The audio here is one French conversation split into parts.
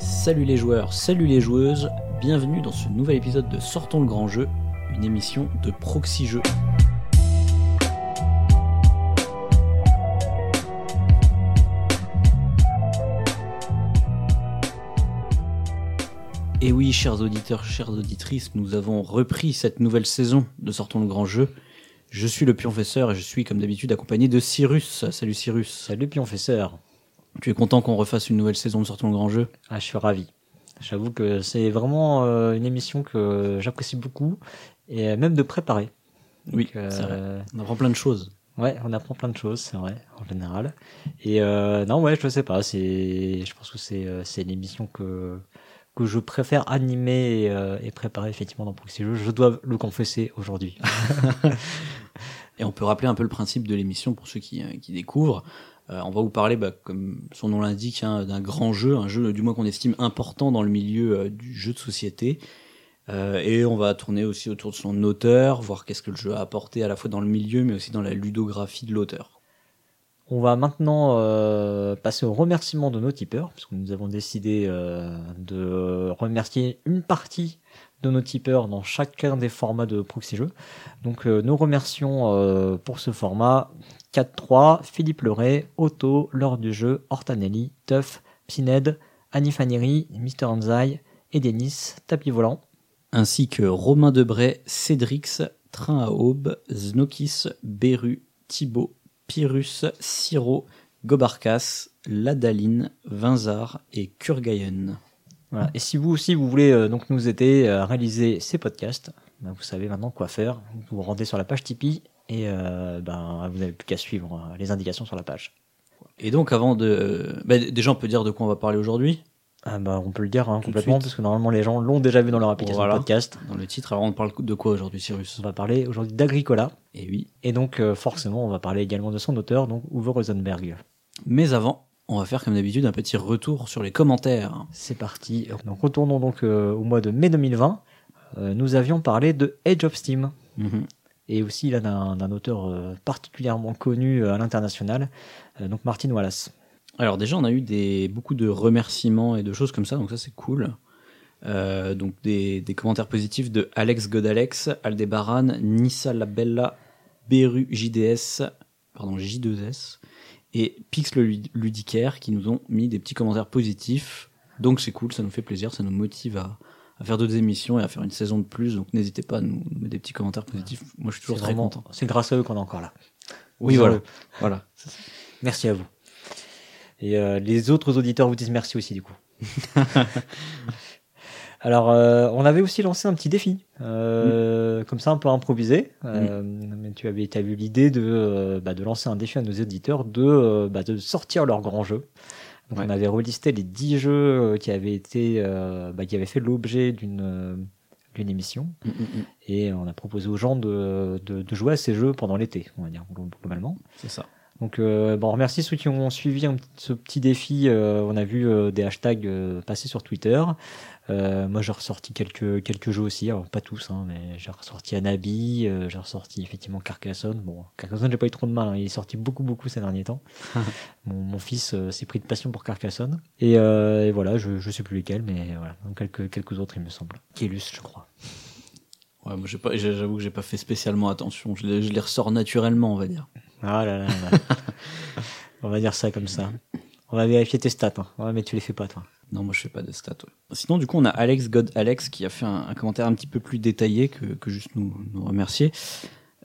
Salut les joueurs, salut les joueuses, bienvenue dans ce nouvel épisode de Sortons le grand jeu, une émission de Proxy Jeux. Et oui, chers auditeurs, chères auditrices, nous avons repris cette nouvelle saison de Sortons le grand jeu. Je suis le pionfesseur et je suis comme d'habitude accompagné de Cyrus. Salut Cyrus. Salut Pionfesseur. Tu es content qu'on refasse une nouvelle saison de Sortons le grand jeu? Ah, je suis ravi. J'avoue que c'est vraiment euh, une émission que j'apprécie beaucoup et même de préparer. Oui, c'est vrai. euh, On apprend plein de choses. ouais, on apprend plein de choses, c'est vrai, en général. Et euh, non, ouais, je sais pas. C'est, je pense que c'est euh, c'est une émission que que je préfère animer et, euh, et préparer effectivement dans Proxy Jeux. Je dois le confesser aujourd'hui. Et on peut rappeler un peu le principe de l'émission pour ceux qui, euh, qui découvrent. Euh, on va vous parler, bah, comme son nom l'indique, hein, d'un grand jeu, un jeu du moins qu'on estime important dans le milieu euh, du jeu de société. Euh, et on va tourner aussi autour de son auteur, voir qu'est-ce que le jeu a apporté à la fois dans le milieu, mais aussi dans la ludographie de l'auteur. On va maintenant passer au remerciement de nos tipeurs, parce que nous avons décidé de remercier une partie de nos tipeurs dans chacun des formats de Proxy Jeux. Donc nous remercions pour ce format 4-3, Philippe Leray, Otto, L'heure du jeu, Hortanelli, Tuff, Pined, Annie Faneri, Mister Anzai et Denis, Tapis Volant. Ainsi que Romain Debray, Cédrix, Train à Aube, Znokis, Beru, Thibaut, Pyrrhus, Siro, Gobarkas, Ladaline, Vinzar et Kurgayen. Voilà. Et si vous aussi vous voulez euh, donc nous aider à réaliser ces podcasts, ben, vous savez maintenant quoi faire. Vous vous rendez sur la page Tipeee et euh, ben, vous n'avez plus qu'à suivre euh, les indications sur la page. Et donc avant de... bah, déjà on peut dire de quoi on va parler aujourd'hui? Ah, ben, on peut le dire hein, complètement parce que normalement les gens l'ont déjà vu dans leur application Voilà. de podcast. dans le titre. Alors on parle de quoi aujourd'hui Cyrus? On va parler aujourd'hui d'Agricola Et oui. et donc euh, forcément on va parler également de son auteur donc Uwe Rosenberg. Mais avant, on va faire comme d'habitude un petit retour sur les commentaires. C'est parti. Donc retournons donc euh, au mois de mai 2020. Euh, nous avions parlé de Age of Steam. Mhm. Et aussi là d'un auteur euh, particulièrement connu euh, à l'international, euh, donc Martin Wallace. Alors déjà on a eu des, beaucoup de remerciements et de choses comme ça, donc ça c'est cool. Donc des, des commentaires positifs de Alex Godalex, Aldebaran, Nissa Labella, Beru JDS, pardon J2S et Pix le Lud- Ludicaire qui nous ont mis des petits commentaires positifs. Donc c'est cool, ça nous fait plaisir, ça nous motive à, à faire d'autres émissions et à faire une saison de plus. Donc n'hésitez pas à nous nous mettre des petits commentaires positifs. Moi je suis toujours très vraiment- content. C'est grâce à eux qu'on est encore là. Oui voilà, voilà. Merci à vous. Et euh, les autres auditeurs vous disent merci aussi du coup. Alors, euh, on avait aussi lancé un petit défi, euh, comme ça un peu improvisé. Euh, Mais tu avais, as eu l'idée de, bah, de lancer un défi à nos auditeurs de, bah, de sortir leur grand jeu. Donc, Ouais. on avait relisté les 10 jeux euh, qui avaient été, euh, bah, qui avaient fait l'objet d'une euh, d'une émission. Mm, mm, mm. Et on a proposé aux gens de, de, de jouer à ces jeux pendant l'été, on va dire globalement. C'est ça. Donc, euh, bon, on remercie ceux qui ont suivi un ce petit défi. Euh, on a vu euh, des hashtags passer sur Twitter. Euh, moi, j'ai ressorti quelques quelques jeux aussi. Alors, pas tous, hein, mais j'ai ressorti Anabi. euh, j'ai ressorti effectivement Carcassonne. Bon, Carcassonne, j'ai pas eu trop de mal. hein, il est sorti beaucoup beaucoup ces derniers temps. mon, mon fils euh, s'est pris de passion pour Carcassonne. Et, euh, et voilà, je je sais plus lesquels, mais voilà, donc quelques quelques autres, il me semble. Kélus, je crois. Ouais, moi j'ai pas, j'ai- j'avoue que j'ai pas fait spécialement attention. Je les, je les ressors naturellement, on va dire. Ah là là. là. on va dire ça comme ça. On va vérifier tes stats. Hein. Ouais, mais tu les fais pas, toi. Non, moi je fais pas de stats. Sinon, du coup, on a Alex God Alex qui a fait un, commentaire un petit peu plus détaillé que, que juste nous, nous remercier.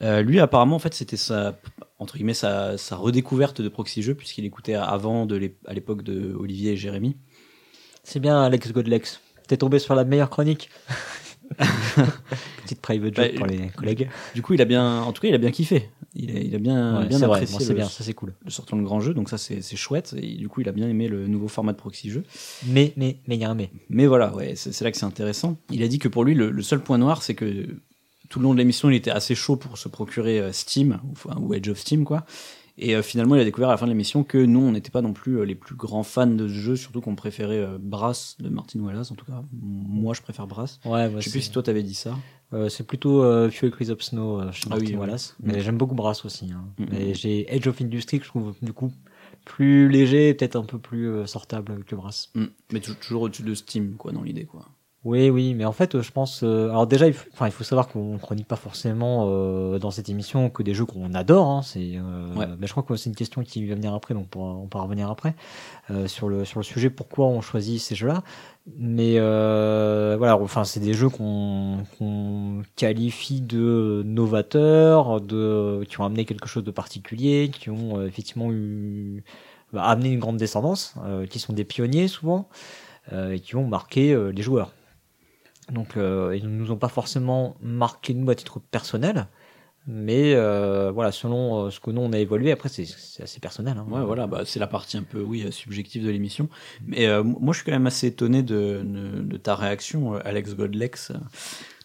Euh, lui, apparemment, en fait, c'était sa entre guillemets sa, sa redécouverte de Proxy Jeux puisqu'il écoutait avant de à l'époque de Olivier et Jérémy. C'est bien, Alex Godlex. T'es tombé sur la meilleure chronique. Petite private joke Bah, pour les collègues. Du coup, il a bien, en tout cas, il a bien kiffé. Il a, il a bien, Ouais, bien apprécié bon, c'est le, bien, ça c'est cool. le sortant de grand jeu. Donc ça, c'est chouette. Et du coup, il a bien aimé le nouveau format de Proxy Jeux. Mais, mais, mais il y a un mais. Mais voilà, ouais, c'est là que c'est intéressant. Il a dit que pour lui, le, le seul point noir, c'est que tout le long de l'émission, il était assez chaud pour se procurer euh, Steam, ou, enfin, ou Edge of Steam, quoi. Et euh, finalement, il a découvert à la fin de l'émission que nous, on n'était pas non plus euh, les plus grands fans de ce jeu, surtout qu'on préférait euh, Brass de Martin Wallace, en tout cas. Moi, je préfère Brass. Ouais, Je sais plus si toi t'avais dit ça. Euh, c'est plutôt euh, Fuel Crise of Snow euh, chez Ah Martin oui, oui. Wallace. Mm. Mais j'aime beaucoup Brass aussi. Hein. Mm, Mais mm. j'ai Edge of Industry que je trouve du coup plus léger, peut-être un peu plus sortable que Brass. Mm. Mais tou- toujours au-dessus de Steam, quoi, dans l'idée, quoi. Oui, oui, mais en fait, euh, je pense. euh, alors déjà, il faut, enfin, il faut savoir qu'on chronique pas forcément euh, dans cette émission que des jeux qu'on adore. Hein, c'est. euh, Ouais. Je crois que c'est une question qui va venir après, donc on pourra, on pourra revenir après euh, sur le sur le sujet pourquoi on choisit ces jeux-là. Mais euh, voilà, enfin, c'est des jeux qu'on qu'on qualifie de novateurs, de qui ont amené quelque chose de particulier, qui ont euh, effectivement eu bah, amené une grande descendance, euh, qui sont des pionniers souvent, euh, et qui ont marqué les joueurs. Donc euh, ils ne nous ont pas forcément marqué nous à titre personnel, mais euh, voilà, selon euh, ce que nous on a évolué, après c'est assez personnel. Hein. Ouais, voilà, bah, c'est la partie un peu, oui, subjective de l'émission. Mais moi, je suis quand même assez étonné de, ta réaction, Alex Godlex.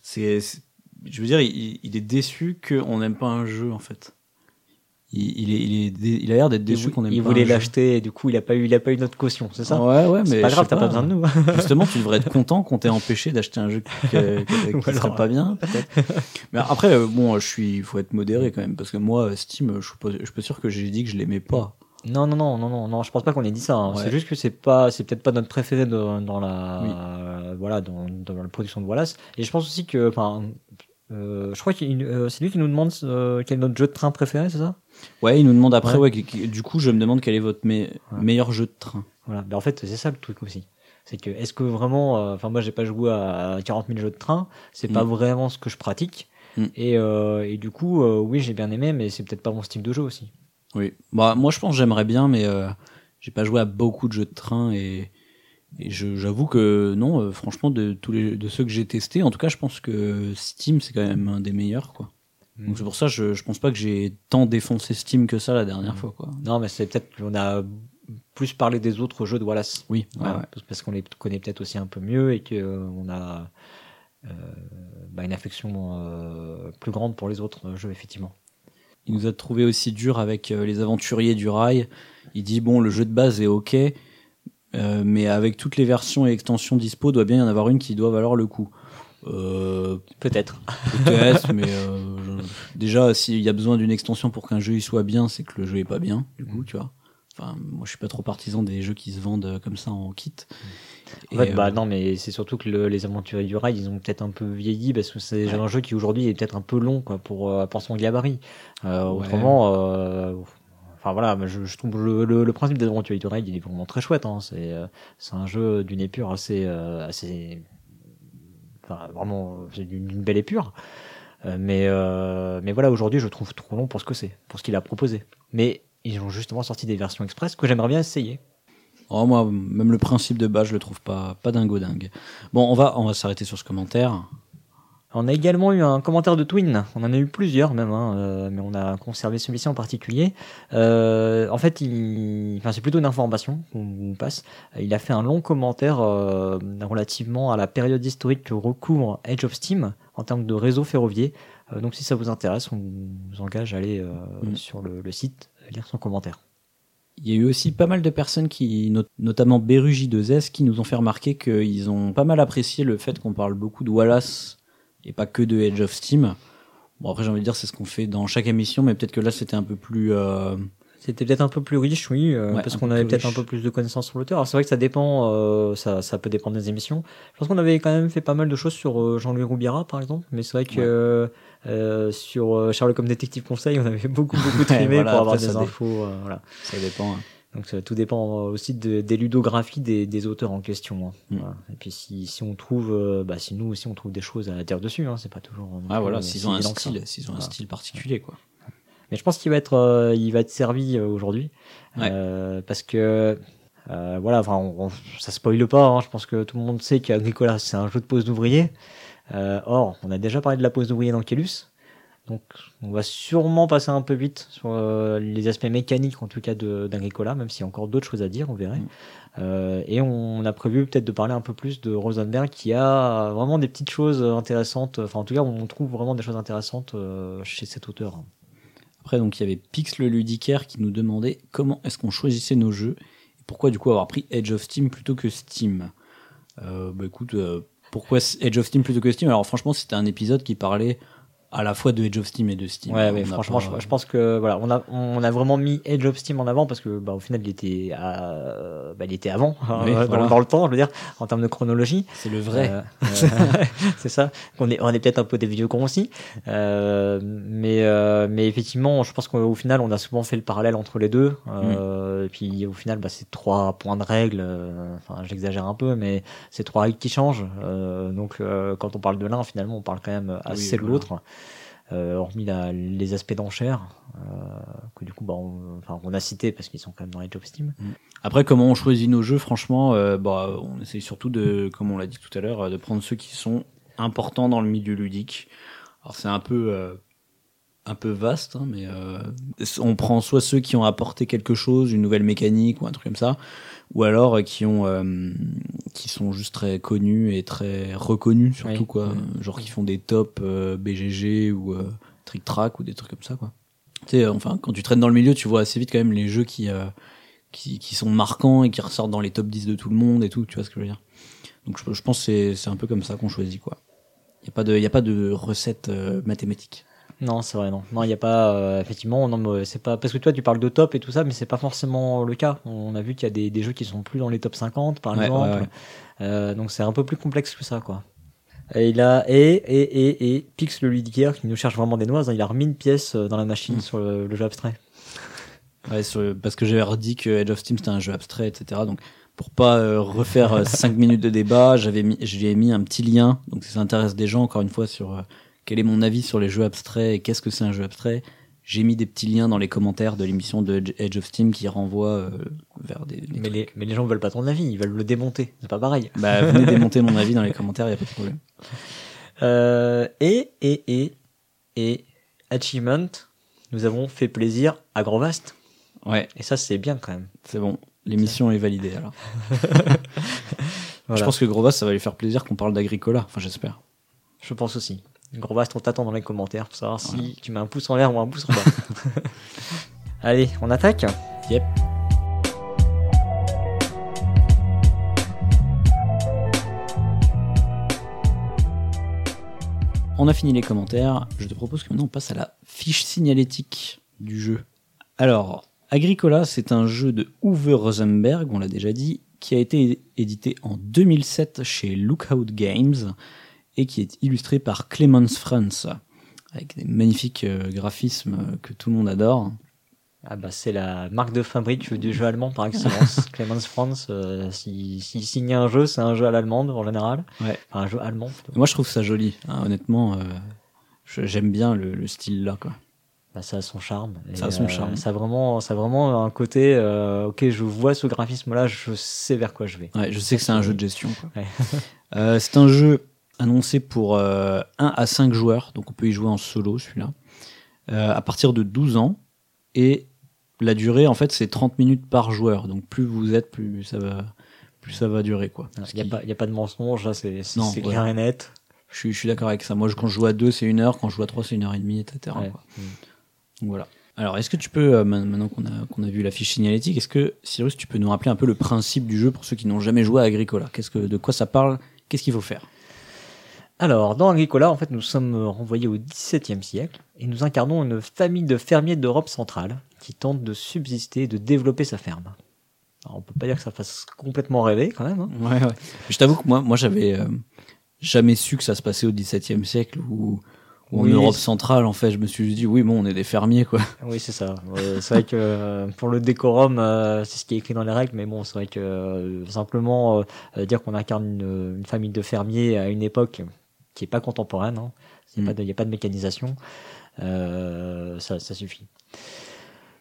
C'est- je veux dire, il, il est déçu qu'on n'aime pas un jeu, en fait. Il, il est, il est, dé- il a l'air d'être Il, déçu qu'on aime il pas voulait un jeu. l'acheter et du coup il a pas eu, il a pas eu notre caution, c'est ça Ouais, ouais, mais C'est pas grave, t'as pas besoin de nous. Justement, tu devrais être content qu'on t'ait empêché d'acheter un jeu qui, alors- serait pas bien, peut-être. Mais après, euh, bon, je suis, il faut être modéré quand même, parce que moi, Steam, je suis pas, je suis pas sûr que j'ai dit que je l'aimais pas. Non, non, non, non, non, non, je pense pas qu'on ait dit ça. hein. Ouais. C'est juste que c'est pas, c'est peut-être pas notre préféré dans, dans la, voilà, dans, dans la production de Wallace. Et je pense aussi que, enfin, euh, je crois que c'est lui qui nous demande euh, quel est notre jeu de train préféré, c'est ça? Ouais, il nous demande après, Ouais. ouais, que- que- du coup, je me demande quel est votre me- Ouais. meilleur jeu de train. Voilà. Ben, en fait, c'est ça le truc aussi. C'est que, est-ce que vraiment, euh, enfin, moi, j'ai pas joué à 40 000 jeux de train. C'est pas Mm. vraiment ce que je pratique. Mm. Et, euh, et du coup, euh, oui, j'ai bien aimé, mais c'est peut-être pas mon style de jeu aussi. Oui. Bah, moi, je pense que j'aimerais bien, mais euh, j'ai pas joué à beaucoup de jeux de train et, et j'avoue que non, euh, franchement, de tous les de ceux que j'ai testés, en tout cas, je pense que Steam c'est quand même un des meilleurs, quoi. Donc c'est pour ça, je, je pense pas que j'ai tant défoncé Steam que ça la dernière fois, quoi. Non, mais c'est peut-être qu'on a plus parlé des autres jeux de Wallace. Oui. Ouais, Voilà, ouais. parce- qu'on les connaît peut-être aussi un peu mieux et qu'on a euh, bah, une affection euh, plus grande pour les autres jeux, effectivement. Il nous a trouvé aussi dur avec euh, les aventuriers du rail. Il dit bon, le jeu de base est ok, euh, mais avec toutes les versions et extensions dispo, doit bien y en avoir une qui doit valoir le coup. Euh, Peut-être. Peut-être, mais euh, déjà, s'il y a besoin d'une extension pour qu'un jeu y soit bien, c'est que le jeu est pas bien, du coup, tu vois. Enfin, moi, je suis pas trop partisan des jeux qui se vendent comme ça en kit. En fait, bah non, mais c'est surtout que le- les aventuriers du rail, ils ont peut-être un peu vieilli parce que c'est déjà un jeu qui aujourd'hui est peut-être un peu long quoi pour pour son gabarit. Ouais. Autrement, enfin voilà, je, je trouve le, principe aventuriers du rail, il est vraiment très chouette. Hein. C'est euh, c'est un jeu d'une épure assez euh, assez, enfin vraiment c'est d'une belle épure. Euh, mais mais voilà, aujourd'hui, je trouve trop long pour ce que c'est, pour ce qu'il a proposé. Mais ils ont justement sorti des versions express que j'aimerais bien essayer. oh, moi, même le principe de base, je le trouve pas, pas dingo dingue. Bon, on va, on va s'arrêter sur ce commentaire. On a également eu un commentaire de Twin, on en a eu plusieurs même, hein, euh, mais on a conservé celui-ci en particulier. Euh, en fait, il... enfin, c'est plutôt une information qu'on vous passe. Il a fait un long commentaire euh, relativement à la période historique que recouvre Edge of Steam en termes de réseau ferroviaire. Euh, donc si ça vous intéresse, on vous engage à aller euh, Mm. sur le, le site lire son commentaire. Il y a eu aussi pas mal de personnes qui, not- notamment Beruji2S, qui nous ont fait remarquer qu'ils ont pas mal apprécié le fait qu'on parle beaucoup de Wallace et pas que de Edge of Steam. Bon, après, j'ai envie de dire, c'est ce qu'on fait dans chaque émission, mais peut-être que là, c'était un peu plus. euh, C'était peut-être un peu plus riche, oui, euh, Ouais, parce qu'on avait peut-être un peu plus de connaissances sur l'auteur. Alors c'est vrai que ça dépend, euh, ça, ça peut dépendre des émissions. Je pense qu'on avait quand même fait pas mal de choses sur Jean-Louis Roubiera, par exemple, mais c'est vrai que Ouais. sur Sherlock comme détective conseil, on avait beaucoup beaucoup trimé voilà, pour avoir après, des dé- infos. voilà. Ça dépend. hein. Donc ça, tout dépend euh, aussi de- des ludographies des, des auteurs en question. hein. Mm. Voilà. Et puis si, si on trouve, euh, bah, si nous aussi on trouve des choses à dire dessus, hein, c'est pas toujours. non Ah, voilà, euh, s'ils si ont un que style, s'ils ont un style particulier, quoi. Mais je pense qu'il va être, euh, il va être servi euh, aujourd'hui, Ouais. Euh, parce que euh, voilà, enfin, on, on- ça spoile pas. hein, je pense que tout le monde sait qu'Agricola c'est un jeu de pose d'ouvrier. Euh, or, on a déjà parlé de la pose d'ouvrier dans Kellus, donc on va sûrement passer un peu vite sur euh, les aspects mécaniques, en tout cas d'Agricola, même s'il y a encore d'autres choses à dire, on verrait. Mm. Euh, et on a prévu peut-être de parler un peu plus de Rosenberg, qui a vraiment des petites choses intéressantes. Enfin, en tout cas, on trouve vraiment des choses intéressantes euh, chez cet auteur. Après, donc, il y avait Pix le ludicaire qui nous demandait comment est-ce qu'on choisissait nos jeux et pourquoi, du coup, avoir pris Edge of Steam plutôt que Steam. Bah, écoute, pourquoi Edge of Steam plutôt que Steam? Alors, franchement, c'était un épisode qui parlait à la fois de Edge of Steam et de Steam. Ouais, mais franchement, pas- je, je pense que voilà, on a on a vraiment mis Edge of Steam en avant parce que bah, au final, il était à- bah, il était avant hein, Oui, dans, voilà. dans le temps, je veux dire, en termes de chronologie. c'est le vrai. Euh, euh, c'est ça. On est, on est peut-être un peu des vieux cons aussi. Euh, mais, euh, mais effectivement, je pense qu'au final, on a souvent fait le parallèle entre les deux. Euh, Et puis au final, bah, c'est trois points de règle. Enfin, j'exagère un peu, mais c'est trois règles qui changent. Euh, donc, euh, quand on parle de l'un, finalement, on parle quand même assez de l'autre. Hormis la- les aspects d'enchères, euh, que du coup, bah, on, enfin, on a cité parce qu'ils sont quand même dans les of Steam. Après, comment on choisit nos jeux, franchement, euh, bah, on essaye surtout de, comme on l'a dit tout à l'heure, euh, de prendre ceux qui sont importants dans le milieu ludique. Alors c'est un peu, euh, un peu vaste, hein, mais euh, on prend soit ceux qui ont apporté quelque chose, une nouvelle mécanique ou un truc comme ça, ou alors euh, qui ont, euh, qui sont juste très connus et très reconnus surtout Oui. quoi, Oui. genre qui font des tops euh, BGG ou euh, Trick Track ou des trucs comme ça quoi. Tu sais, euh, enfin quand tu traînes dans le milieu, tu vois assez vite quand même les jeux qui euh, qui, qui sont marquants et qui ressortent dans les top 10 de tout le monde et tout, tu vois ce que je veux dire. Donc je, je pense que c'est- c'est un peu comme ça qu'on choisit quoi. Il n'y a, pas de- y a pas de recette euh, mathématique. Non, c'est vrai, non. Non, il n'y a pas, euh, effectivement, non, c'est pas, parce que toi, tu parles de top et tout ça, mais c'est pas forcément le cas. On a vu qu'il y a des, des jeux qui sont plus dans les top 50, par Ouais, exemple. ouais, ouais. Euh, donc c'est un peu plus complexe que ça, quoi. Et il a, et, et, et, et, Pix le ludicaire qui nous cherche vraiment des noises, hein, il a remis une pièce euh, dans la machine Mm. sur le, le jeu abstrait. Ouais, sur- parce que j'avais redit que Edge of Steam c'était un jeu abstrait, etc. Donc pour pas euh, refaire 5 minutes de débat, j'avais mis, je lui ai mis un petit lien. Donc si ça intéresse des gens, encore une fois, sur euh, quel est mon avis sur les jeux abstraits et qu'est-ce que c'est un jeu abstrait, j'ai mis des petits liens dans les commentaires de l'émission de Edge- of Steam qui renvoient euh, vers des, des Mais les, mais les gens veulent pas ton avis, ils veulent le démonter. C'est pas pareil. Bah, venez démonter mon avis dans les commentaires, y a pas de problème. Euh, et, et, et, et, achievement, nous avons fait plaisir à Grovast. Ouais, Et ça, c'est bien quand même. c'est bon. L'émission est validée alors. Voilà. Je pense que Grovas, ça va lui faire plaisir qu'on parle d'Agricola. Enfin, j'espère. Je pense aussi. Grovast, on t'attend dans les commentaires pour savoir si tu mets un pouce en l'air ou un pouce en bas. Allez, on attaque Yep. On a fini les commentaires. Je te propose que maintenant on passe à la fiche signalétique du jeu. Alors, Agricola, c'est un jeu de Uwe Rosenberg, on l'a déjà dit, qui a été édité en 2007 chez Lookout Games et qui est illustré par Clemens Franz, avec des magnifiques euh, graphismes euh, que tout le monde adore. Ah bah c'est la marque de fabrique du jeu allemand par excellence. Clemens Franz, euh, s'il signe un jeu, c'est un jeu à l'allemande en général. Ouais. Enfin, un jeu allemand. plutôt. Moi, je trouve ça joli. hein, honnêtement, euh, j'aime bien le, le style là. Quoi. Bah, ça a son charme. Et, Ça a son euh, charme. Ça a vraiment, ça a vraiment un côté. ok, je vois ce graphisme-là, je sais vers quoi je vais. Ouais, je sais que c'est un jeu de gestion. Ouais. C'est un jeu annoncé pour euh, 1 à 5 joueurs, donc on peut y jouer en solo celui-là, euh, à partir de 12 ans. Et la durée, en fait, c'est 30 minutes par joueur. Donc plus vous êtes, plus ça va, plus ça va durer. quoi. Il n'y a, a pas de mensonge, là, c'est ouais. clair et net. Je suis, je suis d'accord avec ça. Moi, je- quand je joue à 2, c'est une heure. Quand je joue à 3, c'est une heure et demie, etc. Ouais. quoi. Donc, voilà. Alors, est-ce que tu peux, euh, ma- maintenant qu'on a, qu'on a vu la fiche signalétique, est-ce que, Cyrus, tu peux nous rappeler un peu le principe du jeu pour ceux qui n'ont jamais joué à Agricola? Qu'est-ce que, De quoi ça parle? Qu'est-ce qu'il faut faire? Alors, dans Agricola, en fait, nous sommes renvoyés au XVIIe siècle et nous incarnons une famille de fermiers d'Europe centrale qui tentent de subsister et de développer sa ferme. Alors, on peut pas dire que ça fasse complètement rêver quand même. hein. Ouais, ouais. Je t'avoue que moi, moi j'avais euh, jamais su que ça se passait au XVIIe siècle ou, Oui. en Europe centrale. En fait, je me suis dit, oui, bon, on est des fermiers, quoi. Oui, c'est ça. Euh, c'est vrai que euh, pour le décorum, euh, c'est ce qui est écrit dans les règles, mais bon, c'est vrai que simplement dire qu'on incarne une, une famille de fermiers à une époque qui est pas contemporaine, hein, il n'y Mm. a, pas de- y a pas de mécanisation, euh, ça, ça suffit.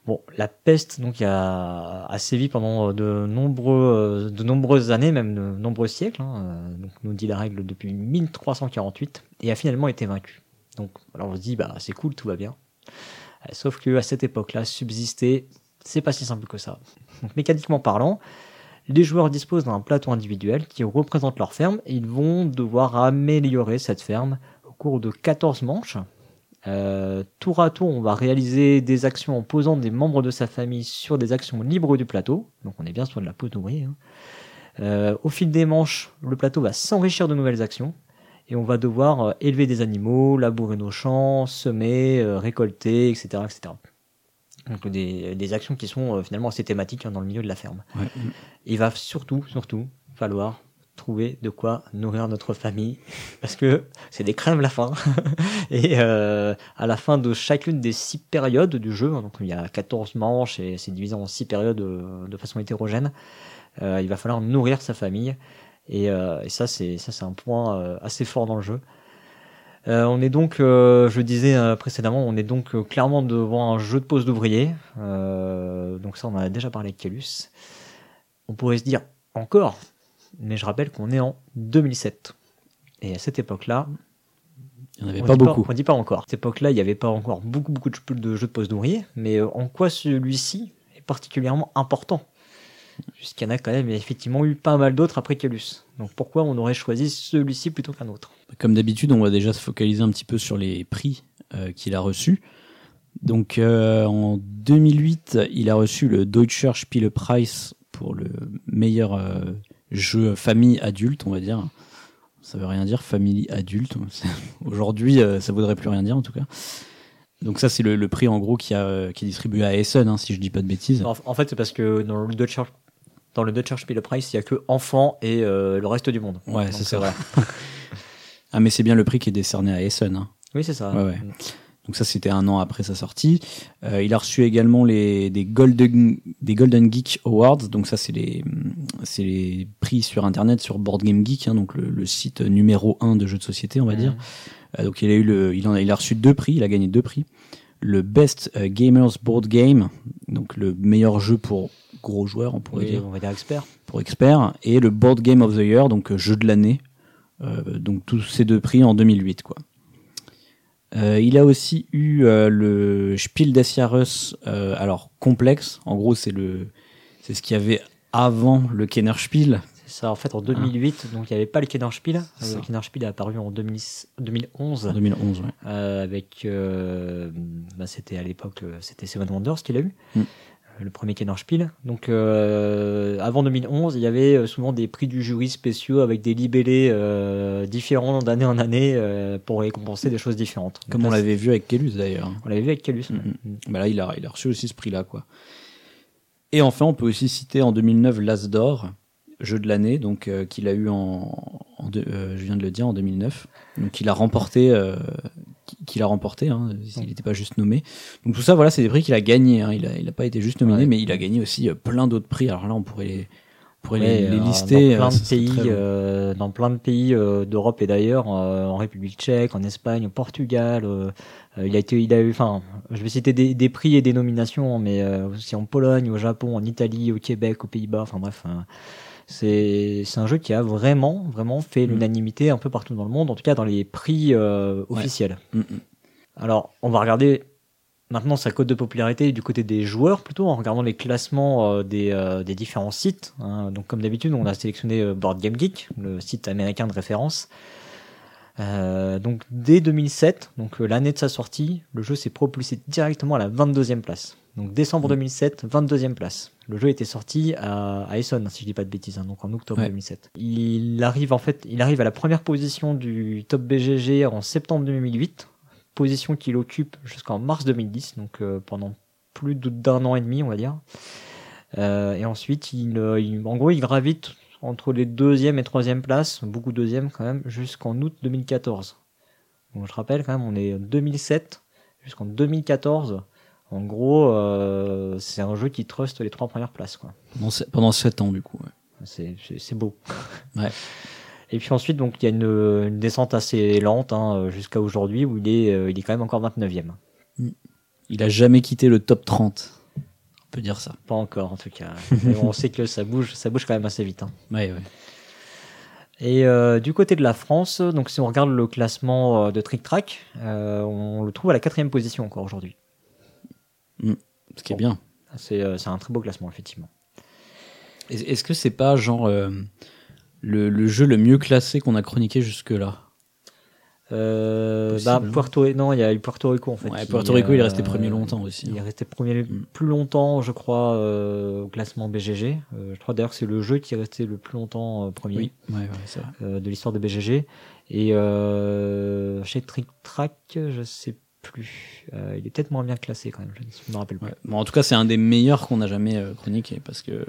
Bon, la peste donc a, a sévi pendant de nombreux, de nombreuses années, même de nombreux siècles. hein, euh, donc nous dit la règle depuis 1348 et a finalement été vaincue. Donc alors on se dit bah c'est cool, tout va bien. Euh, Sauf que à cette époque-là, subsister, c'est pas si simple que ça. Donc mécaniquement parlant, les joueurs disposent d'un plateau individuel qui représente leur ferme et ils vont devoir améliorer cette ferme au cours de 14 manches. Euh, tour à tour, on va réaliser des actions en posant des membres de sa famille sur des actions libres du plateau. Donc on est bien sur de la peau d'ouvrier. hein. Euh, au fil des manches, le plateau va s'enrichir de nouvelles actions et on va devoir euh, élever des animaux, labourer nos champs, semer, récolter, etc., etc. Donc des, des actions qui sont euh, finalement assez thématiques hein, dans le milieu de la ferme. Ouais. Il va surtout, surtout, falloir trouver de quoi nourrir notre famille parce que c'est des crèmes la fin et euh, à la fin de chacune des six périodes du jeu hein, donc il y a 14 manches et c'est divisé en six périodes euh, de façon hétérogène euh, il va falloir nourrir sa famille et, euh, et ça c'est ça c'est un point assez fort dans le jeu euh, on est donc, euh, je le disais euh, précédemment, on est donc clairement devant un jeu de pose d'ouvrier. Donc ça, on en a déjà parlé avec Calus. On pourrait se dire encore, mais je rappelle qu'on est en 2007. Et à cette époque-là, Il n'y en avait pas beaucoup. on dit pas encore. À cette époque-là, il n'y avait pas encore beaucoup, beaucoup de jeux de jeux de pose d'ouvrier. Mais en quoi celui-ci est particulièrement important? Puisqu'il y en a quand même effectivement eu pas mal d'autres après Calus. Donc pourquoi on aurait choisi celui-ci plutôt qu'un autre? Comme d'habitude, on va déjà se focaliser un petit peu sur les prix euh, qu'il a reçus. Donc euh, en 2008, il a reçu le Deutscher Spielepreis pour le meilleur euh, jeu famille adulte, on va dire. Ça veut rien dire, famille adulte. Aujourd'hui, euh, ça voudrait plus rien dire en tout cas. Donc ça, c'est le, le prix en gros qui, a, qui est distribué à Essen, hein, si je dis pas de bêtises. En, en fait, c'est parce que dans le Deutscher, dans le Spielepreis, il y a que enfants et euh, le reste du monde. Ouais, c'est ça. Ah mais c'est bien le prix qui est décerné à Essen. Hein. Oui, c'est ça. Ouais, ouais. Donc ça, c'était un an après sa sortie. Euh, il a reçu également les des Golden des Golden Geek Awards. Donc ça, c'est les les prix sur Internet sur Board Game Geek, hein, donc le, le site numéro un de jeux de société, on va Mhm. dire. Euh, donc il a eu le il en a, il a reçu deux prix. Il a gagné deux prix. Le Best euh, Gamers Board Game, donc le meilleur jeu pour gros joueurs, on pourrait Oui, dire, on va dire expert. pour experts, et le Board Game of the Year, donc jeu de l'année. Euh, donc tous ces deux prix en 2008, quoi. Euh, il a aussi eu euh, le Spiel des Jahres, alors complexe. En gros, c'est le, c'est ce qu'il y avait avant le Kennerspiel. C'est ça, en fait, en 2008, donc il n'y avait pas le Kennerspiel. C'est Le ça. Kennerspiel est apparu en 2000 2011, En 2011, ouais. euh, avec, euh, bah, c'était à l'époque, c'était Seven Wonders qu'il a eu, Mm. Le premier Kennerspiel. Donc, euh, avant 2011, il y avait euh, souvent des prix du jury spéciaux avec des libellés euh, différents d'année en année euh, pour récompenser des choses différentes. Comme Donc on l'avait vu avec Kellus d'ailleurs. on l'avait vu avec Calus. ouais. Mhm. Bah là, il a, il a reçu aussi ce prix-là, quoi. Et enfin, on peut aussi citer en 2009 l'As d'or, jeu de l'année, donc qu'il a eu en, je viens de le dire, en 2009. Donc il a remporté, qu'il a remporté, hein, s'il n'était pas juste nommé. Donc tout ça, voilà, c'est des prix qu'il a gagné. Hein. Il a, il a pas été juste nominé, Ouais. mais il a gagné aussi euh, plein d'autres prix. Alors là, on pourrait les, on pourrait Ouais, les, les euh, lister. dans plein de pays, euh, dans plein de pays euh, d'Europe et d'ailleurs, euh, en République Tchèque, en Espagne, au Portugal. il a été, il a eu, enfin, je vais citer des, des prix et des nominations, mais aussi en Pologne, au Japon, en Italie, au Québec, aux Pays-Bas. Enfin bref, c'est un jeu qui a vraiment, vraiment fait Mm. l'unanimité un peu partout dans le monde, en tout cas dans les prix euh, officiels. Mm, mm. Alors, on va regarder maintenant sa cote de popularité du côté des joueurs plutôt en regardant les classements euh, des, euh, des différents sites. hein. Donc, comme d'habitude, on a sélectionné Board Game Geek, le site américain de référence. Euh, donc, dès 2007, donc l'année de sa sortie, le jeu s'est propulsé directement à la 22e place. Donc, décembre 2007, 22e place. Le jeu était sorti à, à Essen, si je dis pas de bêtises, hein, donc en octobre Ouais. 2007. Il arrive en fait, il arrive à la première position du top BGG en septembre 2008 position qu'il occupe jusqu'en mars 2010, donc euh, pendant plus d'un an et demi, on va dire. Euh, et ensuite, il, euh, il- en gros, il gravite entre les deuxième et troisième places, beaucoup deuxième quand même, jusqu'en août 2014. Donc je rappelle quand même, on est en 2007 jusqu'en 2014. En gros, euh, c'est un jeu qui trust les trois premières places, quoi. Pendant, pendant 7 ans, du coup. ouais. C'est, beau. Ouais. Et puis ensuite, donc, il y a une, une descente assez lente hein, jusqu'à aujourd'hui où il est, euh, il est quand même encore 29e. Il a jamais quitté le top 30. On peut dire ça. Pas encore, en tout cas. On sait que ça bouge, ça bouge quand même assez vite. hein. Ouais, ouais. Et euh, du côté de la France, donc si on regarde le classement de Trick Track, euh, on le trouve à la quatrième position encore aujourd'hui. Ce qui est bien. C'est euh, c'est un très beau classement, effectivement. Est- Est-ce que c'est pas genre euh, le, le jeu le mieux classé qu'on a chroniqué jusque-là? Euh, bah, hein. Puerto non, il y a eu Puerto Rico en fait. Ouais, qui, Puerto Rico, il est resté euh, premier longtemps aussi. Il est resté premier Mm. plus longtemps, je crois, au classement BGG. Je crois d'ailleurs que c'est le jeu qui est resté le plus longtemps premier Oui, ouais, ouais, c'est vrai. de l'histoire de BGG. Et euh, chez Trick Track, je sais plus. Euh, il est peut-être moins bien classé quand même, je me rappelle. Ouais. Bon, en tout cas, c'est un des meilleurs qu'on a jamais euh, chroniqué parce que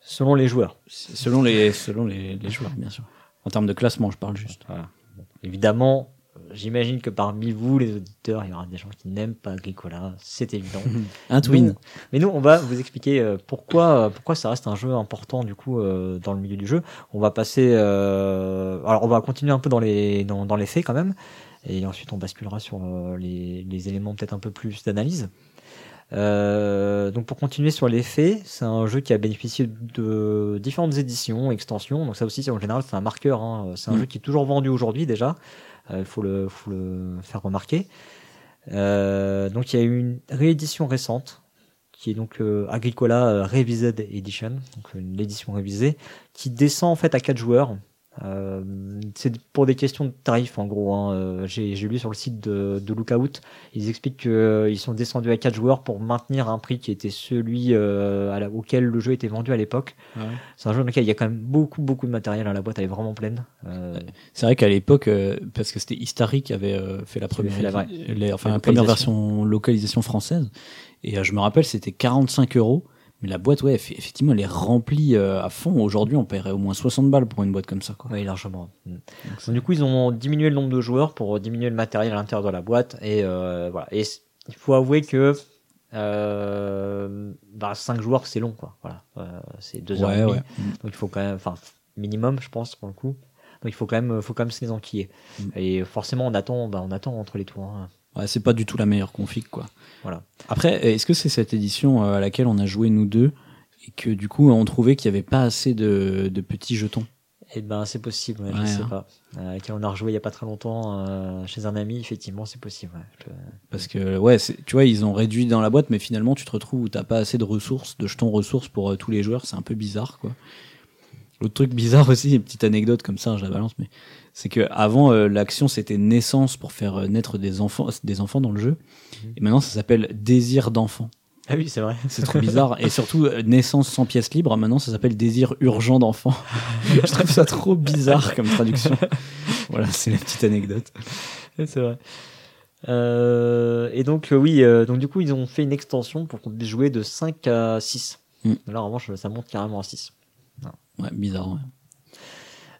Selon les joueurs. selon les selon les, les joueurs, bien sûr. En termes de classement, je parle juste. Voilà. Bon. Évidemment, euh, j'imagine que parmi vous, les auditeurs, il y aura des gens qui n'aiment pas Agricola, c'est évident. Un twin. Mais nous, on va vous expliquer euh, pourquoi, pourquoi ça reste un jeu important du coup dans le milieu du jeu. On va passer, euh, alors on va continuer un peu dans les dans, dans les faits quand même, et ensuite on basculera sur euh, les, les éléments peut-être un peu plus d'analyse. Euh, donc pour continuer sur les faits, c'est un jeu qui a bénéficié de différentes éditions, extensions. Donc ça aussi, en général, c'est un marqueur. hein. C'est un Mm. jeu qui est toujours vendu aujourd'hui déjà. Il faut, le, faut le faire remarquer. Euh, donc il y a eu une réédition récente qui est donc euh, Agricola euh, Revised Edition, donc l'édition révisée, qui descend en fait à 4 joueurs. Euh, c'est pour des questions de tarifs en gros. hein. Euh, J'ai lu sur le site de, de Lookout, ils expliquent qu'ils sont descendus à 4 joueurs pour maintenir un prix qui était celui euh, à la- auquel le jeu était vendu à l'époque. C'est un jeu dans lequel il y a quand même beaucoup beaucoup de matériel. hein. La boîte elle est vraiment pleine. Euh, C'est vrai qu'à l'époque, euh, parce que c'était Histari qui avait euh, fait la première, fait la vraie- les- enfin, la la première localisation. version localisation française, et euh, je me rappelle, c'était 45 euros. Mais la boîte, ouais, eff- effectivement, elle est remplie euh, à fond. Aujourd'hui, on paierait au moins 60 balles pour une boîte comme ça, quoi. Oui, largement. Mm. Donc, du coup, ils ont diminué le nombre de joueurs pour diminuer le matériel à l'intérieur de la boîte. Et euh, voilà. Et il faut avouer que euh, bah, 5 joueurs, c'est long, quoi. Voilà. Euh, c'est 2 heures et demie. ouais. Donc il faut quand même, enfin minimum, je pense pour le coup. Donc il faut quand même, faut quand même se les enquiller. Mm. Et forcément, on attend, bah, on attend entre les tours. hein. Ouais, c'est pas du tout la meilleure config, quoi. Voilà. Après, est-ce que c'est cette édition euh, à laquelle on a joué nous deux et que du coup on trouvait qu'il y avait pas assez de, de petits jetons? Et ben c'est possible, ouais, je Ouais, sais hein. pas. Euh, on a rejoué il y a pas très longtemps euh, chez un ami, effectivement, c'est possible. ouais. Je- Parce que ouais, tu vois, ils ont réduit dans la boîte, mais finalement tu te retrouves où t'as pas assez de ressources, de jetons ressources pour euh, tous les joueurs. C'est un peu bizarre, quoi. L'autre truc bizarre aussi, une petite anecdote comme ça, je la balance, mais c'est que avant euh, l'action c'était naissance pour faire euh, naître des enfants, des enfants dans le jeu, et maintenant ça s'appelle désir d'enfant. Ah oui, c'est vrai. C'est trop bizarre. Et surtout, euh, naissance sans pièce libre, maintenant ça s'appelle désir urgent d'enfant. je trouve ça trop bizarre comme traduction. Voilà, c'est la petite anecdote. c'est vrai. Euh, et donc euh, oui, euh, donc du coup ils ont fait une extension pour qu'on puisse jouer de 5 à 6. Mm. Là en revanche ça monte carrément à 6. Ouais, bizarre. ouais.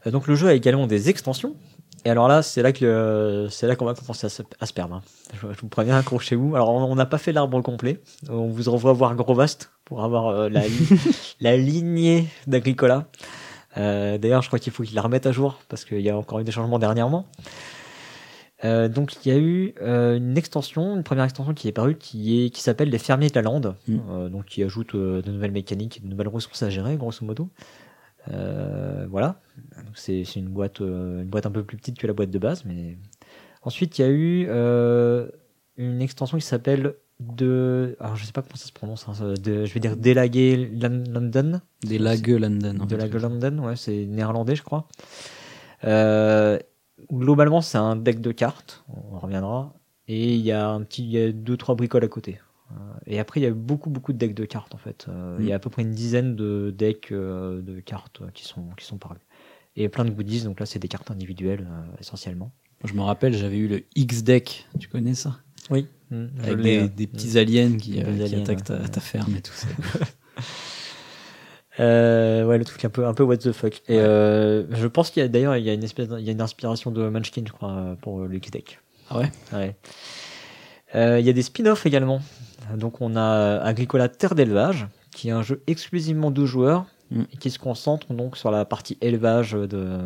Euh, donc le jeu a également des extensions. Et alors là, c'est là que c'est là qu'on va commencer à se, à se perdre. hein. Je, je vous préviens, accrochez-vous. Alors on n'a pas fait l'arbre complet. On vous envoie voir Grovast pour avoir euh, la, la lignée d'Agricola. Euh, D'ailleurs, je crois qu'il faut qu'il la remette à jour parce qu'il y a encore eu des changements dernièrement. Euh, donc il y a eu euh, une extension, une première extension qui est parue, qui est qui s'appelle les fermiers de la lande, Mm. Euh, donc qui ajoute de nouvelles mécaniques, et de nouvelles ressources à gérer, grosso modo. Voilà, c'est une boîte, une boîte un peu plus petite que la boîte de base, mais ensuite il y a eu une extension qui s'appelle de, alors je sais pas comment ça se prononce, hein, de- je vais dire Delage London, Des Lage London. en de fait. la London, ouais, c'est néerlandais, je crois. Euh, globalement, c'est un deck de cartes, on reviendra, et il y a un petit, il y a deux trois bricoles à côté. Euh, Et après, il y a beaucoup beaucoup de decks de cartes en fait. Euh, Il y a à peu près une dizaine de decks euh, de cartes qui sont qui sont parus. Et plein de goodies, donc là, c'est des cartes individuelles essentiellement. Je me rappelle, j'avais eu le X-Deck. Tu connais ça? Oui. Avec des, des petits aliens qui, euh, qui aliens, attaquent ta, ouais. ta ferme et tout ça. Euh, ouais, le truc un peu, un peu what the fuck. Et euh, je pense qu'il y a d'ailleurs, il y a une espèce, il y a une inspiration de Munchkin, je crois, euh, pour le X-Deck. Ah ouais? Ouais. Euh, Il y a des spin-offs également. Donc on a Agricola Terre d'élevage, qui est un jeu exclusivement de joueurs Mm. et qui se concentre donc sur la partie élevage de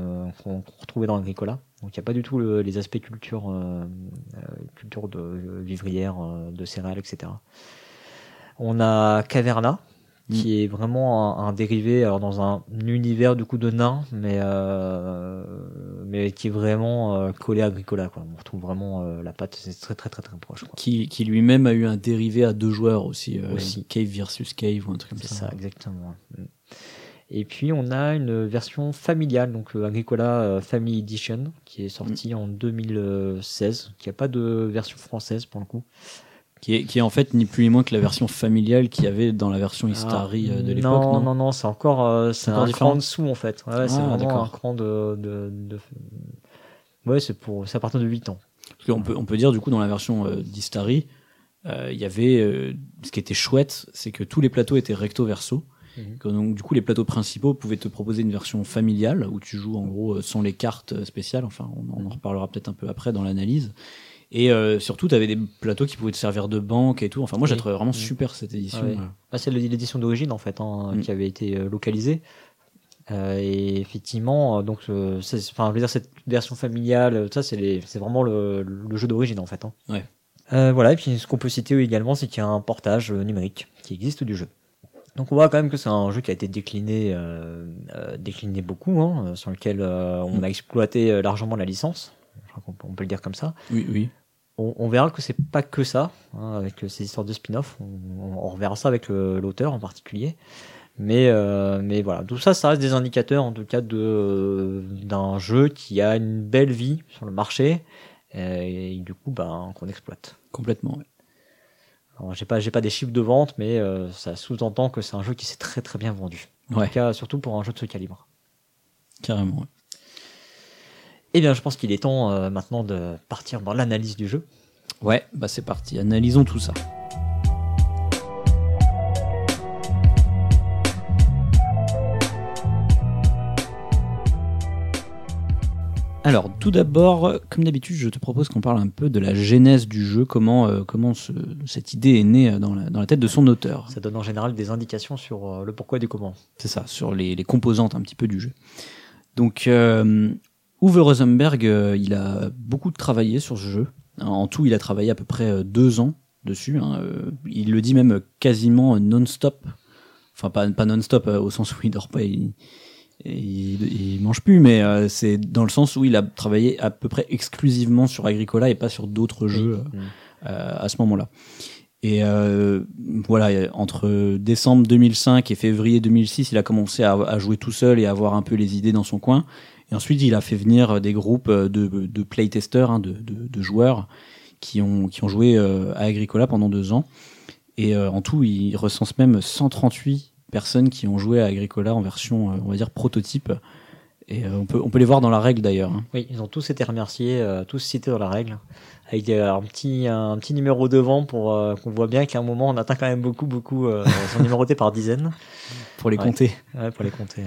qu'on retrouvait dans Agricola. Donc il n'y a pas du tout le- les aspects culture, culture de vivrière, de céréales, etc. On a Caverna, qui est vraiment un, un dérivé alors dans un univers du coup de nains, mais euh, mais qui est vraiment euh, collé à Agricola. Quoi. On retrouve vraiment euh, la patte, c'est très très très très proche. Quoi. qui, qui lui-même a eu un dérivé à deux joueurs aussi. Aussi. Cave versus Cave ou un truc comme C'est ça. ça, exactement. Mm. Et puis on a une version familiale, donc Agricola Family Edition, qui est sortie en 2016, qui a pas de version française pour le coup. Qui est, qui est en fait ni plus ni moins que la version familiale qu'il y avait dans la version Istari Ah, euh, de l'époque. Non, Non, non, non, c'est encore, euh, c'est encore un différent cran en dessous en fait. Ouais, c'est Ah, vraiment d'accord. un cran de, de, de- Ouais, c'est pour, c'est à partir de 8 ans. Parce qu'on peut, on peut dire du coup dans la version euh, d'Istari, euh, il y avait euh, ce qui était chouette, c'est que tous les plateaux étaient recto verso. Mhm. Donc du coup les plateaux principaux pouvaient te proposer une version familiale où tu joues en gros sans les cartes spéciales. Enfin, on, on en reparlera peut-être un peu après dans l'analyse. Et euh, surtout, tu avais des plateaux qui pouvaient te servir de banque et tout. Enfin, moi, j'ai Oui. trouvé vraiment super cette édition. Ah ouais. Voilà. Bah, c'est l'édition d'origine en fait hein, Mm. qui avait été euh, localisée. Euh, et effectivement, euh, donc, euh, enfin, je veux dire cette version familiale, euh, ça c'est vraiment le, le jeu d'origine en fait. hein. Ouais. Euh, voilà. Et puis ce qu'on peut citer également, c'est qu'il y a un portage euh, numérique qui existe du jeu. Donc on voit quand même que c'est un jeu qui a été décliné, euh, euh, décliné beaucoup, hein, euh, sur lequel euh, on Mm. a exploité euh, largement la licence. Je crois qu'on peut- on peut le dire comme ça. Oui, oui. On, on verra que c'est pas que ça, hein, avec euh, ces histoires de spin-off. On, reverra ça avec le- l'auteur en particulier. Mais, euh, mais voilà, tout ça, ça reste des indicateurs en tout cas de euh, d'un jeu qui a une belle vie sur le marché euh, et du coup, ben, qu'on exploite. Complètement. ouais. Alors, j'ai pas, j'ai pas des chiffres de vente, mais euh, ça sous-entend que c'est un jeu qui s'est très très bien vendu. En Ouais. tout cas, surtout pour un jeu de ce calibre. Carrément. ouais. Eh bien, je pense qu'il est temps euh, maintenant de partir dans l'analyse du jeu. Ouais, bah c'est parti. Analysons tout ça. Alors, tout d'abord, comme d'habitude, je te propose qu'on parle un peu de la genèse du jeu, comment, euh, comment ce- cette idée est née dans la, dans la tête de son auteur. Ça donne en général des indications sur euh, le pourquoi et du comment. C'est ça, sur les, les composantes un petit peu du jeu. Donc, euh, Uwe Rosenberg, euh, il a beaucoup travaillé sur ce jeu. En tout, il a travaillé à peu près euh, deux ans dessus. hein. Euh, Il le dit même quasiment non-stop. Enfin, pas, pas non-stop au sens où il dort pas, il, il, il mange plus, mais euh, c'est dans le sens où il a travaillé à peu près exclusivement sur Agricola et pas sur d'autres jeux Mm. euh, à ce moment-là. Et euh, voilà, entre décembre 2005 et février 2006, il a commencé à, à jouer tout seul et à avoir un peu les idées dans son coin. Et ensuite, il a fait venir des groupes de, de playtesters, hein, de, de, de joueurs qui ont, qui ont joué euh, à Agricola pendant deux ans. Et euh, en tout, il recense même 138 personnes qui ont joué à Agricola en version, euh, on va dire, prototype. Et euh, on, peut, on peut les voir dans la règle d'ailleurs. hein. Oui, ils ont tous été remerciés, euh, tous cités dans la règle, avec euh, un petit un petit numéro devant pour euh, qu'on voit bien qu'à un moment on atteint quand même beaucoup beaucoup. Euh, ils sont numérotés par dizaines, Pour les Ouais. compter. ouais, pour les compter.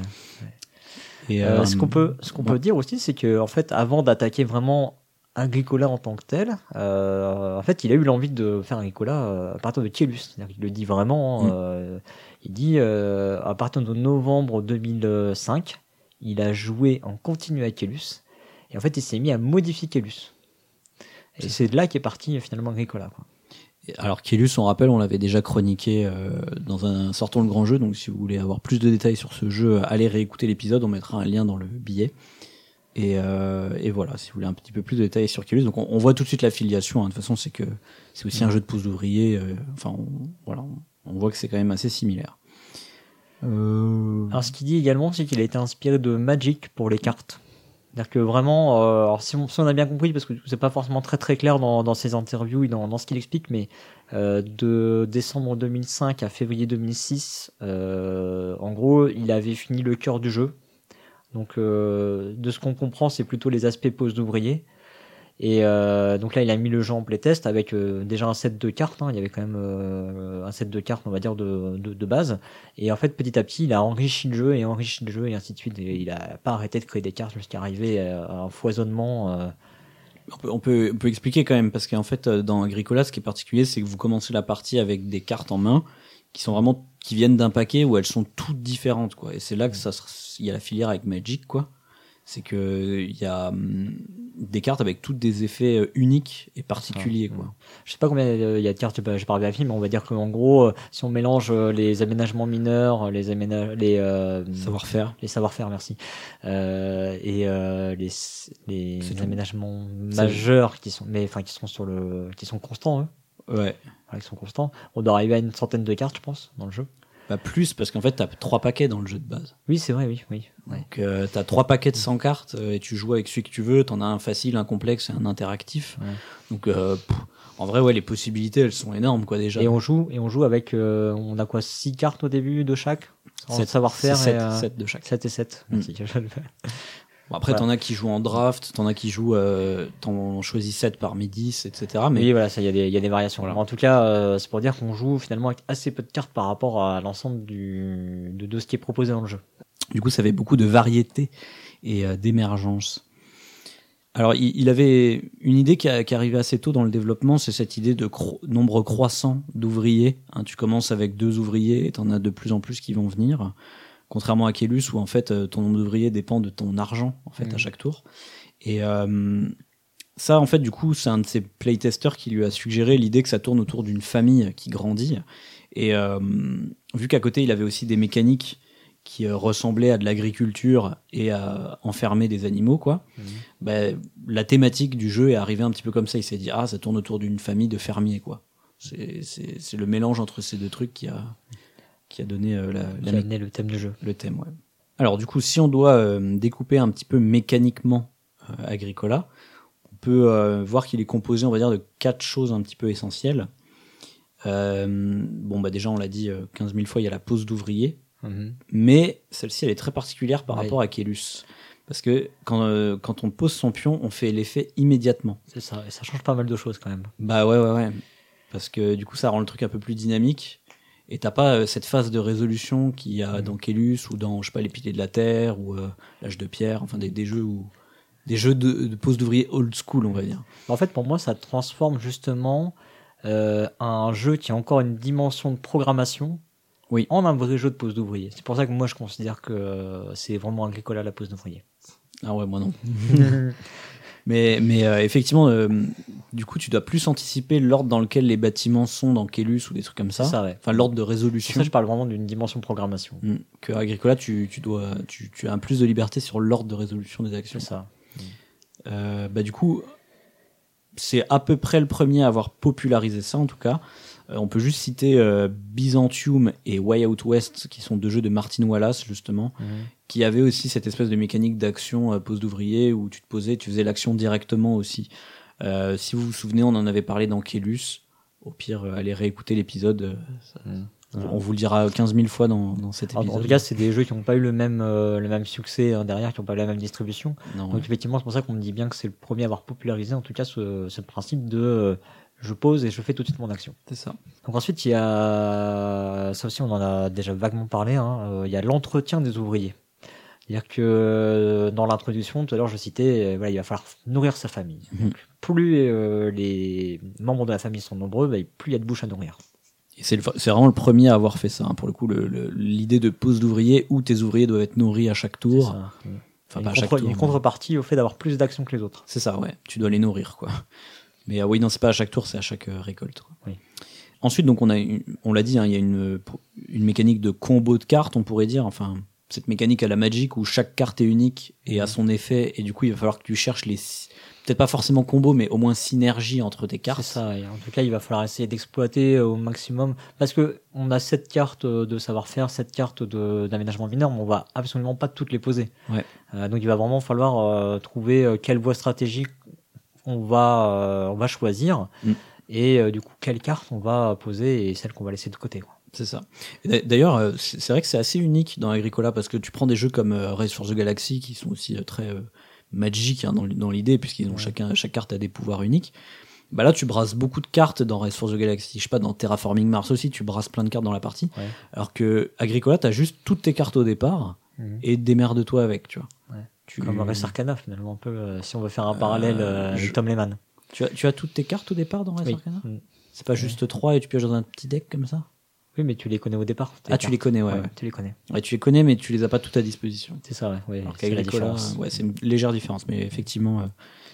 Et, Euh, euh, ce qu'on peut ce qu'on ouais. peut dire aussi, c'est que en fait, avant d'attaquer vraiment Agricola en tant que tel, euh, en fait, il a eu l'envie de faire Agricola à partir de. C'est-à-dire qu'il le dit vraiment. Mm. euh, il dit euh, à partir de novembre 2005, il a joué en continu à Kielus. Et en fait, il s'est mis à modifier Kielus. Et C'est- de là qu'est parti finalement Agricola. Quoi. Alors Kélus, on rappelle, on l'avait déjà chroniqué euh, dans un Sortons le grand jeu, donc si vous voulez avoir plus de détails sur ce jeu, allez réécouter l'épisode, on mettra un lien dans le billet. Et, euh, et voilà, si vous voulez un petit peu plus de détails sur Kélus, donc on, on voit tout de suite l'affiliation, hein. de toute façon c'est que c'est aussi un jeu de pouces d'ouvriers, euh, enfin on, voilà, on, voit que c'est quand même assez similaire. Euh, Alors, ce qu'il dit également, c'est qu'il a été inspiré de Magic pour les cartes. C'est-à-dire que vraiment, euh, alors si on, a bien compris, parce que c'est pas forcément très clair dans, ses interviews et dans, ce qu'il explique, mais euh, de décembre 2005 à février 2006, euh, en gros, il avait fini le cœur du jeu. Donc, de ce qu'on comprend, c'est plutôt les aspects pose d'ouvrier. Et euh, donc là, il a mis le jeu en playtest avec euh, déjà un set de cartes. hein. Il y avait quand même euh, un set de cartes, on va dire, de, de, base. Et en fait, petit à petit, il a enrichi le jeu et enrichi le jeu et ainsi de suite. Il a pas arrêté de créer des cartes jusqu'à arriver à un foisonnement. On peut, on, peut, expliquer quand même, parce qu'en fait, dans Agricola, ce qui est particulier, c'est que vous commencez la partie avec des cartes en main qui sont vraiment qui viennent d'un paquet où elles sont toutes différentes. Et c'est là que ça, il y a la filière avec Magic, quoi. C'est que il y a hum, des cartes avec toutes des effets euh, uniques et particuliers, quoi. je sais pas combien euh, il y a de cartes, je vais pas vérifier, mais on va dire qu'en gros, euh, si on mélange les aménagements mineurs, les aménagements, les, euh, Savoir-faire. les savoir-faire, merci, euh, et euh, les, les aménagements majeurs qui sont, mais enfin qui sont sur le, qui sont constants, eux. Ouais. Voilà, qui sont constants. On doit arriver à une centaine de cartes, je pense, dans le jeu. Bah plus parce qu'en fait t'as trois paquets dans le jeu de base. Oui, c'est vrai, oui, oui. Donc euh, t'as trois paquets de 100 cartes euh, et tu joues avec celui que tu veux. T'en as un facile, un complexe et un interactif. Ouais. Donc euh, pff, en vrai ouais les possibilités elles sont énormes quoi déjà. Et on joue, et on joue avec, on a quoi, six cartes au début de chaque? Sept- savoir-faire c'est et, sept- euh, sept de chaque. 7 et 7. Mm. Bon, après Voilà. t'en as qui jouent en draft, t'en as qui jouent, euh, t'en choisis 7 parmi 10, etc. Mais Oui, voilà, ça, il y, a des- il y a des variations. Voilà. En tout cas, euh, c'est pour dire qu'on joue finalement avec assez peu de cartes par rapport à l'ensemble du, de, de ce qui est proposé dans le jeu. Du coup, ça avait beaucoup de variété et euh, d'émergence. Alors, il, il avait une idée qui, qui arrivait assez tôt dans le développement, c'est cette idée de cro- nombre croissant d'ouvriers. Hein, tu commences avec deux ouvriers et t'en as de plus en plus qui vont venir. Contrairement à Kelus, où en fait euh, ton nombre d'ouvriers dépend de ton argent en fait à chaque tour. Et euh, ça, en fait, du coup, c'est un de ses playtesters qui lui a suggéré l'idée que ça tourne autour d'une famille qui grandit. Et euh, vu qu'à côté, il avait aussi des mécaniques qui ressemblaient à de l'agriculture et à enfermer des animaux, quoi. Ben, la thématique du jeu est arrivée un petit peu comme ça. Il s'est dit, ah, ça tourne autour d'une famille de fermiers, quoi. C'est le mélange entre ces deux trucs qui a, qui a donné euh, la, Qui la a mé- amené le thème du jeu. le thème, ouais. Alors, du coup, si on doit euh, découper un petit peu mécaniquement euh, Agricola, on peut voir qu'il est composé, on va dire, de quatre choses un petit peu essentielles. Bon, bah déjà, on l'a dit euh, 15 000 fois, il y a la pose d'ouvrier, mais celle-ci, elle est très particulière par rapport à Kélus. Parce que quand, euh, quand on pose son pion, on fait l'effet immédiatement. C'est ça, et ça change pas mal de choses quand même. Bah ouais, ouais, ouais. Parce que du coup, ça rend le truc un peu plus dynamique. Et t'as pas euh, cette phase de résolution qu'il y a dans Kélus ou dans, je sais pas, les piliers de la Terre ou euh, l'âge de pierre, enfin des, des jeux où des jeux de, de pose d'ouvrier old school, on va dire. En fait, pour moi, ça transforme justement euh, un jeu qui a encore une dimension de programmation Oui. en un vrai jeu de pose d'ouvrier. C'est pour ça que moi, je considère que euh, c'est vraiment Agricola la pose d'ouvrier. Ah ouais, moi non. Mais, mais euh, effectivement, euh, du coup, tu dois plus anticiper l'ordre dans lequel les bâtiments sont dans Kélus ou des trucs comme ça. Ça, ouais. Enfin, l'ordre de Pour résolution. ça, je parle vraiment d'une dimension de programmation. Mm. Que Agricola, tu, tu dois, tu, tu as un plus de liberté sur l'ordre de résolution des actions. C'est ça. Euh, bah, du coup, c'est à peu près le premier à avoir popularisé ça, en tout cas. On peut juste citer Byzantium et Way Out West, qui sont deux jeux de Martin Wallace, justement, qui avaient aussi cette espèce de mécanique d'action euh, pose d'ouvrier où tu te posais, tu faisais l'action directement aussi. Euh, si vous vous souvenez, on en avait parlé dans Kélus. Au pire, euh, allez réécouter l'épisode. Mm. On vous le dira 15 000 fois dans, dans cet En, épisode. en tout cas, c'est des jeux qui n'ont pas eu le même, euh, le même succès hein, derrière, qui n'ont pas eu la même distribution. Non, Donc ouais. effectivement, c'est pour ça qu'on me dit bien que c'est le premier à avoir popularisé, en tout cas, ce, ce principe de euh, je pose et je fais tout de suite mon action. c'est ça. Donc ensuite, il y a, ça aussi on en a déjà vaguement parlé, hein, euh, il y a l'entretien des ouvriers. C'est-à-dire que euh, dans l'introduction, tout à l'heure je citais, euh, voilà, il va falloir nourrir sa famille. Mhm. Donc, plus euh, les membres de la famille sont nombreux, bah, plus il y a de bouche à nourrir. C'est vraiment le premier à avoir fait ça. hein, pour le coup, l'idée de pose d'ouvrier où tes ouvriers doivent être nourris à chaque tour. ça. Enfin, Il y pas a à une, chaque tour. une mais- contrepartie au fait d'avoir plus d'actions que les autres. C'est ça, ouais. Tu dois les nourrir, quoi. Mais euh, oui, non, c'est pas à chaque tour, c'est à chaque euh, récolte. quoi. Oui. Ensuite, donc on a, une- on l'a dit, hein, il y a une, une mécanique de combo de cartes, on pourrait dire. Enfin, cette mécanique à la Magic où chaque carte est unique et a son effet, et du coup, il va falloir que tu cherches les, peut-être pas forcément combo, mais au moins synergie entre tes C'est cartes. ça, et en tout cas, il va falloir essayer d'exploiter euh, au maximum. Parce que on a sept cartes euh, de savoir-faire, sept cartes de- d'aménagement mineur, mais on va absolument pas toutes les poser. Ouais. Euh, donc il va vraiment falloir euh, trouver quelle voie stratégique on va, euh, on va choisir. Mm. Et du coup, quelle carte on va poser et celle qu'on va laisser de côté. Quoi. C'est ça. D'ailleurs, euh, c'est vrai que c'est assez unique dans Agricola parce que tu prends des jeux comme euh, Race for the Galaxy qui sont aussi euh, très magiques hein, dans, l'idée puisqu'ils ont chacun chaque carte a des pouvoirs uniques. Bah là, tu brasses beaucoup de cartes dans Race for the Galaxy. Je sais pas, dans Terraforming Mars aussi, tu brasses plein de cartes dans la partie. Ouais. Alors que Agricola, t'as juste toutes tes cartes au départ Mhm. et démerde-toi avec, tu vois. Ouais. Tu, Comme Res Arcana, finalement, un peu, euh, si on veut faire un parallèle euh, je- Tom Lehman. tu, as, tu as toutes tes cartes au départ dans Race Oui. Arcana? Mm. C'est pas juste trois et tu pioches dans un petit deck comme ça? Oui, mais tu les connais au départ. Ah, tu les connais, ouais, Ouais, ouais. Tu les connais. Ouais, tu les connais, mais tu les as pas toutes à disposition. C'est ça, ouais. Alors c'est ouais, c'est une légère différence, mais effectivement, euh,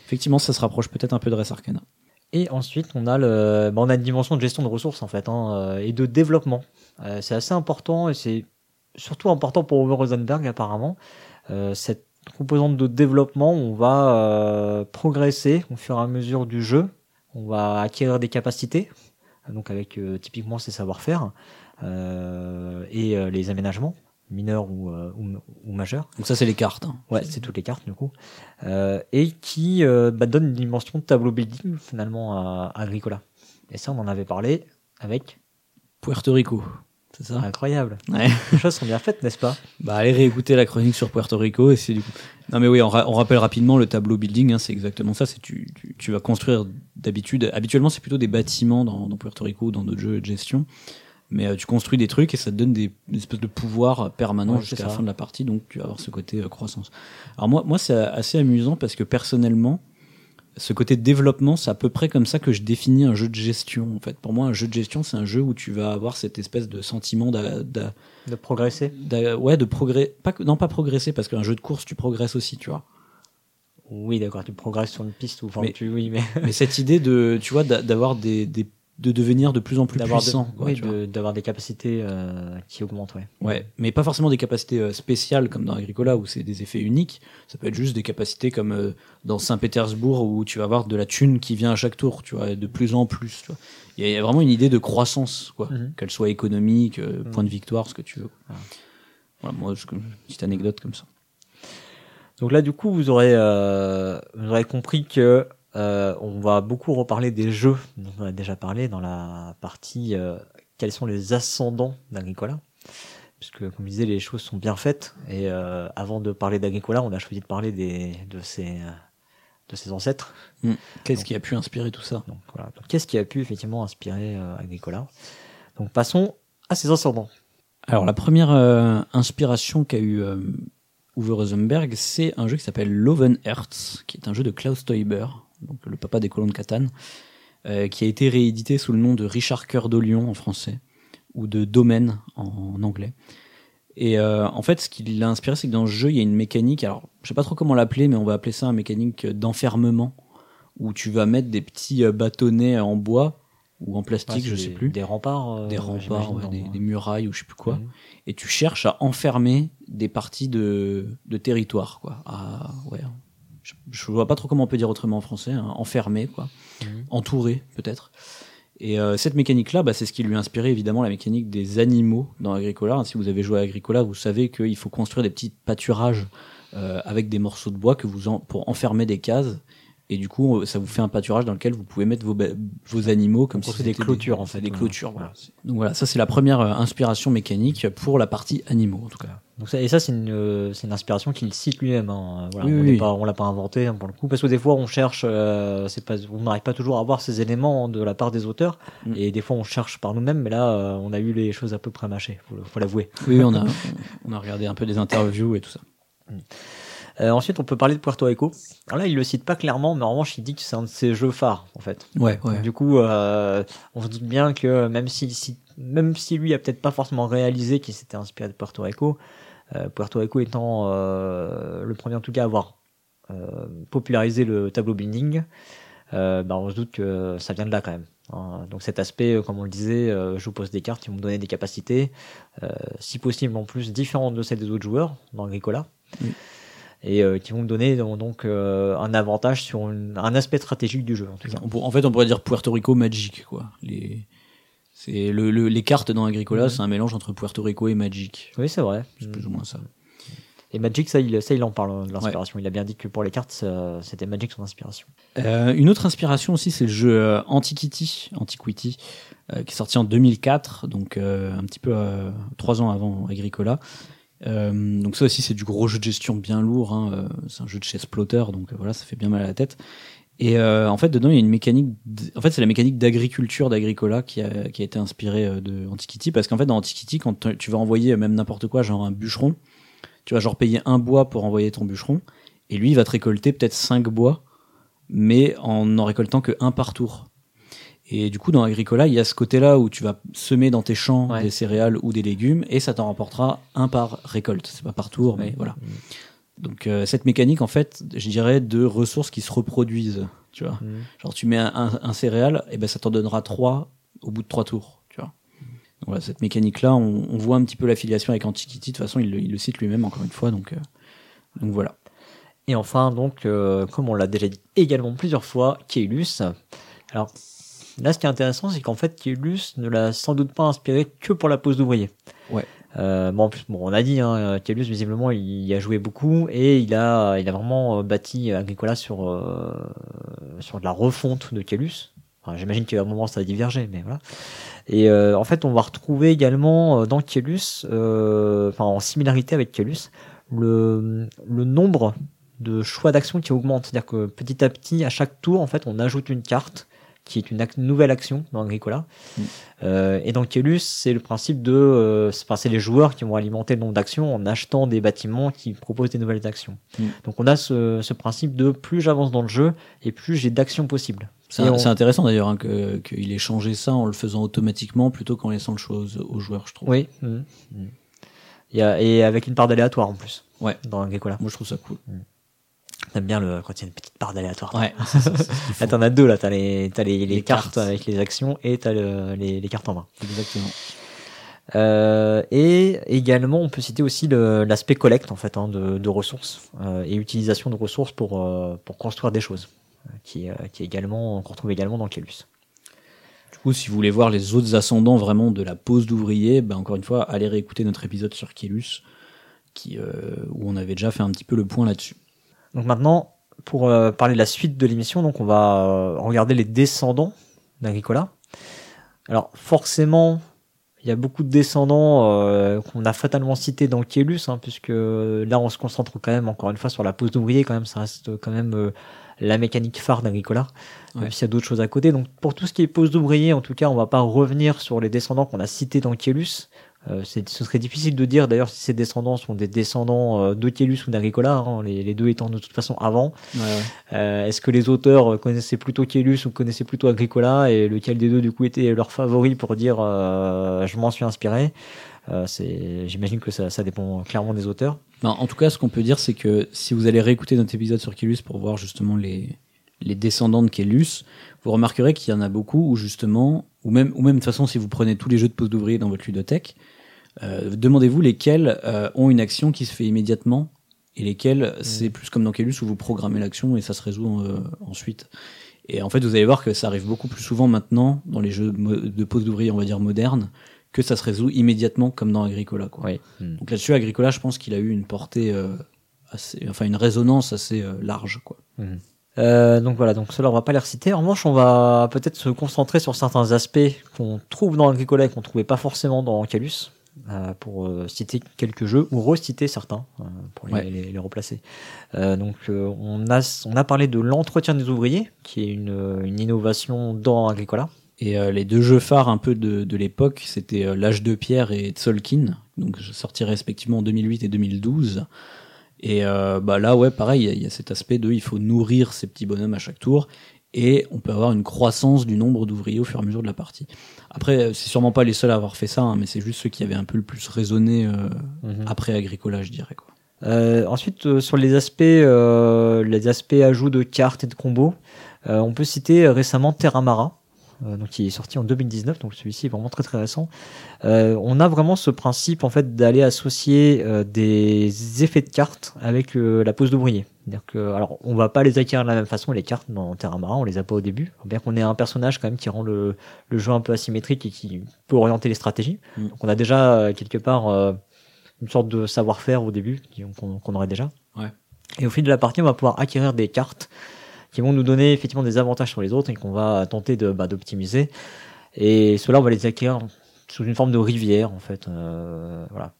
effectivement, ça se rapproche peut-être un peu de Res Arcana. Et ensuite, on a, le, bah, on a une dimension de gestion de ressources en fait, hein, euh, et de développement. Euh, c'est assez important et c'est surtout important pour Uwe Rosenberg apparemment. Euh, cette composante de développement, on va progresser au fur et à mesure du jeu. On va acquérir des capacités, donc avec euh, typiquement ses savoir-faire. euh, et euh, les aménagements mineurs ou, ou, ou majeurs. Donc ça, c'est les cartes. hein. Ouais, c'est toutes les cartes du coup. Et qui bah, donne une dimension de tableau building finalement à, à Agricola. Et ça, on en avait parlé avec. Puerto Rico, c'est ça Incroyable. Ouais. Les choses sont bien faites, n'est-ce pas? Bah, allez réécouter la chronique sur Puerto Rico et c'est du coup. Non mais oui, on, ra- on rappelle rapidement le tableau building, hein, c'est exactement ça. C'est tu, tu, tu vas construire d'habitude. Habituellement, c'est plutôt des bâtiments dans, dans Puerto Rico ou dans d'autres jeux de gestion. Mais euh, tu construis des trucs et ça te donne des, des espèces de pouvoirs permanents Ouais, jusqu'à la fin de la partie. Donc tu vas avoir ce côté euh, croissance. Alors moi, moi c'est assez amusant parce que personnellement, ce côté développement, c'est à peu près comme ça que je définis un jeu de gestion. En fait, pour moi, un jeu de gestion, c'est un jeu où tu vas avoir cette espèce de sentiment De progresser. ouais, de. Pas, que- non, pas progresser parce qu'un jeu de course, tu progresses aussi, tu vois. Oui, d'accord, tu progresses sur une piste ou enfin, Mais- tu, oui, mais Mais cette idée de, tu vois, d'a- d'avoir des, des, de devenir de plus en plus de- puissant. quoi, oui, tu vois. de- d'avoir des capacités euh, qui augmentent, ouais. Ouais, mais pas forcément des capacités euh, spéciales comme dans Agricola où c'est des effets uniques. Ça peut être juste des capacités comme euh, dans Saint-Pétersbourg où tu vas avoir de la thune qui vient à chaque tour, tu vois, de plus en plus. Il y a- il y a vraiment une idée de croissance, quoi, Mhm. qu'elle soit économique, euh, Mhm. point de victoire, ce que tu veux. Voilà, moi, je- une petite anecdote comme ça. Donc là, du coup, vous aurez, vous aurez compris que euh, on va beaucoup reparler des jeux dont on a déjà parlé dans la partie euh, quels sont les ascendants d'Agricola. Puisque, comme je disais, les choses sont bien faites. Et euh, avant de parler d'Agricola, on a choisi de parler des, de, ses, de ses ancêtres. Qu'est-ce qui a pu inspirer tout ça? Donc, voilà. Donc, Qu'est-ce qui a pu effectivement inspirer Agricola? Donc passons à ses ascendants. Alors la première inspiration qu'a eu Uwe Rosenberg, c'est un jeu qui s'appelle Loven Hertz, qui est un jeu de Klaus Teuber, donc le papa des colons de Catane, euh, qui a été réédité sous le nom de Richard Cœur de Lion en français, ou de Domaine en anglais. Et euh, en fait, ce qui l'a inspiré, c'est que dans ce jeu, il y a une mécanique, alors je sais pas trop comment l'appeler, mais on va appeler ça une mécanique d'enfermement, où tu vas mettre des petits euh, bâtonnets en bois ou en plastique, je sais des- plus Des remparts. euh, des remparts, ouais, des, des murailles ou je sais plus quoi, et tu cherches à enfermer des parties de, de territoire, quoi. À, ouais, je, je vois pas trop comment on peut dire autrement en français, hein, enfermer, quoi, Mhm. entouré peut-être. Et euh, cette mécanique-là, bah, c'est ce qui lui a inspiré évidemment la mécanique des animaux dans Agricola. Si vous avez joué à Agricola, vous savez qu'il faut construire des petits pâturages euh, avec des morceaux de bois que vous en, pour enfermer des cases. Et du coup, euh, ça vous fait un pâturage dans lequel vous pouvez mettre vos, animaux comme si c'est des clôtures, en fait, Des clôtures, voilà. Donc voilà, ça c'est la première euh, inspiration mécanique pour la partie animaux en tout cas. Donc ça, et ça, c'est une, euh, une inspiration qu'il cite lui-même. Hein. Voilà, Oui, on oui, on l'a pas inventé hein, pour le coup, parce que des fois on cherche, euh, c'est pas, on n'arrive pas toujours à avoir ces éléments de la part des auteurs, Mm. et des fois on cherche par nous-mêmes, mais là, euh, on a eu les choses à peu près mâchées, faut, faut l'avouer. Oui, on a, on a regardé un peu des interviews et tout ça. Euh, ensuite, on peut parler de Puerto Rico. Alors là, il le cite pas clairement, mais en revanche, il dit que c'est un de ses jeux phares, en fait. Ouais, Donc, du coup, euh, on se doute bien que même si, si- même si lui a peut-être pas forcément réalisé qu'il s'était inspiré de Puerto Rico, euh, Puerto Rico étant le premier en tout cas à avoir popularisé le tableau building, euh, bah, on se doute que ça vient de là quand même. hein. Donc cet aspect, comme on le disait, je vous pose des cartes qui vont me donner des capacités, si possible en plus différentes de celles des autres joueurs dans Agricola. Oui. Et euh, qui vont me donner donc, euh, un avantage sur une- un aspect stratégique du jeu en tout cas. On pour- en fait, on pourrait dire Puerto Rico Magic, quoi. Les, c'est le, le- les cartes dans Agricola, c'est un mélange entre Puerto Rico et Magic. Oui, c'est vrai. C'est plus ou moins ça. Et Magic, ça il, ça, il en parle de l'inspiration. Il a bien dit que pour les cartes, c'était Magic son inspiration. Euh, une autre inspiration aussi, c'est le jeu Antiquity, Antiquity, qui est sorti en 2004, donc un petit peu trois ans avant Agricola. Euh, donc ça aussi, c'est du gros jeu de gestion bien lourd. hein, euh, c'est un jeu de chess plotter, donc euh, voilà, ça fait bien mal à la tête. Et en fait, dedans, il y a une mécanique. En fait, c'est la mécanique d'agriculture d'Agricola qui a, été inspirée de Antiquity, parce qu'en fait, dans Antiquity, quand tu- vas envoyer même n'importe quoi, genre un bûcheron, tu vas genre payer un bois pour envoyer ton bûcheron, et lui, il va te récolter peut-être cinq bois, mais en n'en récoltant que un par tour. Et du coup, dans Agricola, il y a ce côté-là où tu vas semer dans tes champs Ouais. des céréales ou des légumes, et ça t'en rapportera un par récolte. C'est pas par tour, mais voilà. Donc euh, cette mécanique, en fait, je dirais de ressources qui se reproduisent, tu vois. Mhm. Genre tu mets un, un, un céréale, et ben ça t'en donnera trois au bout de trois tours, tu vois. Donc voilà, cette mécanique-là, on, on voit un petit peu l'affiliation avec Antiquity. De toute façon, il, le- il le cite lui-même encore une fois, donc euh, donc voilà. Et enfin, donc, euh, comme on l'a déjà dit également plusieurs fois, Keylus. Alors, Là, ce qui est intéressant, c'est qu'en fait, Kélus ne l'a sans doute pas inspiré que pour la pose d'ouvrier. Ouais. Euh, bon, en plus, bon, on a dit, hein, Kélus, visiblement, il y a joué beaucoup et il a, il a vraiment euh, bâti Agricola sur, euh, sur de la refonte de Kélus. Enfin, J'imagine qu'à un moment, ça a divergé, mais voilà. Et euh, en fait, on va retrouver également dans euh, enfin, en similarité avec Kélus, le, le nombre de choix d'action qui augmente. C'est-à-dire que petit à petit, à chaque tour, en fait, on ajoute une carte qui est une ac- nouvelle action dans Agricola. Mm. Euh, et dans Kélus, c'est le principe de, euh, c'est les joueurs qui vont alimenter le nombre d'actions en achetant des bâtiments qui proposent des nouvelles actions. Mm. Donc on a ce, ce principe de plus j'avance dans le jeu et plus j'ai d'actions possibles. C'est Et on- intéressant d'ailleurs hein, que- qu'il ait changé ça en le faisant automatiquement plutôt qu'en laissant le choix aux, aux joueurs, je trouve. Oui. Mm. Mm. Et avec une part d'aléatoire en plus. Ouais. Dans Agricola. Moi, je trouve ça cool. J'aime bien le, quand il y a une petite part d'aléatoire. Ouais, ça. Là, t'en as deux, là. T'as les, t'as les, les, Les cartes, cartes. avec les actions et t'as le, les, les cartes en main. Exactement. Euh, et également, on peut citer aussi le- l'aspect collecte, en fait, hein, de, de ressources, euh, et utilisation de ressources pour, euh, pour construire des choses, qui, euh, qui est également, qu'on retrouve également dans Kélus. Du coup, si vous voulez voir les autres ascendants vraiment de la pose d'ouvrier, ben encore une fois, allez réécouter notre épisode sur Kélus, qui, euh, où on avait déjà fait un petit peu le point là-dessus. Donc maintenant, pour euh, parler de la suite de l'émission, donc on va euh, regarder les descendants d'Agricola. Alors forcément, il y a beaucoup de descendants euh, qu'on a fatalement cités dans Kélus, hein, puisque là on se concentre quand même encore une fois sur la pose d'ouvrier, quand même ça reste quand même la mécanique phare d'Agricola, Ouais. même s'il y a d'autres choses à côté. Donc pour tout ce qui est pose d'ouvrier, en tout cas, on va pas revenir sur les descendants qu'on a cités dans Kélus. Euh, ce serait difficile de dire d'ailleurs si ces descendants sont des descendants euh, de Kélus ou d'Agricola, hein, les, les deux étant de toute façon avant. Ouais. Euh, Est-ce que les auteurs euh, connaissaient plutôt Kélus ou connaissaient plutôt Agricola et lequel des deux du coup était leur favori pour dire je m'en suis inspiré? J'imagine que ça, ça dépend clairement des auteurs. En tout cas, ce qu'on peut dire, c'est que si vous allez réécouter notre épisode sur Kélus pour voir justement les, les descendants de Kélus, vous remarquerez qu'il y en a beaucoup où justement, ou même, ou même de toute façon, si vous prenez tous les jeux de pose d'ouvrier dans votre ludothèque, demandez-vous lesquels euh, ont une action qui se fait immédiatement et lesquels c'est plus comme dans Kélus où vous programmez l'action et ça se résout euh, ensuite. Et en fait, vous allez voir que ça arrive beaucoup plus souvent maintenant dans les jeux de pose d'ouvrier, on va dire modernes, que ça se résout immédiatement comme dans Agricola. Quoi. Oui. Donc là-dessus, Agricola, je pense qu'il a eu une portée euh, assez, enfin une résonance assez euh, large, quoi. Euh, donc voilà, donc cela on va pas les reciter. En revanche, on va peut-être se concentrer sur certains aspects qu'on trouve dans Agricola et qu'on trouvait pas forcément dans Calus, euh, pour euh, citer quelques jeux ou reciter certains euh, pour les, Ouais. les- les replacer. Euh, donc on a on a parlé de l'entretien des ouvriers, qui est une, une innovation dans Agricola. Et les deux jeux phares un peu de, de l'époque, c'était L'âge de pierre et Tzolk'in, donc sortis respectivement en 2008 et 2012. Et bah là, ouais, pareil, il y y, a cet aspect de, il faut nourrir ces petits bonhommes à chaque tour, et on peut avoir une croissance du nombre d'ouvriers au fur et à mesure de la partie. Après, euh, c'est sûrement pas les seuls à avoir fait ça, hein, mais c'est juste ceux qui avaient un peu le plus résonné euh, après Agricola, je dirais. Quoi. Euh, ensuite, euh, sur les aspects, les aspects ajout de cartes et de combos, on peut citer récemment Terramara, donc qui est sorti en 2019, donc celui-ci est vraiment très très récent. On a vraiment ce principe en fait d'aller associer des effets de cartes avec la pose d'ouvrier. C'est-à-dire que, alors, on va pas les acquérir de la même façon les cartes dans Terramara, on les a pas au début. Bien qu'on ait un personnage quand même qui rend le, le jeu un peu asymétrique et qui peut orienter les stratégies. Mm. Donc on a déjà euh, quelque part euh, une sorte de savoir-faire au début qu'on aurait déjà. Ouais. Et au fil de la partie, on va pouvoir acquérir des cartes qui vont nous donner effectivement des avantages sur les autres et qu'on va tenter de bah, d'optimiser. Et cela, on va les acquérir sous une forme de rivière en fait. Euh, voilà.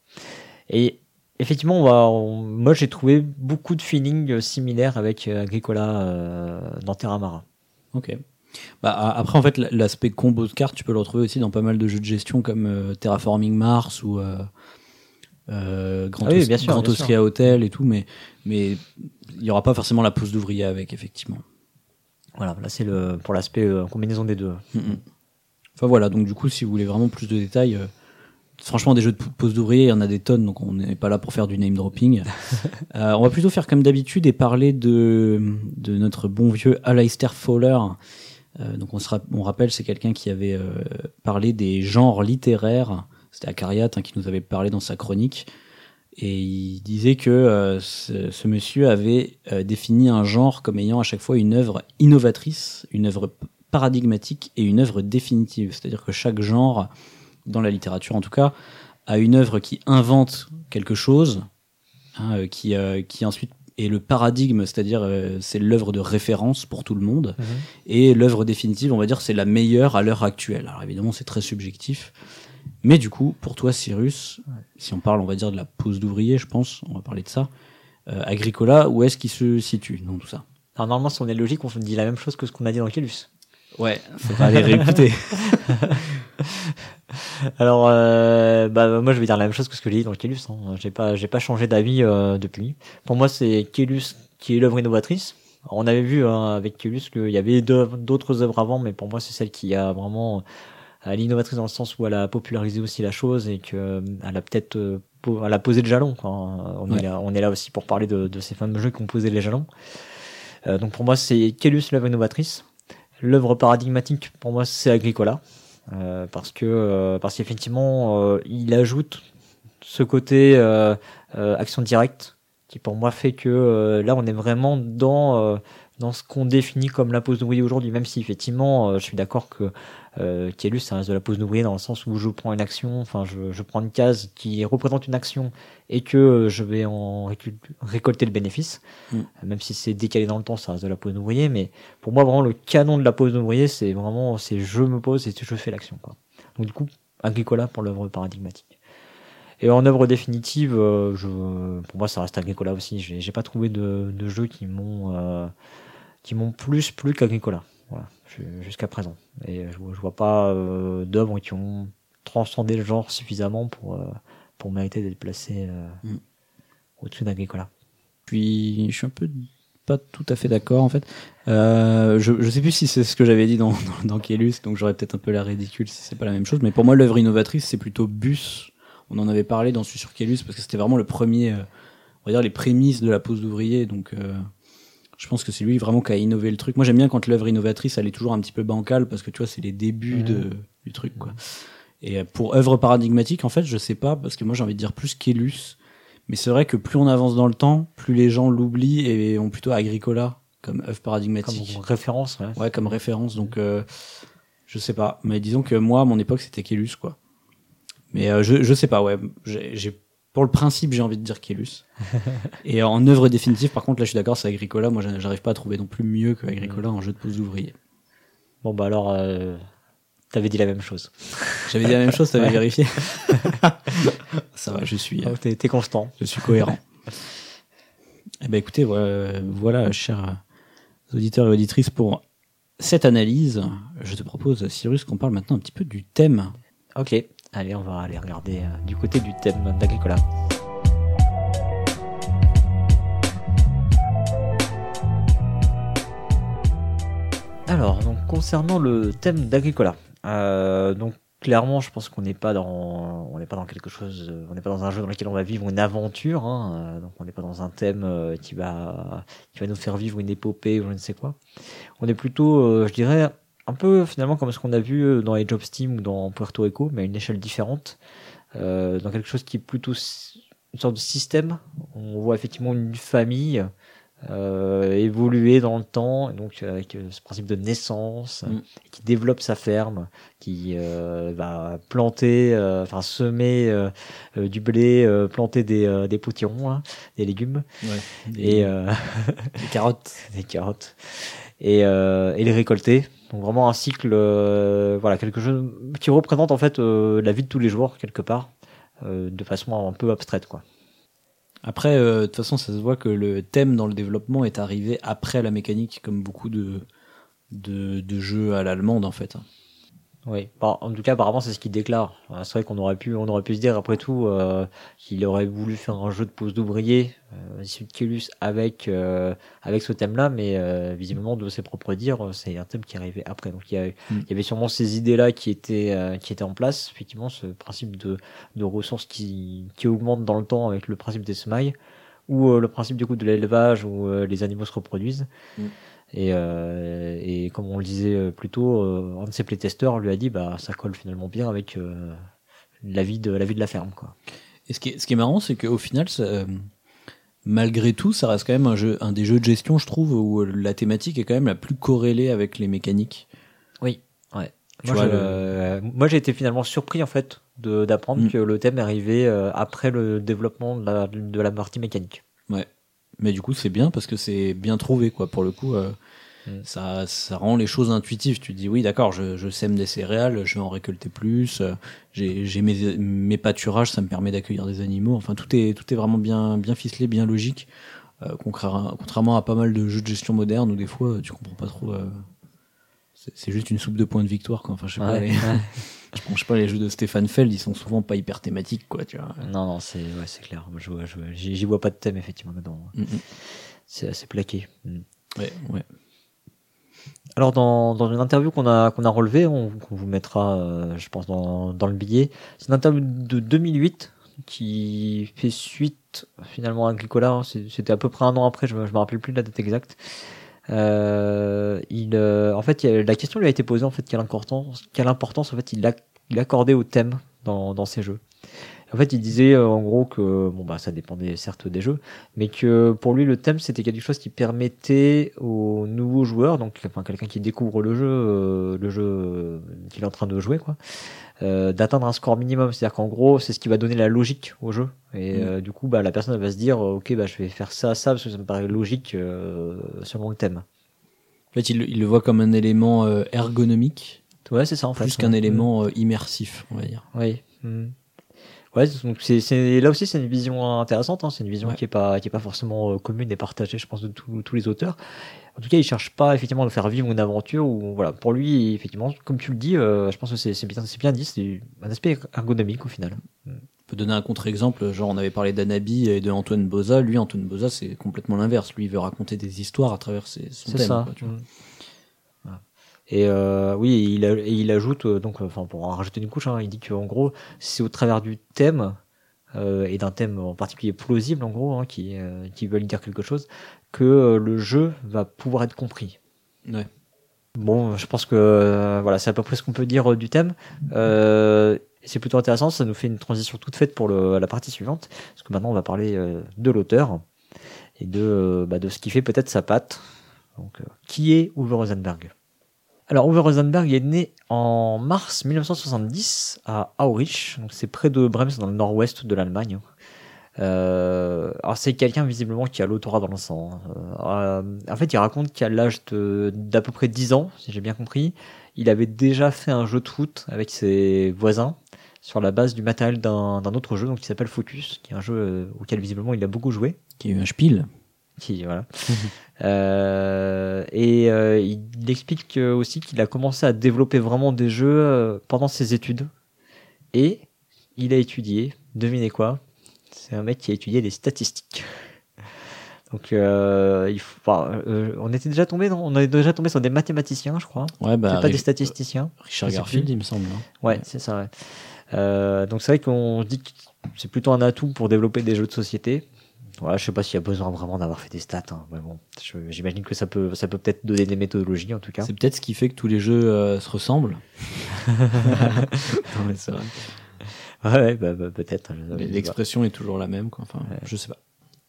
Et effectivement, on va, on- moi j'ai trouvé beaucoup de feeling similaires avec euh, Agricola euh, dans Terramara. Ok. Bah, après, en fait, l'aspect combo de cartes, tu peux le retrouver aussi dans pas mal de jeux de gestion comme euh, Terraforming Mars ou euh, euh, Grand, Ah oui, Aus- bien sûr, Grand bien Austria Hotel et tout, mais mais il y aura pas forcément la pose d'ouvrier avec, effectivement. Voilà, là c'est le pour l'aspect euh, combinaison des deux. Mm. Enfin voilà, donc du coup, si vous voulez vraiment plus de détails, euh, franchement, des jeux de pose d'ouvrier, il y en a des tonnes, donc on n'est pas là pour faire du name dropping. Euh, on va plutôt faire comme d'habitude et parler de, de notre bon vieux Aleister Fowler. Euh, donc on, se ra- on rappelle, c'est quelqu'un qui avait euh, parlé des genres littéraires. C'était Acariat hein, qui nous avait parlé dans sa chronique. Et il disait que ce, ce monsieur avait défini un genre comme ayant à chaque fois une œuvre innovatrice, une œuvre paradigmatique et une œuvre définitive. C'est-à-dire que chaque genre, dans la littérature en tout cas, a une œuvre qui invente quelque chose, hein, euh, qui, euh, qui ensuite est le paradigme, c'est-à-dire euh, c'est l'œuvre de référence pour tout le monde, Mhm. et l'œuvre définitive, on va dire, c'est la meilleure à l'heure actuelle. Alors évidemment, c'est très subjectif. Mais du coup, pour toi, Cyrus, si on parle, on va dire, de la pose d'ouvrier, je pense, on va parler de ça, euh, Agricola, où est-ce qu'il se situe dans tout ça? Alors, normalement, si on est logique, on dit la même chose que ce qu'on a dit dans Kélus. Ouais, faut pas aller réécouter. Alors, euh, bah, moi, je vais dire la même chose que ce que j'ai dit dans Kélus. Hein. J'ai pas, j'ai pas changé d'avis euh, depuis. Pour moi, c'est Kélus qui est l'œuvre innovatrice. Alors, on avait vu hein, avec Kélus qu'il y avait d'autres œuvres avant, mais pour moi, c'est celle qui a vraiment euh, l'innovatrice dans le sens où elle a popularisé aussi la chose et que euh, elle a peut-être euh, elle a posé le jalon. quoi. On, Ouais. est là, on est là aussi pour parler de, de ces fameux jeux qui ont posé les jalons. Euh, donc pour moi, c'est Kélus l'œuvre innovatrice. L'œuvre paradigmatique, pour moi, c'est Agricola. Euh, parce que euh, parce qu'effectivement euh, il ajoute ce côté action directe qui pour moi fait que là on est vraiment dans dans ce qu'on définit comme la pose d'ouvrier aujourd'hui même si effectivement je suis d'accord que euh, Kélus ça reste de la pose d'ouvrier dans le sens où je prends une action enfin je, je prends une case qui représente une action et que euh, je vais en récolter le bénéfice. Mm. même si c'est décalé dans le temps ça reste de la pose d'ouvrier mais pour moi vraiment le canon de la pose d'ouvrier c'est vraiment c'est je me pose et je fais l'action quoi. Donc du coup Agricola pour l'œuvre paradigmatique. Et en œuvre définitive euh, je pour moi ça reste Agricola aussi. J'ai j'ai pas trouvé de, de jeux qui m'ont euh, qui m'ont plus plu qu'Agricola jusqu'à présent et je, je vois pas euh, d'œuvres qui ont transcendé le genre suffisamment pour euh, pour mériter d'être placé euh, Mm. au-dessus d'Agricola Puis je suis un peu pas tout à fait d'accord en fait. Euh, je, je sais plus si c'est ce que j'avais dit dans, dans, dans Kélus, donc j'aurais peut-être un peu l'air ridicule si c'est pas la même chose. Mais pour moi, l'œuvre innovatrice, c'est plutôt Bus. On en avait parlé dans Suis sur Kélus parce que c'était vraiment le premier, euh, on va dire les prémices de la pose d'ouvrier. Donc euh, je pense que c'est lui vraiment qui a innové le truc. Moi, j'aime bien quand l'œuvre innovatrice, elle est toujours un petit peu bancale parce que tu vois, c'est les débuts de, du truc quoi. Et euh, pour œuvre paradigmatique, en fait, je sais pas parce que moi j'ai envie de dire plus Kélus. Mais c'est vrai que plus on avance dans le temps, plus les gens l'oublient et ont plutôt Agricola comme œuvre comme paradigmatique. référence ouais. Ouais, comme référence. Donc, euh, je sais pas. Mais disons que moi, à mon époque, c'était Kélus, quoi. Mais euh, je, je sais pas, ouais. J'ai- pour le principe, j'ai envie de dire Kélus. et en œuvre définitive, par contre, là, je suis d'accord, c'est Agricola. Moi, j'a- j'arrive pas à trouver non plus mieux que Agricola en jeu de pose d'ouvrier. bon bah alors euh, t'avais dit la même chose J'avais dit la même chose, t'avais Ouais. vérifié. Ça va, je suis. euh, Oh, t'es t'es constant Je suis cohérent. eh ben écoutez, voilà, voilà, chers auditeurs et auditrices, pour cette analyse, je te propose, Cyrus, qu'on parle maintenant un petit peu du thème. Ok, allez, on va aller regarder euh, du côté du thème d'Agricola. Alors, donc concernant le thème d'Agricola, euh, donc clairement, je pense qu'on n'est pas dans, on n'est pas dans quelque chose, euh, on n'est pas dans un jeu dans lequel on va vivre une aventure, hein, donc on n'est pas dans un thème qui va, qui va nous faire vivre une épopée ou je ne sais quoi. On est plutôt, je dirais, un peu finalement comme ce qu'on a vu euh, dans Age of Steam ou dans Puerto Rico, mais à une échelle différente, euh, dans quelque chose qui est plutôt une sorte de système. On voit effectivement une famille euh, évoluer dans le temps, et donc avec ce principe de naissance, Mm. qui développe sa ferme, qui euh, va planter, enfin semer du blé, planter des, des potirons, hein, des légumes, Des, et des carottes. des carottes et, euh, et les récolter. Donc vraiment un cycle, euh, voilà, quelque chose qui représente en fait euh, la vie de tous les jours quelque part, euh, de façon un peu abstraite quoi. Après, euh, de toute façon, ça se voit que le thème dans le développement est arrivé après la mécanique, comme beaucoup de, de, de jeux à l'allemande, en fait. Oui. Bon, en tout cas, apparemment, c'est ce qu'il déclare. C'est vrai qu'on aurait pu, on aurait pu se dire après tout euh, qu'il aurait voulu faire un jeu de pose d'ouvrier euh, avec euh, avec ce thème-là, mais euh, visiblement de ses propres dires, c'est un thème qui arrivé après. Donc il y, a- Mm. il y avait sûrement ces idées-là qui étaient qui étaient en place. Effectivement, ce principe de de ressources qui qui augmente dans le temps avec le principe des semailles ou euh, le principe du coup de l'élevage où euh, les animaux se reproduisent. Mm. Et, euh, et comme on le disait plus tôt, un de ses playtesters lui a dit bah ça colle finalement bien avec la vie de la vie de la ferme quoi. Et ce qui est, ce qui est marrant, c'est qu'au final, ça, malgré tout, ça reste quand même un, jeu, un des jeux de gestion, je trouve, où la thématique est quand même la plus corrélée avec les mécaniques. Oui, ouais. Tu Moi, euh, j'ai été finalement surpris en fait d'apprendre Mm. que le thème est arrivé euh, après le développement de la, de la partie mécanique. Ouais. Mais du coup, c'est bien parce que c'est bien trouvé, quoi. Pour le coup, euh, Mm. ça, ça rend les choses intuitives. Tu te dis, oui, d'accord, je, je sème des céréales, je vais en récolter plus. euh, J'ai mes, mes pâturages, ça me permet d'accueillir des animaux. Enfin, tout est, tout est vraiment bien, bien ficelé, bien logique. Euh, contrairement, à pas mal de jeux de gestion modernes où des fois, tu comprends pas trop. euh, c'est juste une soupe de points de victoire, quoi. Enfin, je sais pas, Ouais, les, ouais. je pense pas, les jeux de Stéphane Feld, ils sont souvent pas hyper thématiques, quoi, tu vois. Non, non, c'est ouais, clair. Je vois- vois- J'y j'y vois pas de thème effectivement dedans. Mm, mm. C'est assez plaqué. Mm. Ouais, ouais. Alors dans, dans une interview qu'on a qu'on a relevée, on, qu'on vous mettra, euh, je pense dans, dans le billet, c'est une interview de 2008 qui fait suite finalement à Agricola. hein. C'était à peu près un an après, je me, je me rappelle plus la date exacte. Euh, il, euh, en fait, la question lui a été posée en fait quelle importance, quelle importance en fait il, a, il accordait au thème dans, dans ses jeux. En fait, il disait euh, en gros que bon bah ça dépendait certes des jeux, mais que pour lui le thème c'était quelque chose qui permettait aux nouveaux joueurs, donc enfin quelqu'un qui découvre le jeu, euh, le jeu euh, qu'il est en train de jouer quoi, euh, d'atteindre un score minimum. C'est-à-dire qu'en gros c'est ce qui va donner la logique au jeu. Et Mm. du coup bah la personne va se dire ok bah je vais faire ça ça parce que ça me paraît logique selon le thème. En fait, il, il le voit comme un élément ergonomique, Ouais c'est ça en fait. plus qu'un Ouais. élément immersif, on va dire. Oui. Mm. Ouais, donc c'est, là aussi c'est une vision intéressante. Hein. C'est une vision Ouais. qui est pas qui est pas forcément euh, commune et partagée, je pense, de tous tous les auteurs. En tout cas, il cherche pas effectivement nous faire vivre une aventure ou voilà. Pour lui, effectivement, comme tu le dis, euh, je pense que c'est bien bien dit. C'est un aspect ergonomique au final. On peut donner un contre-exemple, genre on avait parlé d'Anabi et de Antoine Boza. Lui, Antoine Boza, c'est complètement l'inverse. Lui, il veut raconter des histoires à travers ses, son C'est thème. ça. quoi, tu vois. Et euh, oui, et il, a- et il ajoute euh, donc, enfin pour en rajouter une couche, hein, il dit qu'en gros, c'est au travers du thème euh, et d'un thème en particulier plausible, en gros, hein, qui euh, qui veulent dire quelque chose, que le jeu va pouvoir être compris. Ouais. Bon, je pense que voilà, c'est à peu près ce qu'on peut dire du thème. C'est plutôt intéressant, ça nous fait une transition toute faite pour le, la partie suivante, parce que maintenant on va parler de l'auteur et de, bah, de ce qui fait peut-être sa patte. Donc, qui est Uwe Rosenberg? Alors, Uwe Rosenberg est né en mars 1970 à Aurich, donc c'est près de Brems, dans le nord-ouest de l'Allemagne. Euh, alors c'est quelqu'un visiblement qui a l'autorat dans le sang. Euh, en fait, il raconte qu'à l'âge d'à peu près 10 ans, si j'ai bien compris, il avait déjà fait un jeu de foot avec ses voisins sur la base du matériel d'un d'un autre jeu donc qui s'appelle Focus, qui est un jeu euh, auquel visiblement il a beaucoup joué. Qui est un spiel. Qui voilà. Euh, et euh, il explique aussi qu'il a commencé à développer vraiment des jeux euh, pendant ses études. Et il a étudié, devinez quoi C'est un mec qui a étudié les statistiques. Donc, euh, il faut, enfin, euh, on était déjà tombé, non? On est déjà tombé sur des mathématiciens, je crois. Ouais, bah, pas des statisticiens. Richard Garfield, il me semble. hein. Ouais, c'est ça. Ouais. Euh, donc c'est vrai qu'on dit que c'est plutôt un atout pour développer des jeux de société. Voilà, je sais pas s'il y a besoin vraiment d'avoir fait des stats. Hein. Mais bon, j'imagine que ça peut, ça peut peut-être donner des méthodologies en tout cas. C'est peut-être ce qui fait que tous les jeux euh, se ressemblent. non, mais c'est vrai. Ouais, bah, bah, peut-être. pas. L'expression est toujours la même. Quoi. Enfin, Ouais. je sais pas.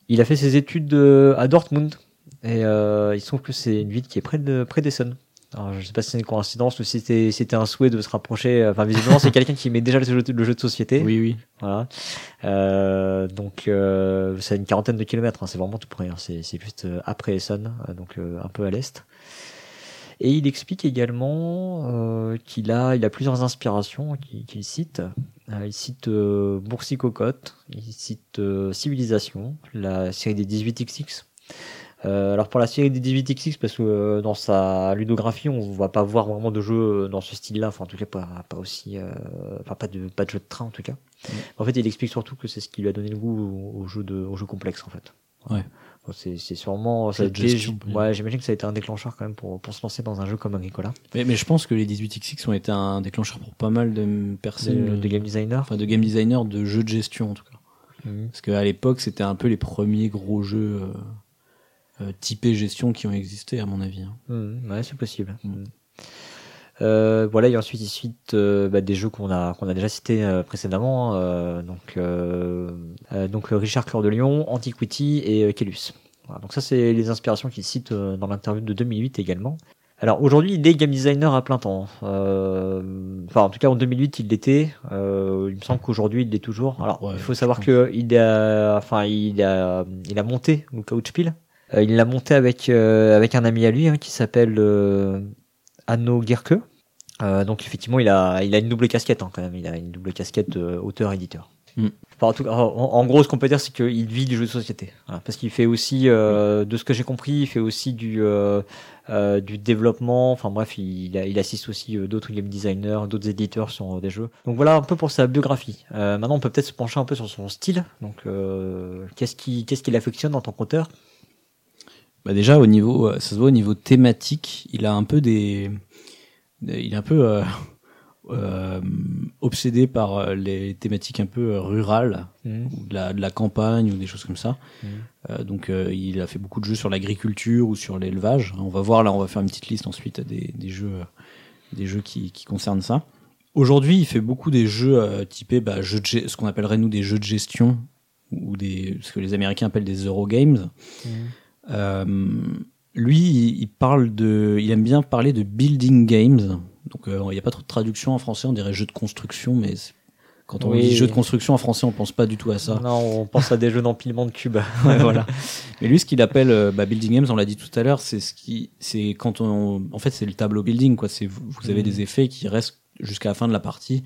Il a fait ses études euh, à Dortmund et euh, il se trouve que c'est une ville qui est près de près d'Essen. Alors, je sais pas si c'est une coïncidence ou si c'était un souhait de se rapprocher. Enfin, visiblement, c'est quelqu'un qui met déjà le jeu, le jeu de société. Oui, oui. Voilà. Euh, donc, euh, c'est une quarantaine de kilomètres. hein, c'est vraiment tout près. hein, c'est juste euh, après Essen, euh, donc euh, un peu à l'est. Et il explique également euh, qu'il a, il a plusieurs inspirations qu'il qu'il cite. Euh, il cite euh, Boursicocotte, il cite euh, Civilisation, la série des 18XX. Euh, alors pour la série des 18XX, parce que euh, dans sa ludographie, on va pas voir vraiment de jeu dans ce style-là, enfin en tout cas pas, pas aussi, euh, enfin pas de pas de jeu de train en tout cas. En fait, il explique surtout que c'est ce qui lui a donné le goût au, au jeu de au jeu complexe en fait. Ouais. Bon, c'est c'est sûrement ça a été- gestion, ouais, j'imagine que ça a été un déclencheur quand même pour pour se lancer dans un jeu comme Agricola Mais, mais je pense que les 18XX ont été un déclencheur pour pas mal de personnes, de, de game designer. enfin de game designers de jeux de gestion en tout cas. Mhm. Parce qu'à l'époque, c'était un peu les premiers gros jeux euh, euh, typés gestion qui ont existé, à mon avis. hein. Mhm, ouais, c'est possible. Mm. Mhm. Euh, voilà, et ensuite euh, bah, des jeux qu'on a qu'on a déjà cités euh, précédemment, euh, donc euh, euh, donc euh, Richard Cœur de Lion, Antiquity et euh, Kellus. Voilà, donc ça c'est les inspirations qu'il cite euh, dans l'interview de 2008 également. Alors aujourd'hui, il est game designer à plein temps. Euh, enfin, en tout cas, en 2008, il l'était. Euh, il me semble qu'aujourd'hui, il l'est toujours. Alors, Ouais, il faut savoir que il a, enfin, il a, il a monté le Couchpil. Euh, il l'a monté avec euh, avec un ami à lui hein, qui s'appelle euh, Anno Gierke. Euh, donc effectivement, il a, il a une double casquette hein, quand même. Il a une double casquette auteur-éditeur. Mm. Enfin, en, tout cas, en, en gros, ce qu'on peut dire, c'est qu'il vit du jeu de société. Voilà. parce qu'il fait aussi, euh, de ce que j'ai compris, il fait aussi du euh, euh, du développement. Enfin bref, il, il assiste aussi d'autres game designers, d'autres éditeurs sur des jeux. Donc voilà un peu pour sa biographie. Maintenant, on peut peut-être se pencher un peu sur son style. Donc, qu'est-ce qui, qu'est-ce qu'il affectionne en tant qu'auteur? Bah déjà au niveau, euh, ça se voit au niveau thématique, il a un peu des, il est un peu euh, euh, obsédé par les thématiques un peu rurales ou de la, de la campagne ou des choses comme ça. Mhm. Euh, donc il a fait beaucoup de jeux sur l'agriculture ou sur l'élevage. On va voir là, on va faire une petite liste ensuite des, des jeux, des jeux qui, qui concernent ça. Aujourd'hui, il fait beaucoup des jeux typés bah, jeux de, ce qu'on appellerait nous des jeux de gestion ou des ce que les Américains appellent des Eurogames. Euh, lui, il parle de, il aime bien parler de building games. Donc, euh, il n'y a pas trop de traduction en français. On dirait jeu de construction, mais quand on Oui, dit jeu de construction en français, on pense pas du tout à ça. Non, on pense à des jeux d'empilement de cubes. Ouais, voilà. Mais lui, ce qu'il appelle euh, bah, building games, on l'a dit tout à l'heure, c'est ce qui, c'est quand on, en fait, c'est le tableau building, quoi. C'est vous, vous avez Mhm. des effets qui restent jusqu'à la fin de la partie.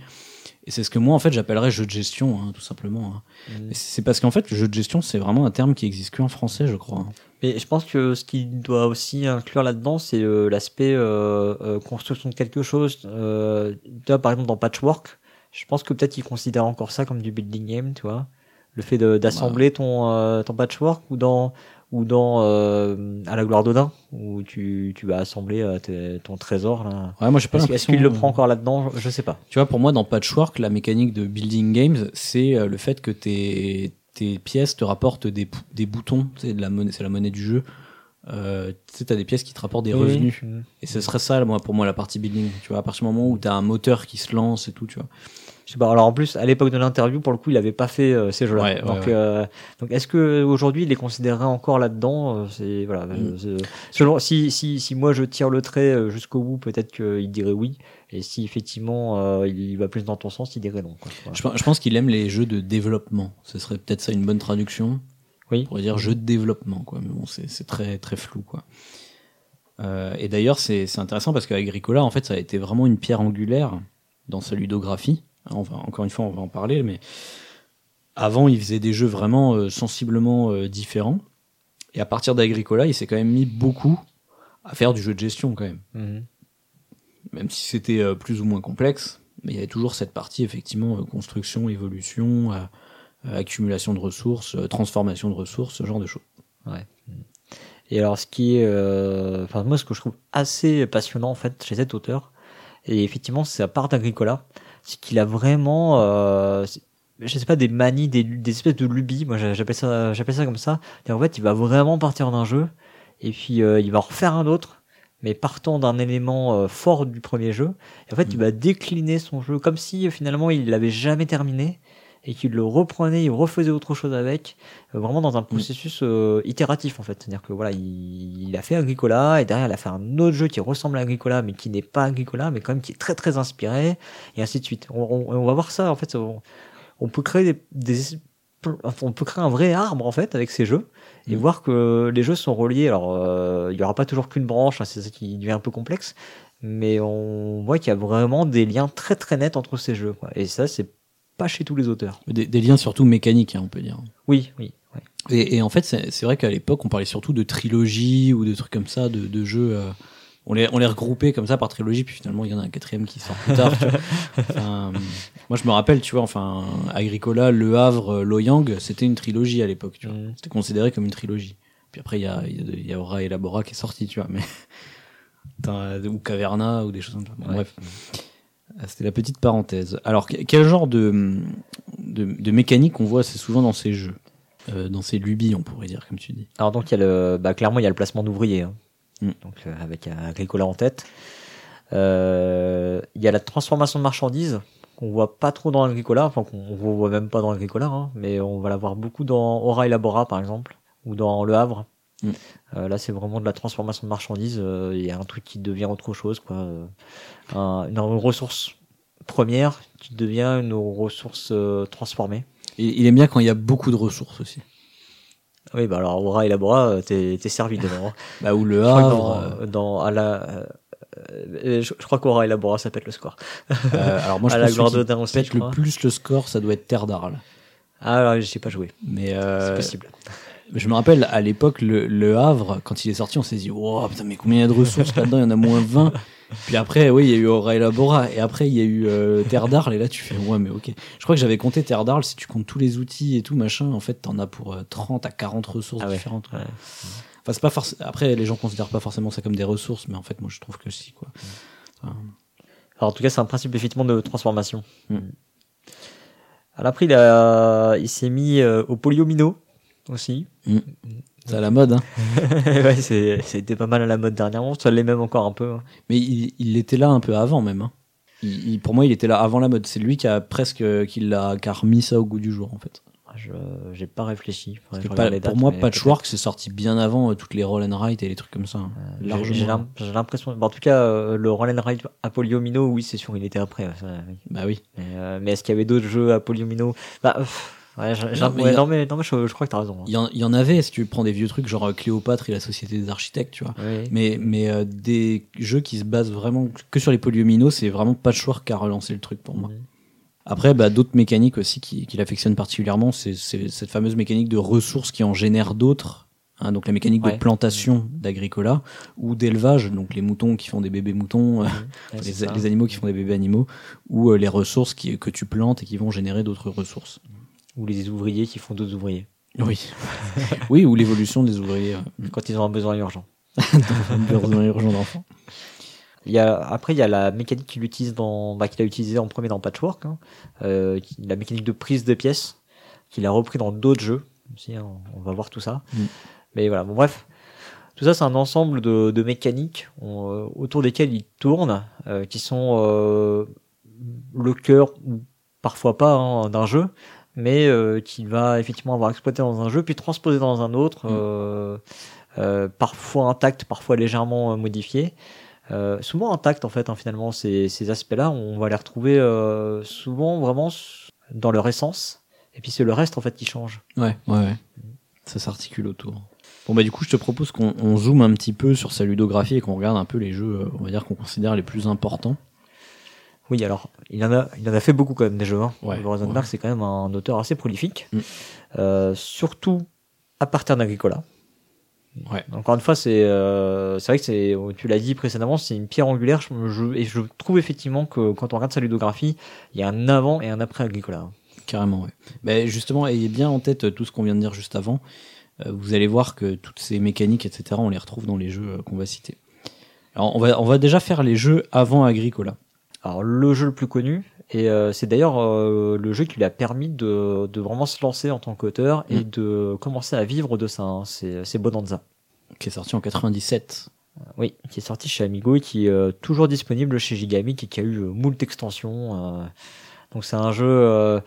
Et c'est ce que moi, en fait, j'appellerais jeu de gestion, hein, tout simplement. hein. Mm. Et C'est parce qu'en fait, le jeu de gestion, c'est vraiment un terme qui existe que en français, je crois. hein. Mais je pense que ce qu'il doit aussi inclure là-dedans, c'est euh, l'aspect euh, euh, construction de quelque chose. Euh, tu vois, par exemple, dans Patchwork, je pense que peut-être il considère encore ça comme du building game, tu vois. Le fait d'assembler ton, euh, ton patchwork ou dans ou dans euh, à la gloire d'Odin où tu, tu vas assembler euh, tes- ton trésor là. Ouais, moi, j'ai pas Est-ce est-ce l'impression. qu'il le prend encore là-dedans? Je sais pas. Tu vois, pour moi, dans Patchwork, la mécanique de building games, c'est le fait que tes, tes pièces te rapportent des, boutons, c'est de la monnaie, c'est la monnaie du jeu. Euh, tu sais, t'as des pièces qui te rapportent des revenus. Oui. Et ce serait ça, moi, pour moi, la partie building. Tu vois, à partir du moment où t'as un moteur qui se lance et tout, tu vois. Je sais pas. Alors en plus, à l'époque de l'interview, pour le coup, il avait pas fait euh, ces jeux-là. Ouais, donc, ouais. euh, donc, est-ce que aujourd'hui, il les considérerait encore là-dedans Euh, C'est voilà. Mm. selon si si si moi je tire le trait jusqu'au bout, peut-être qu'il dirait oui. Et si effectivement euh, il va plus dans ton sens, il dirait non. Quoi. Voilà. Je, pe- je pense qu'il aime les jeux de développement. Ce serait peut-être ça une bonne traduction. Oui. On pourrait dire jeu de développement, quoi. Mais bon, c'est très, très flou, quoi. Euh, et d'ailleurs, c'est c'est intéressant parce qu'Agricola, en fait, ça a été vraiment une pierre angulaire dans sa ludographie. On va, encore une fois, on va en parler, mais avant, il faisait des jeux vraiment euh, sensiblement euh, différents. Et à partir d'Agricola, il s'est quand même mis beaucoup à faire du jeu de gestion, quand même. Mhm. Même si c'était euh, plus ou moins complexe, mais il y avait toujours cette partie, effectivement, construction, évolution, accumulation de ressources, transformation de ressources, ce genre de choses. Et alors, ce qui est, enfin moi, ce que je trouve assez passionnant en fait chez cet auteur, et effectivement, c'est à part d'Agricola, c'est qu'il a vraiment, euh, je sais pas, des manies, des, des espèces de lubies. Moi, j'a- j'appelle ça, j'appelle ça comme ça. Et en fait, il va vraiment partir d'un jeu, et puis euh, il va en refaire un autre, mais partant d'un élément euh, fort du premier jeu. Et en fait, il va décliner son jeu comme si euh, finalement il l'avait jamais terminé et qu'il le reprenait, il refaisait autre chose avec, euh, vraiment dans un processus euh, itératif en fait. C'est-à-dire que voilà, il, il a fait Agricola et derrière il a fait un autre jeu qui ressemble à Agricola mais qui n'est pas Agricola mais quand même qui est très très inspiré et ainsi de suite. On, on- on va voir ça en fait. On, on peut créer des, des- on peut créer un vrai arbre en fait avec ces jeux et Mhm. voir que les jeux sont reliés. Alors euh, il y aura pas toujours qu'une branche, hein, c'est ça qui devient un peu complexe, mais on voit qu'il y a vraiment des liens très très nets entre ces jeux. quoi. Et ça c'est pas chez tous les auteurs. Des, des liens surtout mécaniques, hein, on peut dire. Oui, oui. ouais. Et, et en fait, c'est vrai qu'à l'époque, on parlait surtout de trilogie ou de trucs comme ça, de, de jeux. euh, on les, on les regroupait comme ça par trilogie, puis finalement, il y en a un quatrième qui sort plus tard. Enfin, moi, je me rappelle, tu vois, enfin, Agricola, Le Havre, Loyang, c'était une trilogie à l'époque, tu vois. Mhm. C'était considéré comme une trilogie. Puis après, il y a, y a, Aura et Labora qui est sorti, tu vois, mais. Ou Caverna, ou des choses comme ça. Bon, Ouais. Bref. Ah, C'était la petite parenthèse. Alors, que- quel genre de, de, de mécanique on voit assez souvent dans ces jeux? Euh, Dans ces lubies, on pourrait dire, comme tu dis. Alors donc il y a le, bah, clairement il y a le placement d'ouvriers, hein. Mm. donc euh, avec Agricola en tête. Euh, Il y a la transformation de marchandises qu'on voit pas trop dans Agricola, enfin qu'on on voit même pas dans Agricola, hein, mais on va la voir beaucoup dans Aura et Labora par exemple, ou dans Le Havre. Mm. Euh, là, c'est vraiment de la transformation de marchandises. euh, Il y a un truc qui devient autre chose, quoi. Euh, un- une ressource première qui devient une ressource euh, transformée. Et il aime bien quand il y a beaucoup de ressources aussi. Oui, bah alors Aura et Labora, t'es servi devant. Bah, ou le Havre. dans, dans- à la, euh, je, je crois qu'Aura et Labora, ça pète le score. euh, alors moi, je à pense la que aussi, pète le plus le score, ça doit être Terre d'Arles. Ah, alors, j'ai pas joué. Mais C'est euh, possible. Je me rappelle à l'époque le, le Havre quand il est sorti, on s'est dit oh putain mais combien il y a de ressources là-dedans, il y en a moins 20. Puis après oui, il y a eu Aura Elabora et après il y a eu euh, Terre d'Arles et là tu fais ouais mais OK. Je crois que j'avais compté Terre d'Arles si tu comptes tous les outils et tout machin, en fait t'en as pour euh, 30 à 40 ressources Ah ouais. différentes. Ouais. Enfin c'est pas forc- après les gens considèrent pas forcément ça comme des ressources mais en fait moi je trouve que si quoi. Enfin, Alors, en tout cas, c'est un principe effectivement de transformation. Mm. Alors après, il, a- il s'est mis euh, au polyomino aussi. c'est à la mode hein. ouais, c'était pas mal à la mode dernièrement. Ça l'est même encore un peu. hein. Mais il, il était là un peu avant même. hein. Il- il- pour moi, il était là avant la mode. C'est lui qui a presque qui l'a qui a remis ça au goût du jour en fait. Je j'ai pas réfléchi. Je pa- regarde les pour dates, moi, Patchwork, c'est sorti bien avant euh, toutes les roll and et les trucs comme ça. hein. J'ai- Largement. J'ai l'im- j'ai l'impression. bon, en tout cas, euh, le Roll and Ride oui, c'est sûr, il était après. ouais, ça, oui. Bah oui. Mais, euh, mais est-ce qu'il y avait d'autres jeux à Polyomino Bah, pff, ouais, Non, mais ouais, il y a- non, mais, non, mais je, je crois que t'as raison. hein. Il y, en, il y en avait, si tu prends des vieux trucs, genre euh, Cléopâtre et la Société des Architectes, tu vois. Oui. Mais, mais euh, des jeux qui se basent vraiment que sur les polyomino, c'est vraiment Patchwork qui a relancé le truc pour moi. Après, bah, d'autres mécaniques aussi qui, qui l'affectionnent particulièrement, c'est cette fameuse mécanique de ressources qui en génère d'autres. hein, donc la mécanique Ouais. de plantation d'agricola ou d'élevage, donc les moutons qui font des bébés moutons, euh, Ouais, les, animaux qui font des bébés animaux, ou euh, les ressources qui, que tu plantes et qui vont générer d'autres ressources. Ou les ouvriers qui font d'autres ouvriers. Oui. oui, ou l'évolution des ouvriers. Quand ils ont un besoin urgent. besoin urgent d'enfants. Il y a, après, il y a la mécanique qu'il utilise dans, bah, qu'il a utilisé en premier dans Patchwork, hein, euh, qui- la mécanique de prise de pièces, qu'il a repris dans d'autres jeux. Aussi, hein, on va voir tout ça. Mm. Mais voilà, bon, bref. Tout ça, c'est un ensemble de, de mécaniques on- euh, autour desquelles il tourne, euh, qui sont le cœur, ou parfois pas, hein, d'un jeu, mais euh, qu'il va effectivement avoir exploité dans un jeu, puis transposé dans un autre, Mm. euh, euh, parfois intact, parfois légèrement modifié. Euh, souvent intact en fait hein, finalement ces, ces aspects-là on va les retrouver euh, souvent vraiment dans leur essence et puis c'est le reste en fait qui change Ouais, ouais, ouais. Ça s'articule autour. Bon, bah, du coup, je te propose qu'on on zoome un petit peu sur sa ludographie et qu'on regarde un peu les jeux, on va dire, qu'on considère les plus importants. Oui alors il en a il en a fait beaucoup quand même des jeux hein. Ouais, Rosenberg ouais. c'est quand même un auteur assez prolifique Mm. Euh, surtout à partir d'Agricola Ouais. encore une fois c'est euh, vrai que c'est tu l'as dit précédemment c'est une pierre angulaire je, je- et je trouve effectivement que quand on regarde sa ludographie il y a un avant et un après Agricola Carrément, ouais. Mais justement, ayez bien en tête tout ce qu'on vient de dire juste avant. Euh, vous allez voir que toutes ces mécaniques, etc., on les retrouve dans les jeux qu'on va citer. Alors, on va, on va déjà faire les jeux avant Agricola. Alors le jeu le plus connu, et euh, c'est d'ailleurs euh, le jeu qui lui a permis de, de vraiment se lancer en tant qu'auteur et Mm. de commencer à vivre de ça. hein. C'est c'est Bonanza. qui est sorti en 97. Oui, qui est sorti chez Amigo et qui est euh, toujours disponible chez Gigamic et qui a eu euh, moult extensions. euh. donc c'est un jeu. euh,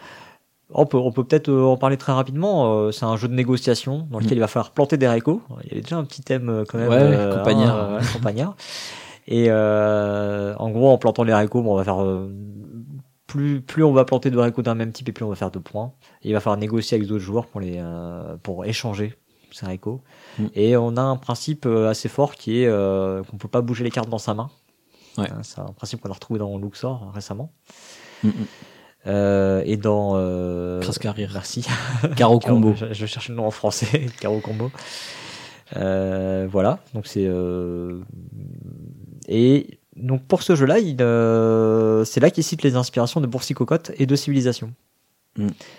on peut on peut peut-être euh, en parler très rapidement. euh, c'est un jeu de négociation dans lequel Mm. il va falloir planter des haricots. Il y avait déjà un petit thème euh, quand même. Ouais, euh, campagnard. hein, euh, campagnard. Et euh, en gros, en plantant les haricots, bon, on va faire euh, plus plus on va planter de haricots d'un même type et plus on va faire de points. Et il va falloir négocier avec d'autres joueurs pour les euh, pour échanger ces haricots. Mm. Et on a un principe assez fort qui est qu'on peut pas bouger les cartes dans sa main. Ouais. Hein, C'est un principe qu'on a retrouvé dans Luxor récemment. Mm, mm. Euh, et dans euh, carrière. Merci. Caro combo. Je, je cherche le nom en français. Caro combo. Euh, voilà. Donc c'est euh, et donc pour ce jeu-là, euh, c'est là qu'il cite les inspirations de Boursicocotte et de Civilisation.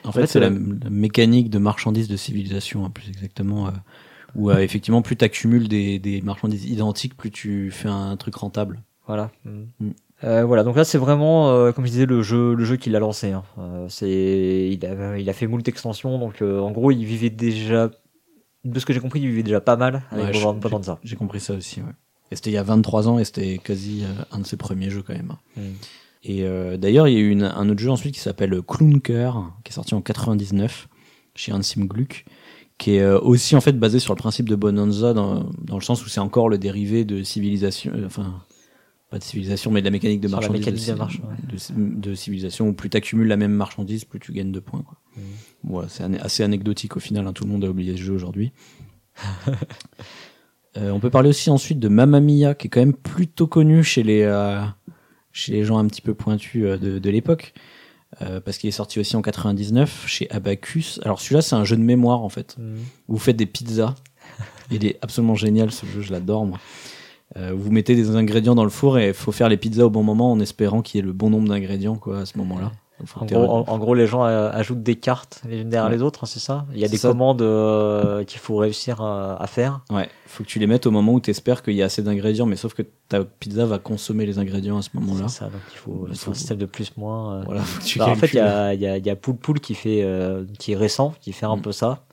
En fait, fait, c'est la, euh, la mécanique de marchandises de civilisation, hein, plus exactement, euh, où euh, effectivement, plus tu accumules des, des marchandises identiques, plus tu fais un truc rentable. Voilà. Mm. Euh, voilà, donc là c'est vraiment, comme je disais, le jeu, le jeu qu'il a lancé. hein. C'est, il a, il a fait moult extensions, donc en gros il vivait déjà, de ce que j'ai compris, il vivait déjà pas mal avec Ouais, Bonanza. J'ai compris ça aussi, ouais. Et c'était il y a 23 ans et c'était quasi euh, un de ses premiers jeux quand même. Mm. Et euh, d'ailleurs, il y a eu une- un autre jeu ensuite qui s'appelle Klunker, qui est sorti en 99 chez Hansim Gluck, qui est euh, aussi en fait basé sur le principe de Bonanza dans, dans le sens où c'est encore le dérivé de civilisation, euh, enfin pas de civilisation mais de la mécanique de Sur la marchandise, mécanique de de, marche, ouais. de- de civilisation où plus tu accumules la même marchandise, plus tu gagnes de points. Quoi. Voilà, c'est assez anecdotique au final, hein, tout le monde a oublié ce jeu aujourd'hui. Euh, on peut parler aussi ensuite de Mamma Mia, qui est quand même plutôt connu chez les, euh, chez les gens un petit peu pointus euh, de, de l'époque, euh, parce qu'il est sorti aussi en 99 chez Abacus. Alors celui-là, c'est un jeu de mémoire en fait, Mhm. où vous faites des pizzas. Il est absolument génial ce jeu, je l'adore moi. Euh, vous mettez des ingrédients dans le four et il faut faire les pizzas au bon moment en espérant qu'il y ait le bon nombre d'ingrédients quoi à ce moment-là. En gros, t'aies- en, en gros, les gens ajoutent des cartes les unes derrière Ouais. les autres, hein, c'est ça? Il y a des ça. commandes euh, qu'il faut réussir à, à faire. Ouais, faut que tu les mettes au moment où tu espères qu'il y a assez d'ingrédients, mais sauf que ta pizza va consommer les ingrédients à ce moment-là. C'est ça, donc il faut, Il faut- un système de plus-moins. euh. Voilà, faut que tu Bah, en fait, il y a, y a, y a Poul Poul qui fait, euh, qui est récent, qui fait un Mm. peu ça.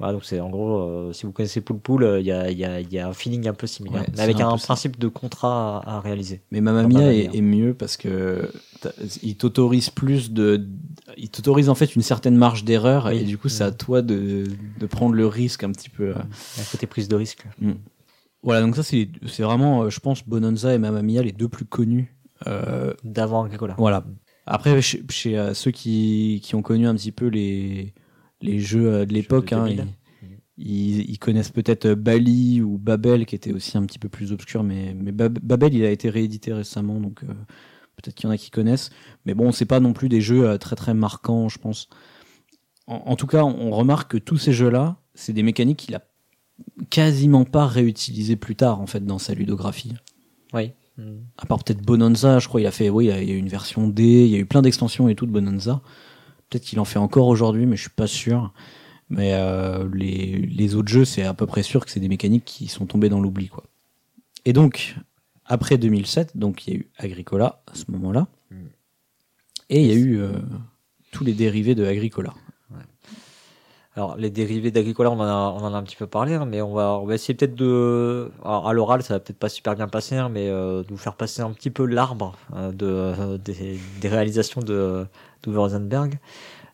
Voilà, donc c'est en gros, euh, si vous connaissez Poul Poul, euh, il y a, il y, a, il y a un feeling un peu similaire, Ouais, mais avec un principe de contrat à, à réaliser. Mais Mamma Mia est, mieux parce que il t'autorise plus de, il t'autorise en fait une certaine marge d'erreur Oui. et du coup c'est à Mm. toi de, de prendre le risque un petit peu. euh. Un côté prise de risque. Voilà, donc ça c'est vraiment, je pense, Bonanza et Mamma Mia les deux plus connus. Euh, D'avant Agricola. Voilà. Après, chez, chez, euh, ceux qui, qui ont connu un petit peu les, les jeux euh, de l'époque, hein, 2000. ils, ils, ils connaissent peut-être euh, Bali ou Babel, qui était aussi un petit peu plus obscur, mais, mais Bab- Babel, il a été réédité récemment, donc euh, peut-être qu'il y en a qui connaissent. Mais bon, c'est pas non plus des jeux très très marquants, je pense. En, en tout cas, on remarque que tous ces jeux-là, c'est des mécaniques qu'il a quasiment pas réutilisées plus tard, en fait, dans sa ludographie Oui. À part peut-être Bonanza, je crois, il a fait, oui, il y a il y a eu une version D, il y a eu plein d'extensions et tout de Bonanza. Peut-être qu'il en fait encore aujourd'hui, mais je suis pas sûr. Mais euh, les, les autres jeux, c'est à peu près sûr que c'est des mécaniques qui sont tombées dans l'oubli, quoi. Et donc, après 2007, donc il y a eu Agricola à ce moment-là, et il y a eu euh, tous les dérivés de Agricola. Alors, les dérivés d'Agricola, on, en a- on en a un petit peu parlé, hein, mais on va, on va essayer peut-être de. Alors, à l'oral, ça va peut-être pas super bien passer, hein, mais euh, de vous faire passer un petit peu l'arbre de, des, des réalisations de d'Uwe Rosenberg.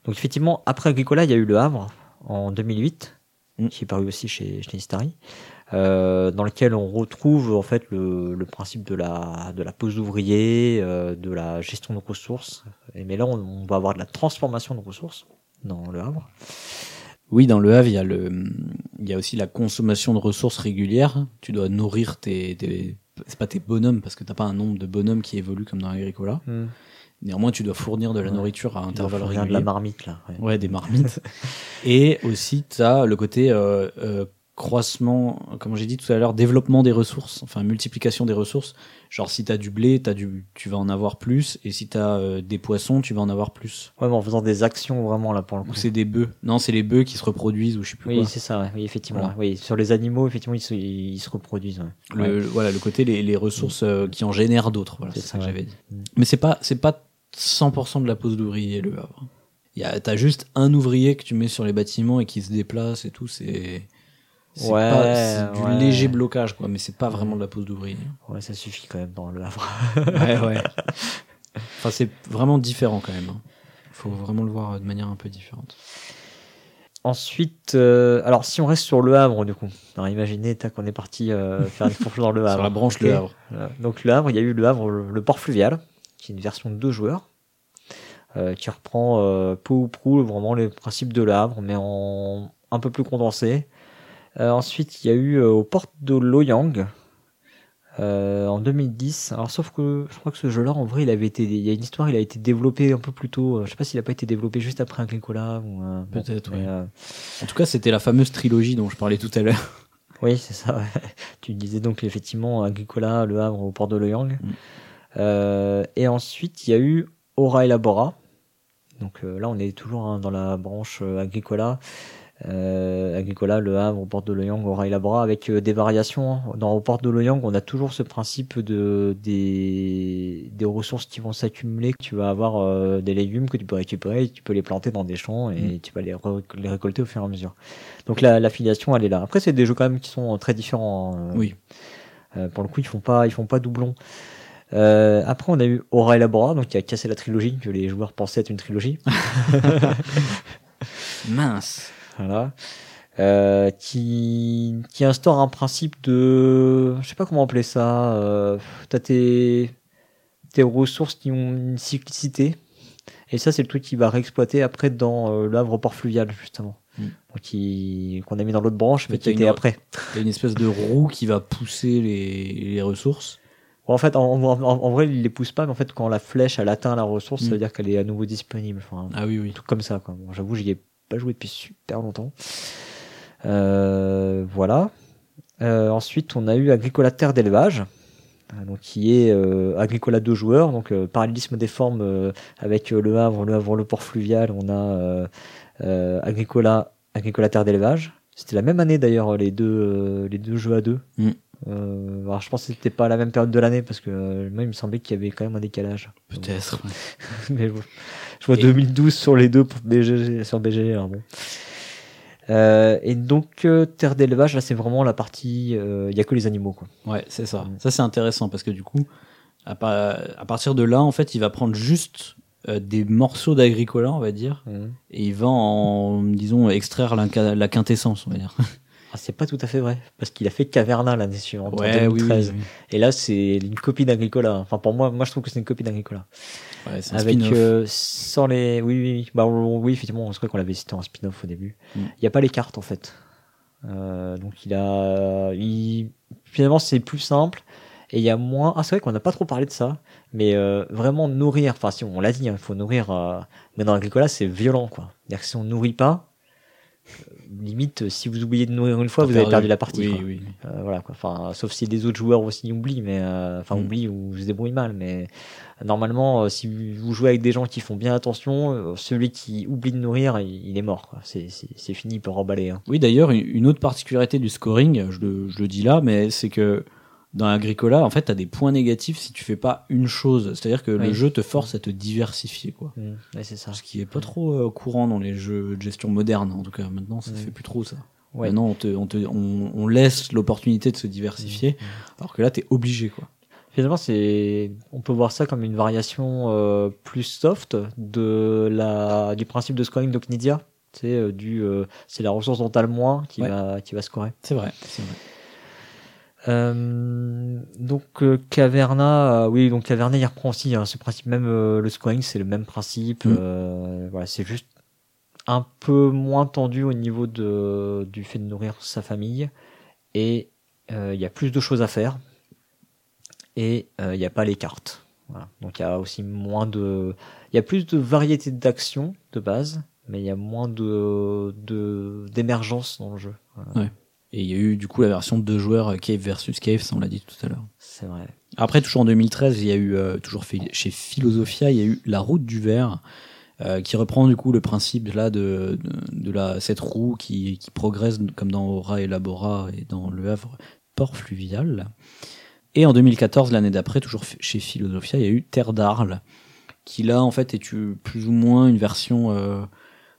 Donc, effectivement, après Agricola, il y a eu Le Havre en 2008, Mm. qui est paru aussi chez, chez Istari, euh, dans lequel on retrouve en fait le, le principe de la, de la pose d'ouvrier, euh, de la gestion de ressources. Et, mais là, on, on va avoir de la transformation de ressources dans Le Havre. Oui, dans le Havre, il y a le, il y a aussi la consommation de ressources régulières. Tu dois nourrir tes, tes c'est pas tes bonhommes parce que t'as pas un nombre de bonhommes qui évoluent comme dans Agricola. Néanmoins, tu dois fournir de la nourriture à Il intervalles de réguliers. la marmite là. ouais. Ouais, des marmites. Et aussi, tu as le côté euh, euh, croissement, comme j'ai dit tout à l'heure, développement des ressources, enfin multiplication des ressources. Genre, si tu as du blé, as du, tu vas en avoir plus. Et si tu as des poissons, tu vas en avoir plus. Ouais, mais en faisant des actions vraiment là pour le coup. Ou c'est des bœufs. Non, c'est les bœufs qui se reproduisent ou je sais plus Oui, quoi. c'est ça. ouais. Oui, effectivement. Voilà. Oui, sur les animaux, effectivement, ils se, ils se reproduisent. ouais. Le, Ouais. voilà, le côté les, les ressources euh, qui en génèrent d'autres. Voilà, C'est ça ça, que j'avais dit. Mais c'est pas, c'est pas 100% de la pose d'ouvrier, le Havre. T'as juste un ouvrier que tu mets sur les bâtiments et qui se déplace et tout, c'est, c'est Ouais, pas, du ouais. léger blocage, quoi, mais c'est pas vraiment de la pose d'ouvrier. Ouais, ça suffit quand même dans le Havre. ouais, ouais. Enfin, c'est vraiment différent quand même. hein. Faut vraiment le voir de manière un peu différente. Ensuite, euh, alors si on reste sur le Havre, du coup, alors, imaginez tac, on est parti euh, faire une fourche dans le Havre. Sur la branche ok Le Havre. Voilà. Donc le Havre, il y a eu le Havre, le, le port fluvial, qui est une version de deux joueurs, euh, qui reprend euh, peu ou prou vraiment les principes de le Havre, mais en un peu plus condensé. Euh, ensuite, il y a eu euh, au port de Loyang. euh, en 2010. Alors sauf que je crois que ce jeu-là, en vrai, il avait été, il y a une histoire, il a été développé un peu plus tôt. Je sais pas s'il a pas été développé juste après Agricola ou euh, bon, Peut-être, ouais. euh, En tout cas, c'était la fameuse trilogie dont je parlais tout à l'heure. oui, c'est ça. ouais. tu disais donc effectivement Agricola, Le Havre au port de Loyang. Mm. Euh, et ensuite, il y a eu Aura Elabora. Donc là, on est toujours hein, dans la branche Agricola. Euh, Agricola, Le Havre, au port de Loyang, Aura Elabora, avec euh, des variations. hein. Dans au port de Loyang, on a toujours ce principe de des, des ressources qui vont s'accumuler. que Tu vas avoir euh, des légumes que tu peux récupérer, tu peux les planter dans des champs et Mm. tu vas les récolter au fur et à mesure. Donc la, la filiation, elle est là. Après, c'est des jeux quand même qui sont euh, très différents. hein. Oui. Euh, pour le coup, ils font pas, ils font pas doublon. Euh, après, on a eu Aura Elabora, donc qui a cassé la trilogie que les joueurs pensaient être une trilogie. Mince. Voilà. euh, qui qui instaure un principe de je sais pas comment appeler ça euh, t'as tes tes ressources qui ont une cyclicité et ça c'est le truc qui va réexploiter après dans euh, l'œuvre port fluvial justement Mm. Qui qu'on a mis dans l'autre branche mais qui était une- après Il y a une espèce de roue qui va pousser les, les ressources. en fait en, en, en vrai il les pousse pas mais en fait quand la flèche elle atteint la ressource ça Mm. veut dire qu'elle est à nouveau disponible enfin Ah oui, oui. truc comme ça. Bon, J'avoue, j'y ai pas joué depuis super longtemps. Euh, voilà. Euh, ensuite, on a eu Agricola Terre d'élevage, euh, donc qui est euh, Agricola deux joueurs, donc parallélisme des formes avec le Havre, le Havre, le port fluvial. On a Agricola, Agricola Terre d'élevage. C'était la même année d'ailleurs les deux, les deux jeux à deux. Mm. Euh, alors je pense que c'était pas la même période de l'année parce que euh, moi il me semblait qu'il y avait quand même un décalage. Peut-être. Mais je vois Et- 2012 sur les deux pour BGG, sur BGG. alors bon. Euh, et donc euh, terre d'élevage, là c'est vraiment la partie, il y a que les animaux quoi. Ouais, c'est ça. Mm. Ça, c'est intéressant parce que du coup, à, pa- à partir de là, en fait, il va prendre juste euh, des morceaux d'agricola, on va dire, et il va en, disons, extraire la, la quintessence, on va dire. Ah, c'est pas tout à fait vrai parce qu'il a fait Caverna l'année suivante en Ouais, oui, 2013. oui, oui. Et là c'est une copie d'Agricola. Enfin pour moi, moi je trouve que c'est une copie d'Agricola. Ouais, c'est un Avec euh, sans les, oui oui, oui. bah on- oui effectivement, c'est vrai qu'on l'avait cité en spin-off au début. Il Mm. n'y a pas les cartes en fait. Euh, donc il a, il... finalement c'est plus simple et il y a moins. Ah c'est vrai qu'on n'a pas trop parlé de ça, mais euh, vraiment nourrir. Enfin si on l'a dit, hein, il faut nourrir. Mais dans l'agricola c'est violent quoi. C'est-à-dire que si on nourrit pas, limite si vous oubliez de nourrir une fois, vous avez perdu la partie. Oui, quoi. oui. Euh, voilà quoi. Enfin, sauf si les autres joueurs aussi oublient, mais euh, enfin Mm. oublient ou se débrouillent mal. Mais normalement, euh, si vous jouez avec des gens qui font bien attention, euh, celui qui oublie de nourrir, il, il est mort. C'est fini, il peut remballer. Hein. Oui, d'ailleurs, une- une autre particularité du scoring, je le, je le dis là, mais c'est que dans Agricola, en fait, tu as des points négatifs si tu fais pas une chose. C'est-à-dire que le jeu te force à te diversifier, quoi. Mm. Ouais, c'est ça. Ce qui est pas trop euh, courant dans les jeux de gestion modernes, en tout cas. Maintenant, ça se Mm. fait plus trop, ça. Ouais. Maintenant, on, te, on, te, on, on laisse l'opportunité de se diversifier, Mm. alors que là, t'es obligé, quoi. Finalement, c'est, on peut voir ça comme une variation euh, plus soft de la du principe de scoring de Knizia. C'est euh, du, euh, c'est la ressource dont t'as le moins qui Ouais. va qui va scorer. C'est vrai, c'est vrai. Euh, donc euh, Caverna, euh, oui, donc Caverna, il reprend aussi hein, ce principe même, euh, le scoring, c'est le même principe. Mm. euh, voilà, c'est juste un peu moins tendu au niveau de, du fait de nourrir sa famille et euh, il y a plus de choses à faire et euh, il n'y a pas les cartes. Voilà. Donc il y a aussi moins de, il y a plus de variété d'actions de base, mais il y a moins de de d'émergence dans le jeu. Voilà. Et il y a eu, du coup, la version de deux joueurs, euh, Cave versus Cave, ça, on l'a dit tout à l'heure. C'est vrai. Après, toujours en 2013, il y a eu, euh, toujours chez Philosophia, il y a eu La Route du Verre, euh, qui reprend du coup le principe là de, de, de la, cette roue qui, qui progresse comme dans Aura et Labora et dans Le Havre, port fluvial. Et en 2014, l'année d'après, toujours chez Philosophia, il y a eu Terre d'Arles, qui là, en fait, est plus ou moins une version, euh,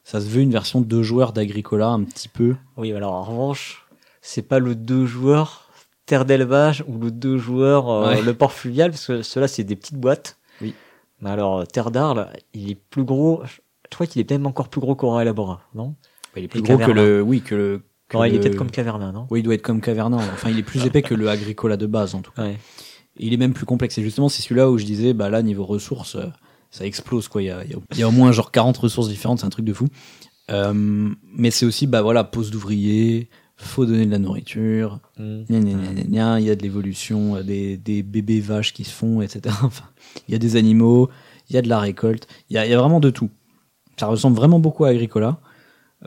ça se veut une version de deux joueurs d'Agricola, un petit peu. Oui, alors en revanche, c'est pas le deux joueurs terre d'élevage ou le deux joueurs euh, Ouais. le port fluvial parce que ceux-là c'est des petites boîtes. Oui. Mais alors terre d'Arles, il est plus gros. Je crois qu'il est même encore plus gros qu'Aura Elabora, non? Il est plus Et gros que le, oui, que le, que Non, il est peut-être comme Caverna, non? Oui, il doit être comme Caverna. Enfin, il est plus épais que le Agricola de base, en tout cas. Ouais. Il est même plus complexe. Et justement, c'est celui-là où je disais, bah là, niveau ressources, euh, ça explose, quoi. Il y a, il y au moins genre 40 ressources différentes, c'est un truc de fou. Euh, mais c'est aussi, bah voilà, pose d'ouvrier, faut donner de la nourriture, Mm. gna, gna, gna, gna, gna, il y a de l'évolution, des, des bébés vaches qui se font, etc. Enfin, il y a des animaux, il y a de la récolte, il y a, il y a vraiment de tout. Ça ressemble vraiment beaucoup à Agricola,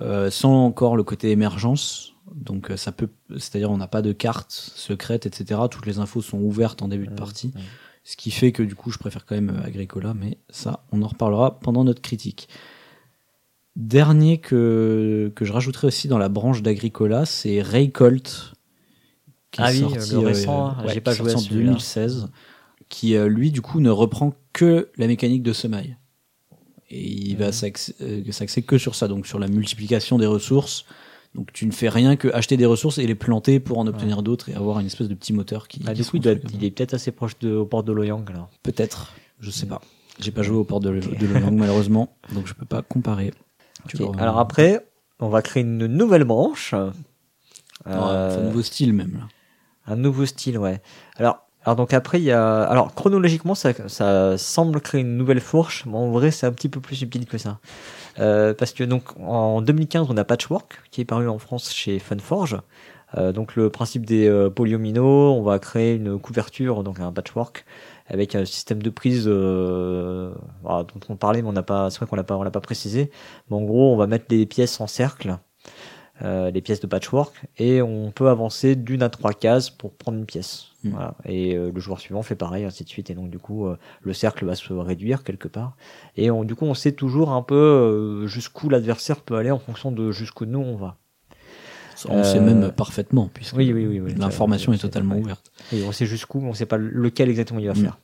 euh, sans encore le côté émergence. Donc euh, ça peut, c'est-à-dire on n'a pas de carte secrète, etc. Toutes les infos sont ouvertes en début de Mm. partie, Mm. ce qui fait que du coup je préfère quand même Agricola, mais ça on en reparlera pendant notre critique. Dernier que, que je rajouterai aussi dans la branche d'Agricola, c'est Raycolt. qui est Ah oui, sorti, le euh, récent, hein. j'ai qui pas est joué à en celui-là. 2016, qui euh, lui du coup ne reprend que la mécanique de semaille. Et il va Mhm. s'axer euh, s'axer que sur ça, donc sur la multiplication des ressources. Donc tu ne fais rien que acheter des ressources et les planter pour en obtenir d'autres et avoir une espèce de petit moteur qui. Ah, qui du coup, il, doit est peut-être assez proche de, au port de Loyang alors. Peut-être, je sais Mm. pas. J'ai pas joué au port de, de Loyang malheureusement, donc je peux pas comparer. Alors après, on va créer une nouvelle branche. Ouais, Euh, un nouveau style même. Là. Un nouveau style, ouais. Alors, alors donc après, il y a. Alors, chronologiquement, ça, ça semble créer une nouvelle fourche, mais en vrai, c'est un petit peu plus subtil que ça. Euh, parce que donc, en 2015, on a Patchwork, qui est paru en France chez Funforge. Euh, donc, le principe des polyomino, on va créer une couverture, donc un patchwork, avec un système de prise euh, voilà, dont on parlait, mais on n'a pas, c'est vrai qu'on l'a pas, on l'a pas précisé. Mais en gros, on va mettre des pièces en cercle euh, les pièces de patchwork et on peut avancer d'une à trois cases pour prendre une pièce. Mm. Voilà. Et euh, le joueur suivant fait pareil, ainsi de suite. Et donc du coup, euh, le cercle va se réduire quelque part. Et on, du coup, on sait toujours un peu euh, jusqu'où l'adversaire peut aller en fonction de jusqu'où nous on va. On sait Euh, même parfaitement, puisque oui, oui, oui, l'information est totalement ouverte. On sait jusqu'où, mais on sait pas lequel exactement il va Mm. faire.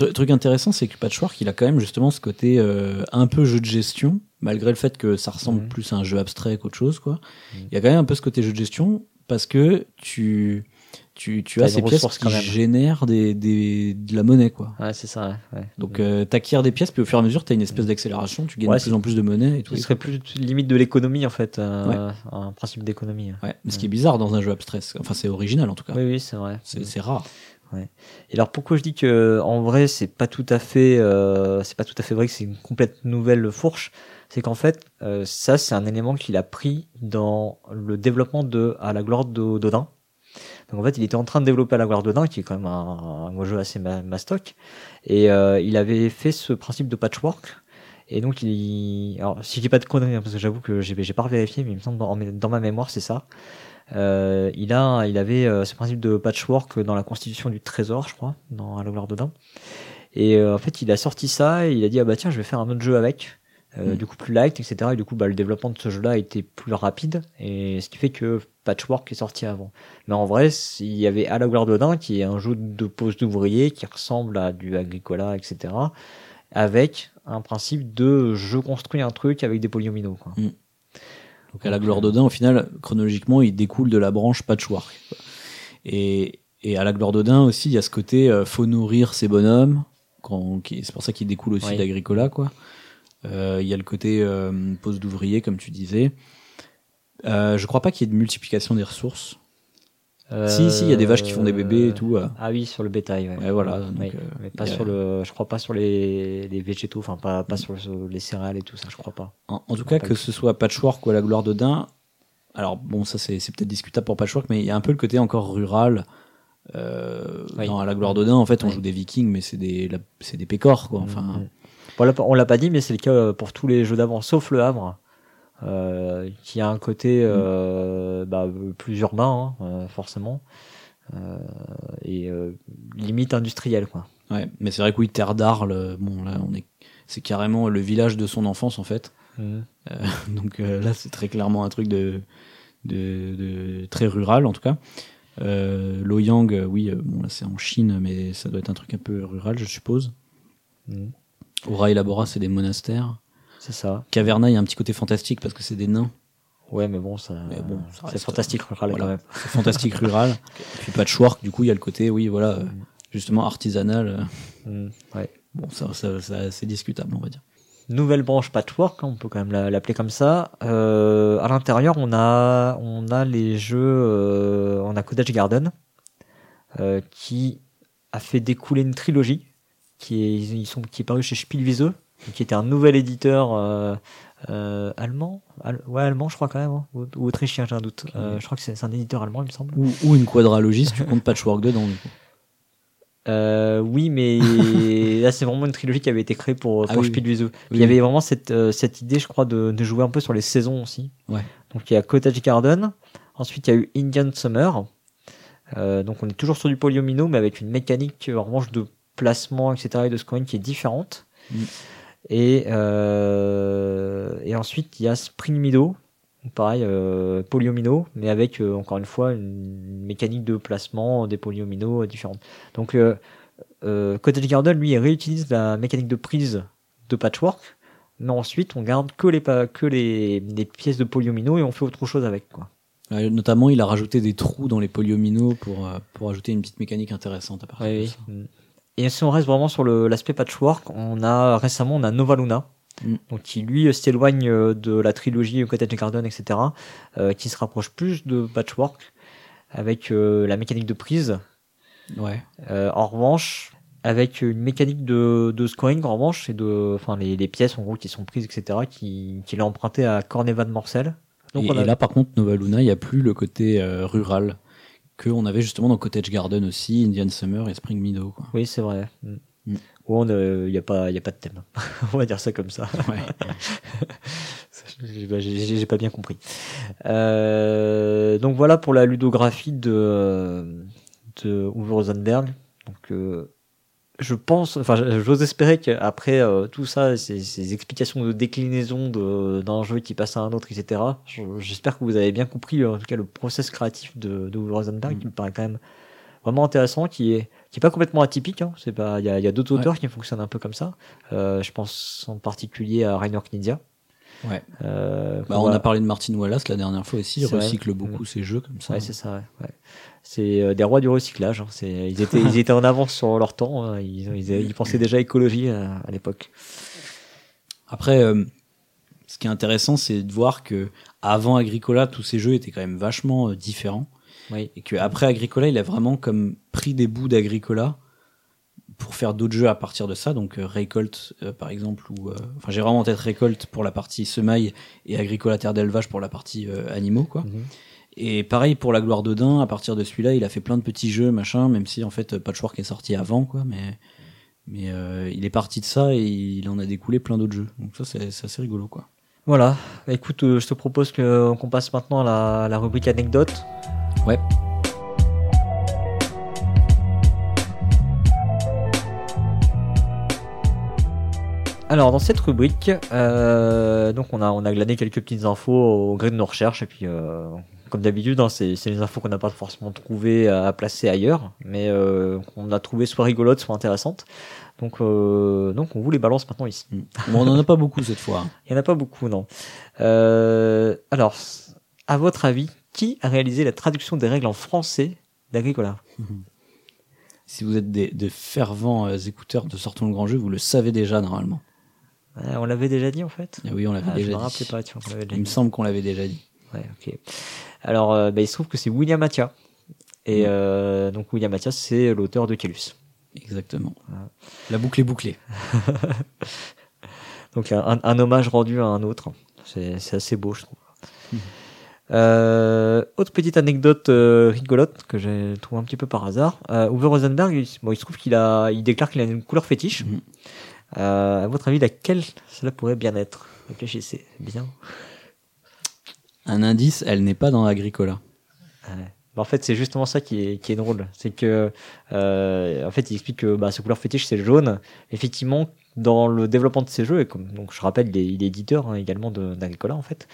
Le truc intéressant, c'est que Patchwork, il a quand même justement ce côté euh, un peu jeu de gestion, malgré le fait que ça ressemble Mhm. plus à un jeu abstrait qu'autre chose, quoi. Mhm. Il y a quand même un peu ce côté jeu de gestion, parce que tu, tu, tu as ces pièces qui génèrent des, des, de la monnaie, quoi. Ouais, c'est ça. Ouais. ouais. Donc, euh, t'acquiers des pièces, puis au fur et à mesure, t'as une espèce d'accélération, tu gagnes Ouais, de plus en plus de monnaie et tout. Ce serait plus limite de l'économie en fait, euh, un principe d'économie. Ouais, mais ce qui est bizarre dans un jeu abstrait, enfin, c'est original en tout cas. Oui, oui, c'est vrai. C'est c'est rare. Et alors pourquoi je dis que en vrai c'est pas tout à fait euh, c'est pas tout à fait vrai que c'est une complète nouvelle fourche, c'est qu'en fait euh, ça c'est un élément qu'il a pris dans le développement de à la gloire d'Odin. Donc en fait il était en train de développer la gloire d'Odin qui est quand même un, jeu assez ma- mastoc et euh, il avait fait ce principe de patchwork. Et donc, alors, si je dis pas de conneries, hein, parce que j'avoue que j'ai pas vérifié, mais il me semble dans, dans ma mémoire, c'est ça. Euh, il a, il avait euh, ce principe de patchwork dans la constitution du trésor, je crois, dans la gloire d'Odin. Et en fait, il a sorti ça et il a dit ah bah tiens, je vais faire un autre jeu avec, euh, Mm. du coup plus light, etc. Et du coup, bah le développement de ce jeu-là a été plus rapide et ce qui fait que Patchwork est sorti avant. Mais en vrai, il y avait À la gloire d'Odin qui est un jeu de pose d'ouvrier qui ressemble à du Agricola, etc. Avec un principe de je construis un truc avec des polyomino. Quoi. Donc à la gloire d'Odin, au final, chronologiquement, il découle de la branche Patchwork. Et, et à la gloire d'Odin aussi, il y a ce côté, euh, faut nourrir ses bonhommes. C'est pour ça qu'il découle aussi Oui. d'Agricola, quoi. Euh, Il y a le côté euh, pose d'ouvrier, comme tu disais. Euh, je crois pas qu'il y ait de multiplication des ressources. Si, si, il y a des vaches qui font des bébés et tout. euh. Ah oui, sur le bétail. Ouais, Ouais, voilà, donc, Oui, euh, mais pas a- sur le. Je crois pas sur les, les végétaux, enfin pas, pas sur, les céréales et tout ça, je crois pas. En, en tout cas, que ce soit Patchwork ou à la gloire d'Odin, alors bon, ça c'est c'est peut-être discutable pour Patchwork, mais il y a un peu le côté encore rural. Euh, Oui. Dans à la gloire d'Odin, en fait, on joue des vikings, mais c'est des, la- c'est des pécores, quoi. Enfin, Mm. Bon, là, on l'a pas dit, mais c'est le cas euh, pour tous les jeux d'avant, sauf le Havre, euh, qui a un côté Mm. euh, bah, plus urbain, hein, forcément, euh, et limite industriel, quoi. ouais. Mais c'est vrai que oui, Terre d'Arles, bon, là, on est, c'est carrément le village de son enfance, en fait. Donc euh, là, c'est très clairement un truc de, de, de très rural, en tout cas. Euh, Loyang, oui, bon, là, c'est en Chine, mais ça doit être un truc un peu rural, je suppose. Mm. Aura et Labora, c'est des monastères. C'est ça. Caverna, il y a un petit côté fantastique parce que c'est des nains. Ouais, mais bon, ça, Mais bon, ça c'est fantastique rural voilà. quand même. C'est fantastique rural. Et puis patchwork, du coup, il y a le côté, oui, voilà, euh, justement artisanal. euh, Mm. Ouais. Bon, ça, ça, ça- c'est discutable, on va dire. nouvelle branche patchwork, hein, on peut quand même la- l'appeler comme ça. Euh, à l'intérieur, on a, on a les jeux, euh, on a Cottage Garden, euh, qui a fait découler une trilogie, qui est, ils sont, qui est paru chez Spielwiese, qui était un nouvel éditeur euh, euh, allemand, Al- ouais allemand, je crois quand même, hein, ou, ou autrichien, j'ai un doute. Euh, je crois que c'est un éditeur allemand, il me semble. Ou, ou une quadralogie si tu comptes patchwork dedans, du coup. Euh, oui, mais là c'est vraiment une trilogie qui avait été créée pour, Ah pour oui, Spielwiese. oui. Il y avait vraiment cette, euh, cette idée, je crois, de, de jouer un peu sur les saisons aussi. Ouais. Donc il y a Cottage Garden, ensuite il y a eu Indian Summer. Euh, donc on est toujours sur du polyomino, mais avec une mécanique en revanche de placement, etc. et de scoring qui est différente. Mm. Et, euh, et ensuite il y a Spring donc pareil, euh, polyomino, mais avec euh, encore une fois une mécanique de placement des polyomino différentes. Donc euh, Cottage Garden, lui, il réutilise la mécanique de prise de patchwork, mais ensuite on garde que les, pa- que les, les pièces de polyomino et on fait autre chose avec. Quoi. Notamment, il a rajouté des trous dans les polyomino pour, pour ajouter une petite mécanique intéressante à partir de ça. Mm. Et si on reste vraiment sur le- l'aspect patchwork, on a récemment on a Nova Luna Mm. donc qui lui euh, s'éloigne euh, de la trilogie Cottage Garden, etc., euh, qui se rapproche plus de Patchwork avec euh, la mécanique de prise. Ouais. Euh, en revanche, avec une mécanique de, de scoring, en revanche, et de, enfin les, les pièces en gros qui sont prises, etc., qui, qu'il a emprunté à Cornevan Morcel. Donc et, on a- et là, par contre, Nova Luna, il n'y a plus le côté euh, rural que on avait justement dans Cottage Garden aussi, Indian Summer et Spring Meadow. Quoi. Oui, c'est vrai. Mm. Mm. Où on, il n'y a pas, y a pas de thème. on va dire ça comme ça. Ouais. J'ai- pas bien compris. Euh, donc voilà pour la ludographie de, de Uwe Rosenberg. Donc euh, je pense, enfin j'ose espérer qu'après euh, tout ça, ces, ces explications de déclinaison d'un jeu qui passe à un autre, etc. je- J'espère que vous avez bien compris euh, en tout cas le process créatif de, de Rosenberg Mm. qui me paraît quand même vraiment intéressant, qui est qui est pas complètement atypique. Hein. C'est pas, il y a, il y a d'autres Ouais. auteurs qui fonctionnent un peu comme ça. Euh, je pense en particulier à Rainer Knizia. Ouais. Euh, Bah, on a parlé de Martin Wallace la dernière fois aussi, il recycle beaucoup ses jeux comme ça. Ouais, c'est ça. ouais. C'est euh, des rois du recyclage. hein. C'est, ils étaient, ils étaient en avance sur leur temps. hein. Ils, ils, ils pensaient déjà écologie à, à l'époque. Après, euh, ce qui est intéressant, c'est de voir que avant Agricola, tous ces jeux étaient quand même vachement euh, différents. Oui. Et qu'après Agricola, il a vraiment comme pris des bouts d'Agricola pour faire d'autres jeux à partir de ça. Donc euh, Récolte, euh, par exemple, ou euh, enfin j'ai vraiment en tête Récolte pour la partie semaille et Agricola terre d'élevage pour la partie euh, animaux, quoi. Mhm. Et pareil pour la gloire d'Odin, à partir de celui-là, il a fait plein de petits jeux, machin, même si en fait Patchwork est sorti avant, quoi, mais mais euh, il est parti de ça et il en a découlé plein d'autres jeux. Donc ça c'est assez rigolo, quoi. Voilà. Bah, écoute, euh, je te propose que, qu'on passe maintenant à la, la rubrique anecdote. Ouais. Alors dans cette rubrique, euh, donc on a on a glané quelques petites infos au gré de nos recherches et puis euh, comme d'habitude, hein, c'est les infos qu'on n'a pas forcément trouvées à, à placer ailleurs, mais euh, qu'on a trouvé soit rigolotes, soit intéressantes. Donc euh, donc on vous les balance maintenant ici. Bon, on en a pas beaucoup cette fois. hein. Il y en a pas beaucoup, non. Euh, alors, à votre avis, qui a réalisé la traduction des règles en français d'Agricola? Si vous êtes des, des fervents euh, écouteurs de Sortons le Grand Jeu, vous le savez déjà normalement. Euh, On l'avait déjà dit en fait? Et oui, on l'avait Ah, je déjà me dit. rappelais pas, tu vois, on l'avait déjà Il me semble qu'on l'avait déjà dit. Ouais, ok. Alors, euh, bah, il se trouve que c'est William Mattia. Et Mm. euh, donc William Mattia, c'est l'auteur de Calus. Exactement. Voilà. La boucle est bouclée. Donc un, un hommage rendu à un autre. C'est assez beau, je trouve. Mhm. Euh, autre petite anecdote euh, rigolote que j'ai trouvé un petit peu par hasard. Euh, Uwe Rosenberg, il, bon, il se trouve qu'il a, il déclare qu'il a une couleur fétiche. Euh, à votre avis, laquelle cela pourrait bien être? Réfléchissez bien. Un indice, elle n'est pas dans Agricola. Ouais. Bah, en fait, c'est justement ça qui est, qui est drôle. C'est que, euh, en fait, il explique que bah, sa couleur fétiche, c'est le jaune. Effectivement, dans le développement de ces jeux, et comme donc je rappelle, il est, il est éditeur hein, également d'Agricola en fait.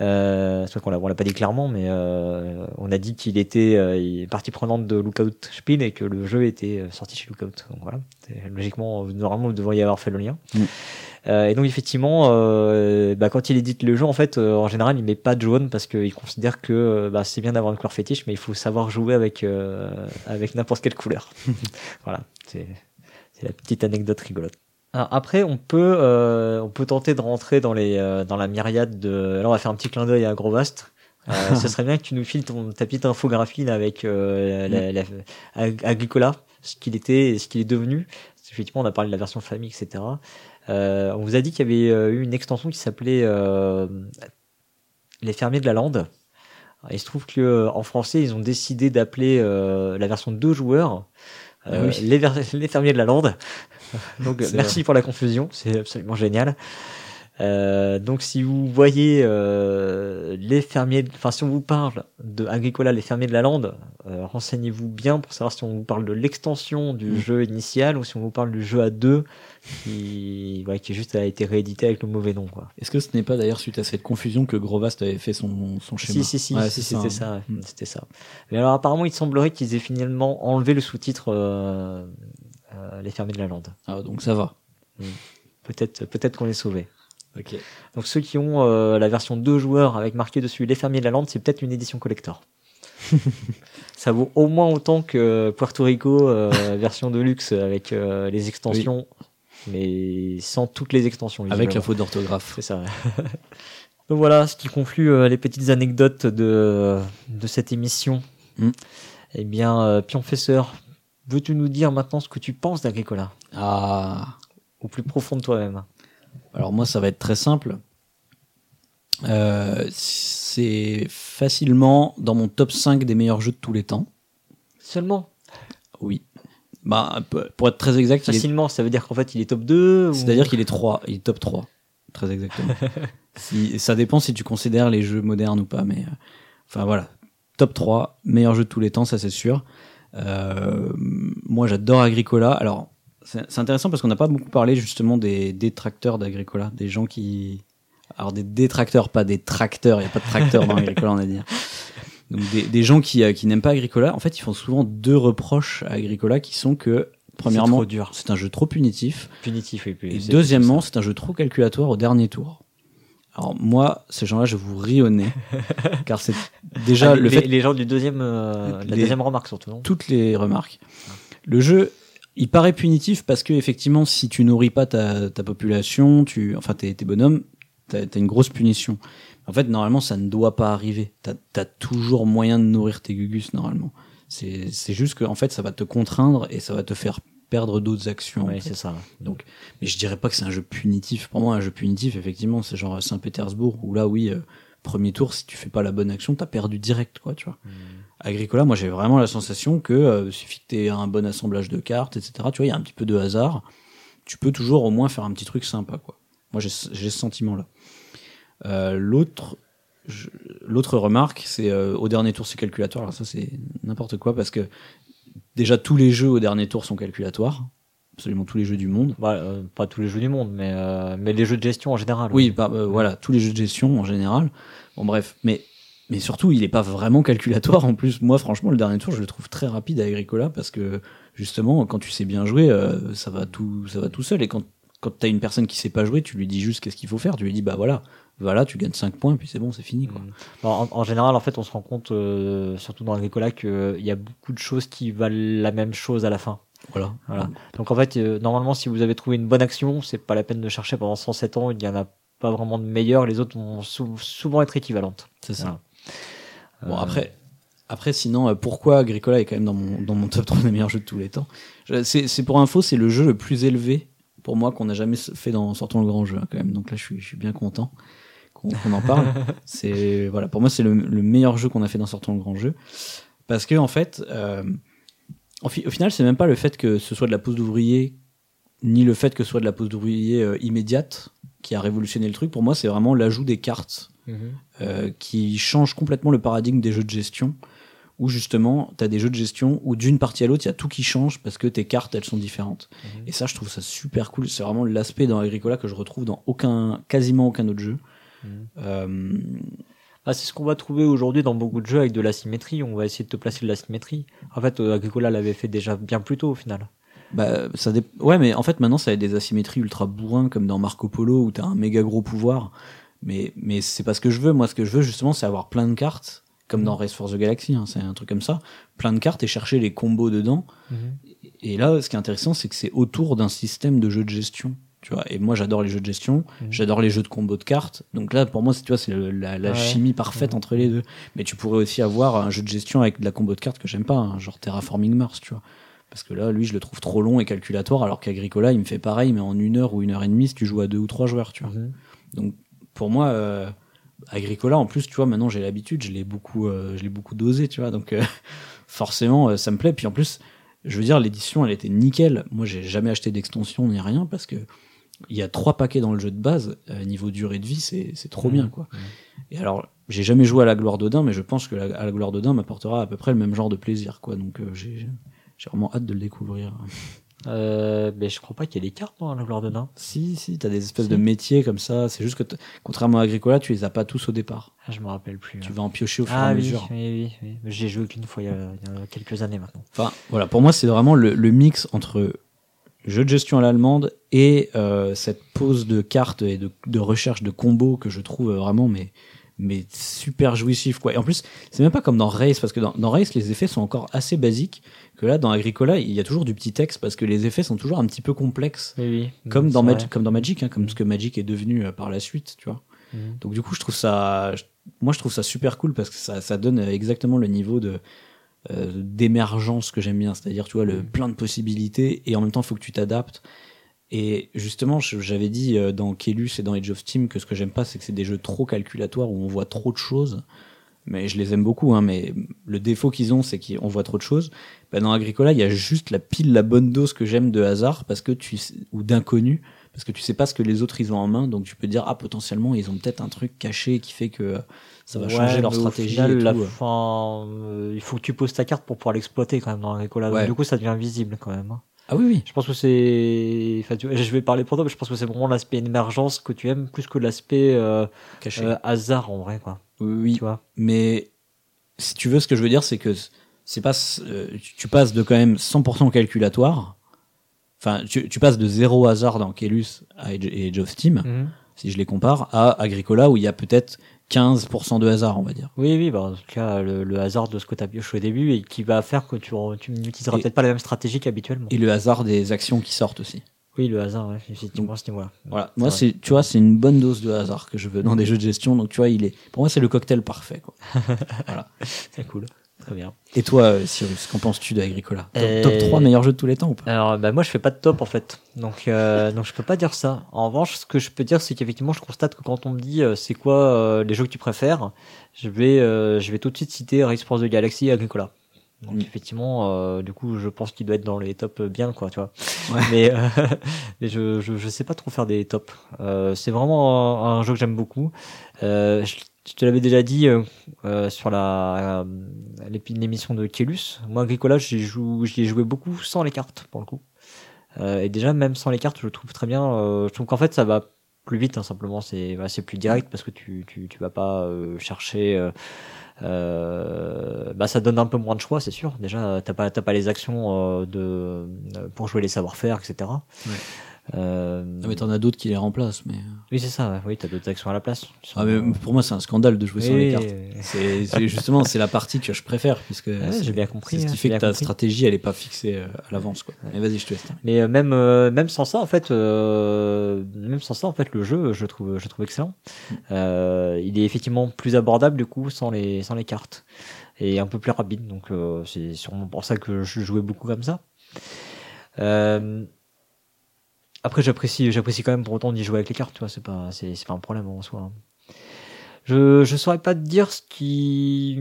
Euh, c'est vrai qu'on l'a, l'a pas dit clairement, mais euh, on a dit qu'il était euh, partie prenante de Lookout Spiel et que le jeu était sorti chez Lookout. Donc voilà, logiquement, normalement, vous devriez avoir fait le lien. Mm. Euh, et donc effectivement, euh, bah, quand il édite le jeu, en fait, euh, en général, il met pas de jaune parce qu'il considère que euh, bah, c'est bien d'avoir une couleur fétiche, mais il faut savoir jouer avec euh, avec n'importe quelle couleur. voilà, c'est c'est la petite anecdote rigolote. Alors après, on peut euh, on peut tenter de rentrer dans les euh, dans la myriade de. Alors on va faire un petit clin d'œil à Grovast. Euh, ce serait bien que tu nous files ton, ta petite infographie là, avec euh, la, la- Ag- Agricola, ce qu'il était et ce qu'il est devenu. Parce qu'effectivement, on a parlé de la version famille, etc. Euh, on vous a dit qu'il y avait euh, eu une extension qui s'appelait euh, Les fermiers de la lande. Il se trouve que en français, ils ont décidé d'appeler euh, la version deux joueurs euh, Ah oui. les, fermiers de la lande. Donc merci pour la confusion, c'est absolument génial. Euh, donc si vous voyez euh, les fermiers, enfin si on vous parle de Agricola, les fermiers de la lande, euh, renseignez-vous bien pour savoir si on vous parle de l'extension du Mm. jeu initial ou si on vous parle du jeu à deux qui, ouais, qui juste a été réédité avec le mauvais nom. Quoi. Est-ce que ce n'est pas d'ailleurs suite à cette confusion que Grovast avait fait son, son schéma? Si si si, Ouais, si, c'est c'était hein. ça, ouais, Mm. c'était ça. Mais alors apparemment il semblerait qu'ils aient finalement enlevé le sous-titre euh, euh, les fermiers de la lande. Ah, donc ça va. Peut-être peut-être qu'on est sauvé. Donc ceux qui ont euh, la version 2 joueurs avec marqué dessus Les Fermiers de la Lande, c'est peut-être une édition collector. ça vaut au moins autant que Puerto Rico euh, version de luxe avec euh, les extensions. mais sans toutes les extensions. Avec la faute d'orthographe. C'est ça. Donc voilà, ce qui conclut les petites anecdotes de, de cette émission. Mm. Eh bien, Pionfesseur, veux-tu nous dire maintenant ce que tu penses d'Agricola? Ah. Au plus profond de toi-même. Alors moi, ça va être très simple. Euh, c'est facilement dans mon top 5 des meilleurs jeux de tous les temps. Seulement? Oui. Bah, pour être très exact, est- Facilement, ça veut dire qu'en fait il est top 2 ou- c'est-à-dire qu'il est 3, il est top 3. Très exactement. si, ça dépend si tu considères les jeux modernes ou pas, mais euh, enfin voilà. Top 3, meilleur jeu de tous les temps, ça c'est sûr. Euh, moi j'adore Agricola. Alors c'est intéressant parce qu'on n'a pas beaucoup parlé justement des détracteurs d'Agricola, des gens qui. Alors des détracteurs, pas des tracteurs, il n'y a pas de tracteurs dans Agricola, on a dit. Donc des, des gens qui, euh, qui n'aiment pas Agricola, en fait ils font souvent deux reproches à Agricola qui sont que, premièrement, c'est un jeu trop punitif. Punitif et puis. Et deuxièmement, c'est un jeu trop calculatoire au dernier tour. Alors moi, ces gens-là, je vous ris au nez, car c'est déjà Ah, le les, fait les gens du deuxième, euh, la Les- deuxième remarque surtout, non? toutes les remarques. Le jeu, il paraît punitif parce que effectivement, si tu nourris pas ta, ta population, tu, enfin tes, tes bonhommes, t'as as une grosse punition. En fait, normalement, ça ne doit pas arriver. T'as as toujours moyen de nourrir tes gugus normalement. C'est c'est juste que en fait, ça va te contraindre et ça va te faire perdre d'autres actions. en Oui, fait. c'est ça. Donc, mais je dirais pas que c'est un jeu punitif. Pour moi, un jeu punitif, effectivement, c'est genre Saint-Pétersbourg où là, oui, euh, premier tour, si tu fais pas la bonne action, t'as perdu direct, quoi, tu vois. Agricola, moi, j'ai vraiment la sensation que euh, suffit que t'aies un bon assemblage de cartes, etc. Tu vois, il y a un petit peu de hasard. Tu peux toujours au moins faire un petit truc sympa, quoi. Moi, j'ai ce sentiment-là. Euh, L'autre, remarque, c'est euh, au dernier tour, c'est calculatoire. Alors ça, c'est n'importe quoi parce que déjà tous les jeux au dernier tour sont calculatoires. Absolument tous les jeux du monde. Bah, euh, pas tous les jeux du monde, mais, mais les jeux de gestion en général. Oui, bah, voilà, tous les jeux de gestion en général. Bon, bref, mais, mais surtout, il est pas vraiment calculatoire. En plus, moi, franchement, le dernier tour, je le trouve très rapide à Agricola parce que justement, quand tu sais bien jouer, euh, ça va tout, ça va tout seul. Et quand, quand t'as une personne qui sait pas jouer, tu lui dis juste qu'est-ce qu'il faut faire. Tu lui dis, bah voilà, voilà, tu gagnes 5 points, puis c'est bon, c'est fini, quoi. Bon, en, en général, en fait, on se rend compte, euh, surtout dans Agricola, qu'il y a beaucoup de choses qui valent la même chose à la fin. Voilà. Voilà. Donc en fait, euh, normalement, si vous avez trouvé une bonne action, c'est pas la peine de chercher pendant 107 ans. Il y en a pas vraiment de meilleures. Les autres vont sou- souvent être équivalentes. C'est ça. Voilà. Bon, Euh, après, après, sinon, euh, pourquoi Agricola est quand même dans mon, dans mon top 3 des meilleurs jeux de tous les temps? C'est c'est pour info, c'est le jeu le plus élevé pour moi qu'on a jamais fait dans Sortons le grand jeu, hein, quand même. Donc là, je suis, je suis bien content qu'on en parle. c'est voilà, Pour moi, c'est le, le meilleur jeu qu'on a fait dans Sortons le grand jeu. Parce que, en fait, euh, au, fi- au final, c'est même pas le fait que ce soit de la pose d'ouvrier, ni le fait que ce soit de la pose d'ouvrier euh, immédiate qui a révolutionné le truc. Pour moi, c'est vraiment l'ajout des cartes mhm. euh, qui change complètement le paradigme des jeux de gestion, où justement, tu as des jeux de gestion où d'une partie à l'autre, il y a tout qui change parce que tes cartes, elles sont différentes. Mhm. Et ça, je trouve ça super cool. C'est vraiment l'aspect dans Agricola que je retrouve dans aucun, quasiment aucun autre jeu. Mhm. Euh, Ah, c'est ce qu'on va trouver aujourd'hui dans beaucoup de jeux avec de l'asymétrie. On va essayer de te placer de l'asymétrie. En fait, euh, Agricola l'avait fait déjà bien plus tôt au final. bah, ça Ouais, mais en fait, maintenant, ça a des asymétries ultra bourrins, comme dans Marco Polo, où tu as un méga gros pouvoir. Mais, mais c'est pas ce que je veux. Moi, ce que je veux, justement, c'est avoir plein de cartes, comme dans Race for the Galaxy, hein, c'est un truc comme ça. Plein de cartes et chercher les combos dedans. Et là, ce qui est intéressant, c'est que c'est autour d'un système de jeu de gestion. Tu vois, et moi j'adore les jeux de gestion, Mhm. j'adore les jeux de combo de cartes. Donc là, pour moi, c'est tu vois, c'est la, la Ouais. chimie parfaite entre les deux. Mais tu pourrais aussi avoir un jeu de gestion avec de la combo de cartes que j'aime pas, hein, genre Terraforming Mars, tu vois. Parce que là, lui, je le trouve trop long et calculatoire, alors qu'Agricola, il me fait pareil, mais en une heure ou une heure et demie, si tu joues à deux ou trois joueurs, tu vois. Mhm. Donc pour moi, euh, Agricola, en plus, tu vois, maintenant j'ai l'habitude, je l'ai beaucoup, euh, je l'ai beaucoup dosé, tu vois. Donc euh, forcément, ça me plaît. Puis en plus, je veux dire, l'édition, elle était nickel. Moi, j'ai jamais acheté d'extension ni rien parce que il y a trois paquets dans le jeu de base. niveau durée de vie, c'est trop bien, quoi. Et alors, j'ai jamais joué à la gloire d'Odin, mais je pense que la, à la gloire d'Odin m'apportera à peu près le même genre de plaisir, quoi. Donc j'ai vraiment hâte de le découvrir. Euh, mais je crois pas qu'il y ait des cartes dans la gloire de nain. Si, si, t'as des espèces Si. de métiers comme ça. C'est juste que, contrairement à Agricola, tu les as pas tous au départ. Ah, je me rappelle plus. Tu hein. vas en piocher au fur et Ah à oui, mesure. oui, oui, oui. J'ai joué qu'une fois il y, a, il y a quelques années maintenant. Enfin, voilà, pour moi, c'est vraiment le, le mix entre jeu de gestion à l'allemande et euh, cette pose de cartes et de, de recherche de combos que je trouve vraiment mais, mais super jouissif quoi. Et en plus, c'est même pas comme dans Race parce que dans, dans Race les effets sont encore assez basiques que là dans Agricola il y a toujours du petit texte parce que les effets sont toujours un petit peu complexes Oui, oui. comme Mm, dans Magic vrai. comme dans Magic hein, comme Mm. ce que Magic est devenu euh, par la suite tu vois. Mm. Donc du coup je trouve ça moi je trouve ça super cool parce que ça, ça donne exactement le niveau de euh, d'émergence que j'aime bien c'est-à-dire tu vois le Mm. plein de possibilités et en même temps il faut que tu t'adaptes et justement, j'avais dit euh, dans Kelus et dans Age of Steam que ce que j'aime pas, c'est que c'est des jeux trop calculatoires où on voit trop de choses. Mais je les aime beaucoup, hein, mais le défaut qu'ils ont, c'est qu'on voit trop de choses. Bah, dans Agricola, il y a juste la pile, la bonne dose que j'aime de hasard, parce que tu ou d'inconnu, parce que tu sais pas ce que les autres ils ont en main, donc tu peux dire ah potentiellement ils ont peut-être un truc caché qui fait que ça va Ouais, changer leur stratégie. final, et la tout. fin, euh, il faut que tu poses ta carte pour pouvoir l'exploiter quand même dans Agricola. Donc, du coup, ça devient visible quand même. Ah oui oui. Je pense que c'est, enfin, tu je vais parler pour toi, mais je pense que c'est vraiment l'aspect émergence que tu aimes plus que l'aspect euh, euh, hasard en vrai, quoi. oui, oui. Tu vois. mais si tu veux, ce que je veux dire, c'est que c'est pas, euh, tu passes de quand même 100% calculatoire. Enfin, tu, tu passes de zéro hasard dans Kelus et Age of Steam, Mhm. si je les compare, à Agricola où il y a peut-être 15% de hasard, on va dire. Oui, oui, bah, en tout cas, le, le hasard de ce que tu as pioché au début et qui va faire que tu, tu n'utiliseras peut-être pas la même stratégie qu'habituellement. Et le hasard des actions qui sortent aussi. Oui, le hasard, ouais, effectivement, à ce niveau-là. Voilà. Moi, c'est, tu vois, c'est une bonne dose de hasard que je veux dans des jeux de gestion. Donc, tu vois, il est, pour moi, c'est le cocktail parfait, quoi. C'est cool. Très bien. Et toi, euh, Cyrus, qu'en penses-tu d'Agricola top, Euh, top 3 meilleurs jeux de tous les temps ou pas Alors, bah, moi, je fais pas de top en fait, donc euh, donc je peux pas dire ça. En revanche, ce que je peux dire, c'est qu'effectivement, je constate que quand on me dit euh, c'est quoi euh, les jeux que tu préfères, je vais euh, je vais tout de suite citer Race for the Galaxy et Agricola. Donc Mm. effectivement, euh, du coup, je pense qu'il doit être dans les tops bien, quoi, tu vois. Ouais. Mais, euh, mais je, je je sais pas trop faire des tops. Euh, c'est vraiment un, un jeu que j'aime beaucoup. Euh, je, je te l'avais déjà dit euh, euh, sur la euh, l'émission de Kelus. Moi, Agricola, j'y joue, ai joué beaucoup sans les cartes pour le coup. Euh, et déjà, même sans les cartes, je le trouve très bien. Euh, je trouve qu'en fait, ça va plus vite, hein, simplement. C'est voilà, c'est plus direct parce que tu tu tu vas pas chercher. Euh, bah, ça donne un peu moins de choix, c'est sûr. Déjà, t'as pas t'as pas les actions de pour jouer les savoir-faire, etc. Ouais. Euh, Ah, mais t'en as d'autres qui les remplacent, mais. oui, c'est ça. Oui, t'as d'autres actions à la place. Ah, mais pour moi, c'est un scandale de jouer sans les Oui, cartes. oui, oui. C'est justement c'est la partie que je préfère puisque c'est- j'ai bien compris, c'est ce hein, qui j'ai fait que ta compris. stratégie elle est pas fixée euh, à l'avance quoi. Mais vas-y, je te laisse. Mais euh, même euh, même sans ça en fait euh, même sans ça en fait le jeu je trouve je trouve excellent. Euh, il est effectivement plus abordable du coup sans les sans les cartes et un peu plus rapide donc euh, c'est sûrement pour ça que je jouais beaucoup comme ça. Euh, après j'apprécie j'apprécie quand même pour autant d'y jouer avec les cartes tu vois c'est pas c'est pas un problème en soi. Je je saurais pas te dire ce qui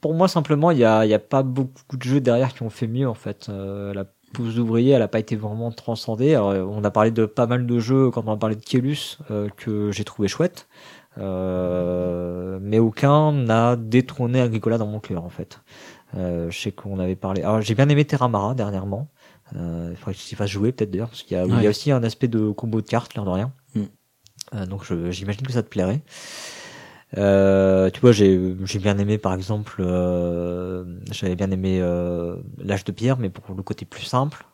pour moi simplement il y a y a pas beaucoup de jeux derrière qui ont fait mieux en fait Euh, la pousse d'ouvrier, elle a pas été vraiment transcendée. Euh, on a parlé de pas mal de jeux quand on a parlé de Kelus euh, que j'ai trouvé chouette, euh, mais aucun n'a détrôné Agricola dans mon cœur en fait. Je sais qu'on avait parlé. J'ai bien aimé Terramara dernièrement. Euh, il faudrait que j'y fasse jouer peut-être d'ailleurs parce qu'il y a, il y a aussi un aspect de combo de cartes l'air de rien. Mm. Euh, donc je- j'imagine que ça te plairait. Euh, tu vois, j'ai j'ai bien aimé par exemple, euh, j'avais bien aimé euh, l'âge de pierre, mais pour le côté plus simple.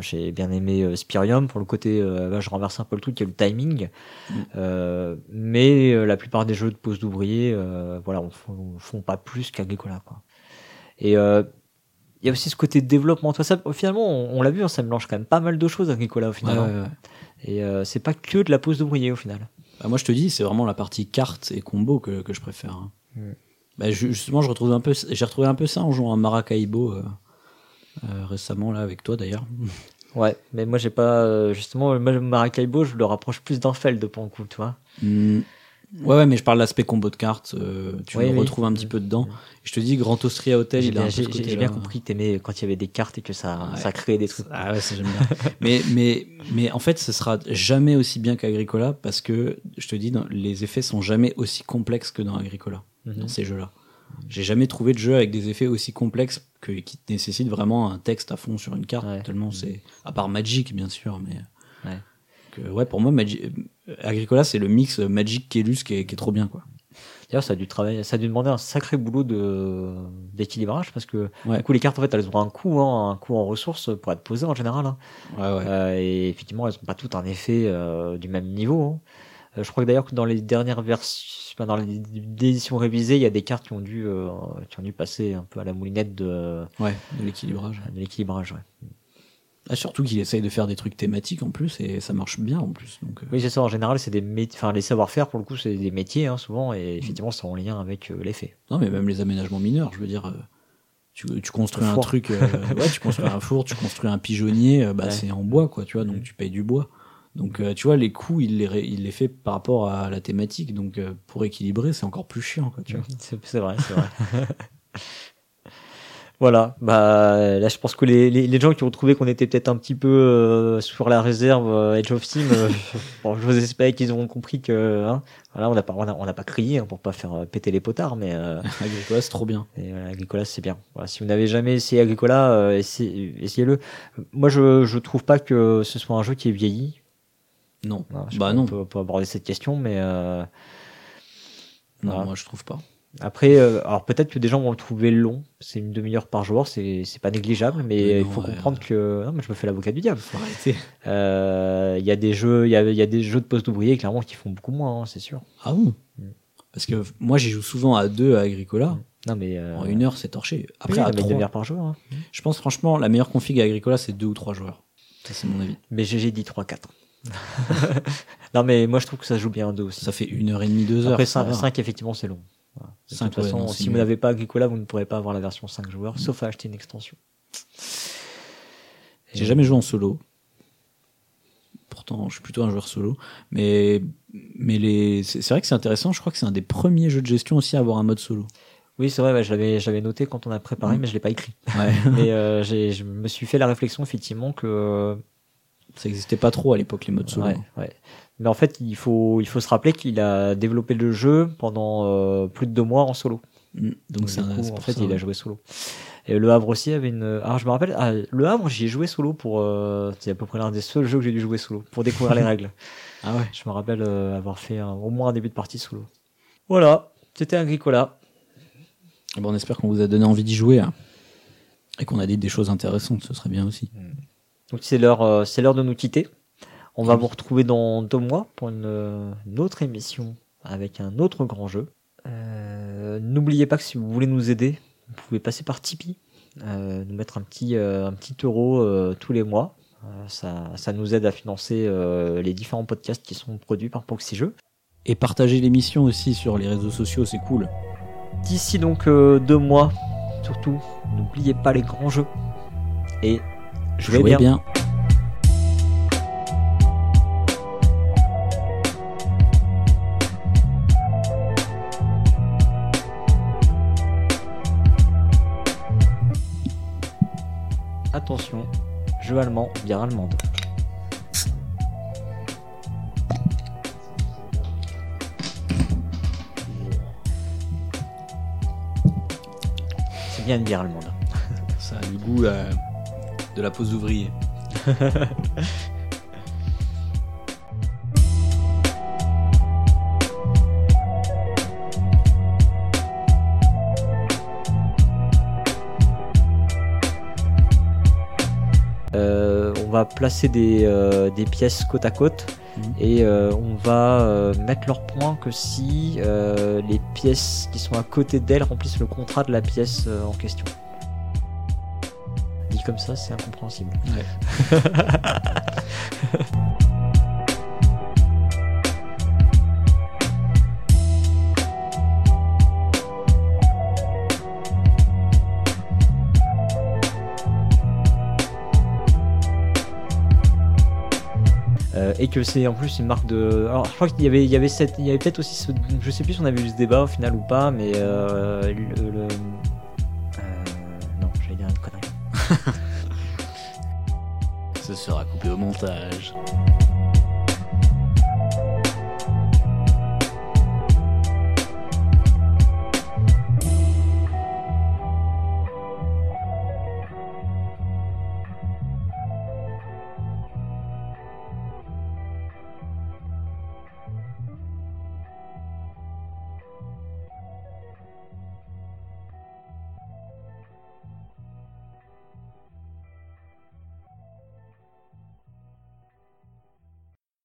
J'ai bien aimé Spirium pour le côté, là, je renverse un peu le truc, il y a le timing. Mm. Mais la plupart des jeux de pose d'ouvrier, voilà, on, font- on font pas plus qu'Agricola, quoi. Et il y a aussi ce côté développement. Toi, ça, finalement, on, on l'a vu, hein, ça mélange quand même pas mal de choses Agricola au final. Ouais, ouais, ouais. Et euh, c'est pas que de la pose d'ouvrier au final. Bah, moi je te dis, c'est vraiment la partie cartes et combo que, que je préfère. hein. Mm. Bah, ju- justement, je retrouve un peu, j'ai retrouvé un peu ça en jouant à Maracaibo euh, euh, récemment là avec toi d'ailleurs. Ouais, mais moi j'ai pas euh, justement moi Maracaibo, je le rapproche plus d'un Feld pour le coup, tu vois. Mm. Ouais, ouais, mais je parle de l'aspect combo de cartes. euh, tu Oui, le oui. retrouves un petit peu dedans. Je te dis, Grand Austria Hotel, il a un j'ai- bien compris que t'aimais quand il y avait des cartes et que ça Ouais. ça créait des trucs. Ah ouais, ça j'aime bien. mais, mais, mais en fait, ce sera jamais aussi bien qu'Agricola parce que, je te dis, dans- les effets sont jamais aussi complexes que dans Agricola, Mhm. dans ces jeux-là. J'ai jamais trouvé de jeu avec des effets aussi complexes que, qui nécessitent vraiment un texte à fond sur une carte. Ouais. Tellement c'est. À part Magic, bien sûr, mais. Ouais. Que, ouais, pour moi, Magi- euh, Agricola, c'est le mix Magic Kelus qui est, qui est trop bien, quoi. D'ailleurs, ça a dû travailler, ça a dû demander un sacré boulot de d'équilibrage parce que Ouais. du coup les cartes en fait elles ont un coût, hein, un coût en ressources pour être posées en général. hein. Ouais, ouais. Euh, et effectivement elles ont pas toutes un effet euh, du même niveau. hein. Euh, je crois que d'ailleurs que dans les dernières versions, enfin, dans les éditions révisées, il y a des cartes qui ont dû, euh, qui ont dû passer un peu à la moulinette de, Ouais, de l'équilibrage. de l'équilibrage. Ouais. Ah, surtout qu'il essaye de faire des trucs thématiques en plus et ça marche bien en plus. Donc, euh, Oui, c'est ça. En général, c'est des enfin les savoir-faire pour le coup, c'est des métiers hein, souvent, et effectivement, c'est en lien avec euh, les faits. Non, mais même les aménagements mineurs, je veux dire, euh, tu, tu construis un truc, ouais, tu construis un four, tu construis un pigeonnier, bah, Ouais. c'est en bois, quoi, tu vois, donc Mhm. tu payes du bois. Donc, tu vois, les coûts, il les, ré- il les fait par rapport à la thématique, donc pour équilibrer, c'est encore plus chiant, quoi, tu vois. C'est c'est vrai, c'est vrai. voilà, bah là je pense que les, les, les gens qui ont trouvé qu'on était peut-être un petit peu euh, sur la réserve euh, Edge of Steam, euh, bon, je vous espère qu'ils auront compris que hein, voilà, on n'a pas on a, on n'a pas crié hein, pour pas faire euh, péter les potards, mais euh, Agricola, c'est trop bien. et, voilà, Agricola c'est bien. Voilà, si vous n'avez jamais essayé Agricola, euh, essayez- essayez-le. Moi je je trouve pas que ce soit un jeu qui est vieilli. Non. Voilà, bah non, on peut, on peut aborder cette question, mais euh, non, voilà. moi je trouve pas. Après, euh, alors peut-être que des gens vont le trouver long. C'est une demi-heure par joueur, c'est pas négligeable, mais Mais il faut ouais. comprendre que non, mais je me fais l'avocat du diable. Euh, Il y a des jeux, il y a, y a des jeux de poste d'ouvrier clairement qui font beaucoup moins, hein, c'est sûr. Ah bon? Mm. Parce que moi j'y joue souvent à deux à Agricola. Non mais euh, En une heure, c'est torché. Après, oui, à trois, demi-heure par joueur. hein. je pense franchement, la meilleure config à Agricola, c'est deux ou trois joueurs. Ça, c'est mon avis. Mais GG dit 3-4. non mais moi je trouve que ça joue bien à deux aussi. Ça fait une heure et demie, deux heures. Après ça 5, va. effectivement c'est long. Voilà. De toute façon, ouais, non, c'est si vous n'avez pas Agricola, vous ne pourrez pas avoir la version 5 joueurs, sauf à acheter une extension. J'ai jamais joué en solo. Pourtant, je suis plutôt un joueur solo. Mais, mais les... c'est vrai que c'est intéressant. Je crois que c'est un des premiers jeux de gestion aussi à avoir un mode solo. Oui, c'est vrai, ouais, je l'avais j'avais noté quand on a préparé, Mm. mais je l'ai pas écrit. Ouais. Mais euh, je me suis fait la réflexion effectivement que Ça existait pas trop à l'époque, les modes solo. ouais, ouais. Mais en fait, il faut il faut se rappeler qu'il a développé le jeu pendant euh, plus de deux mois en solo. Mm. Donc, c'est en fait, ça, il a joué solo. Et le Havre aussi avait une. Alors je me rappelle, ah, le Havre, j'y ai joué solo pour. euh, C'est à peu près l'un des seuls jeux que j'ai dû jouer solo pour découvrir les règles. Ah ouais. Je me rappelle euh, avoir fait un- au moins un début de partie solo. Voilà, c'était Agricola. Eh ben, on espère qu'on vous a donné envie d'y jouer. hein. Et qu'on a dit des choses intéressantes. Ce serait bien aussi. Donc c'est l'heure, euh, c'est l'heure de nous quitter. On va vous retrouver dans deux mois pour une, euh, une autre émission avec un autre grand jeu. Euh, N'oubliez pas que si vous voulez nous aider, vous pouvez passer par Tipeee, euh, nous mettre un petit, euh, un petit euro tous les mois. Ça, ça nous aide à financer les différents podcasts qui sont produits par Proxy Jeux. Et partager l'émission aussi sur les réseaux sociaux, c'est cool. D'ici donc deux mois, surtout, n'oubliez pas les grands jeux. Et jouez Jouez bien. bien. Attention, jeu allemand, bière allemande. C'est bien une bière allemande. Ça a le goût euh, de la pause ouvrier. Euh, on va placer des, euh, des pièces côte à côte Mhm. et euh, on va euh, mettre leur point que si les pièces qui sont à côté d'elles remplissent le contrat de la pièce en question. Comme ça, c'est incompréhensible. Euh, et que c'est en plus une marque de. Alors je crois qu'il y avait, il y avait cette, il y avait peut-être aussi, ce... je sais plus si on avait eu ce débat au final ou pas, mais euh, le, le- sera coupé au montage.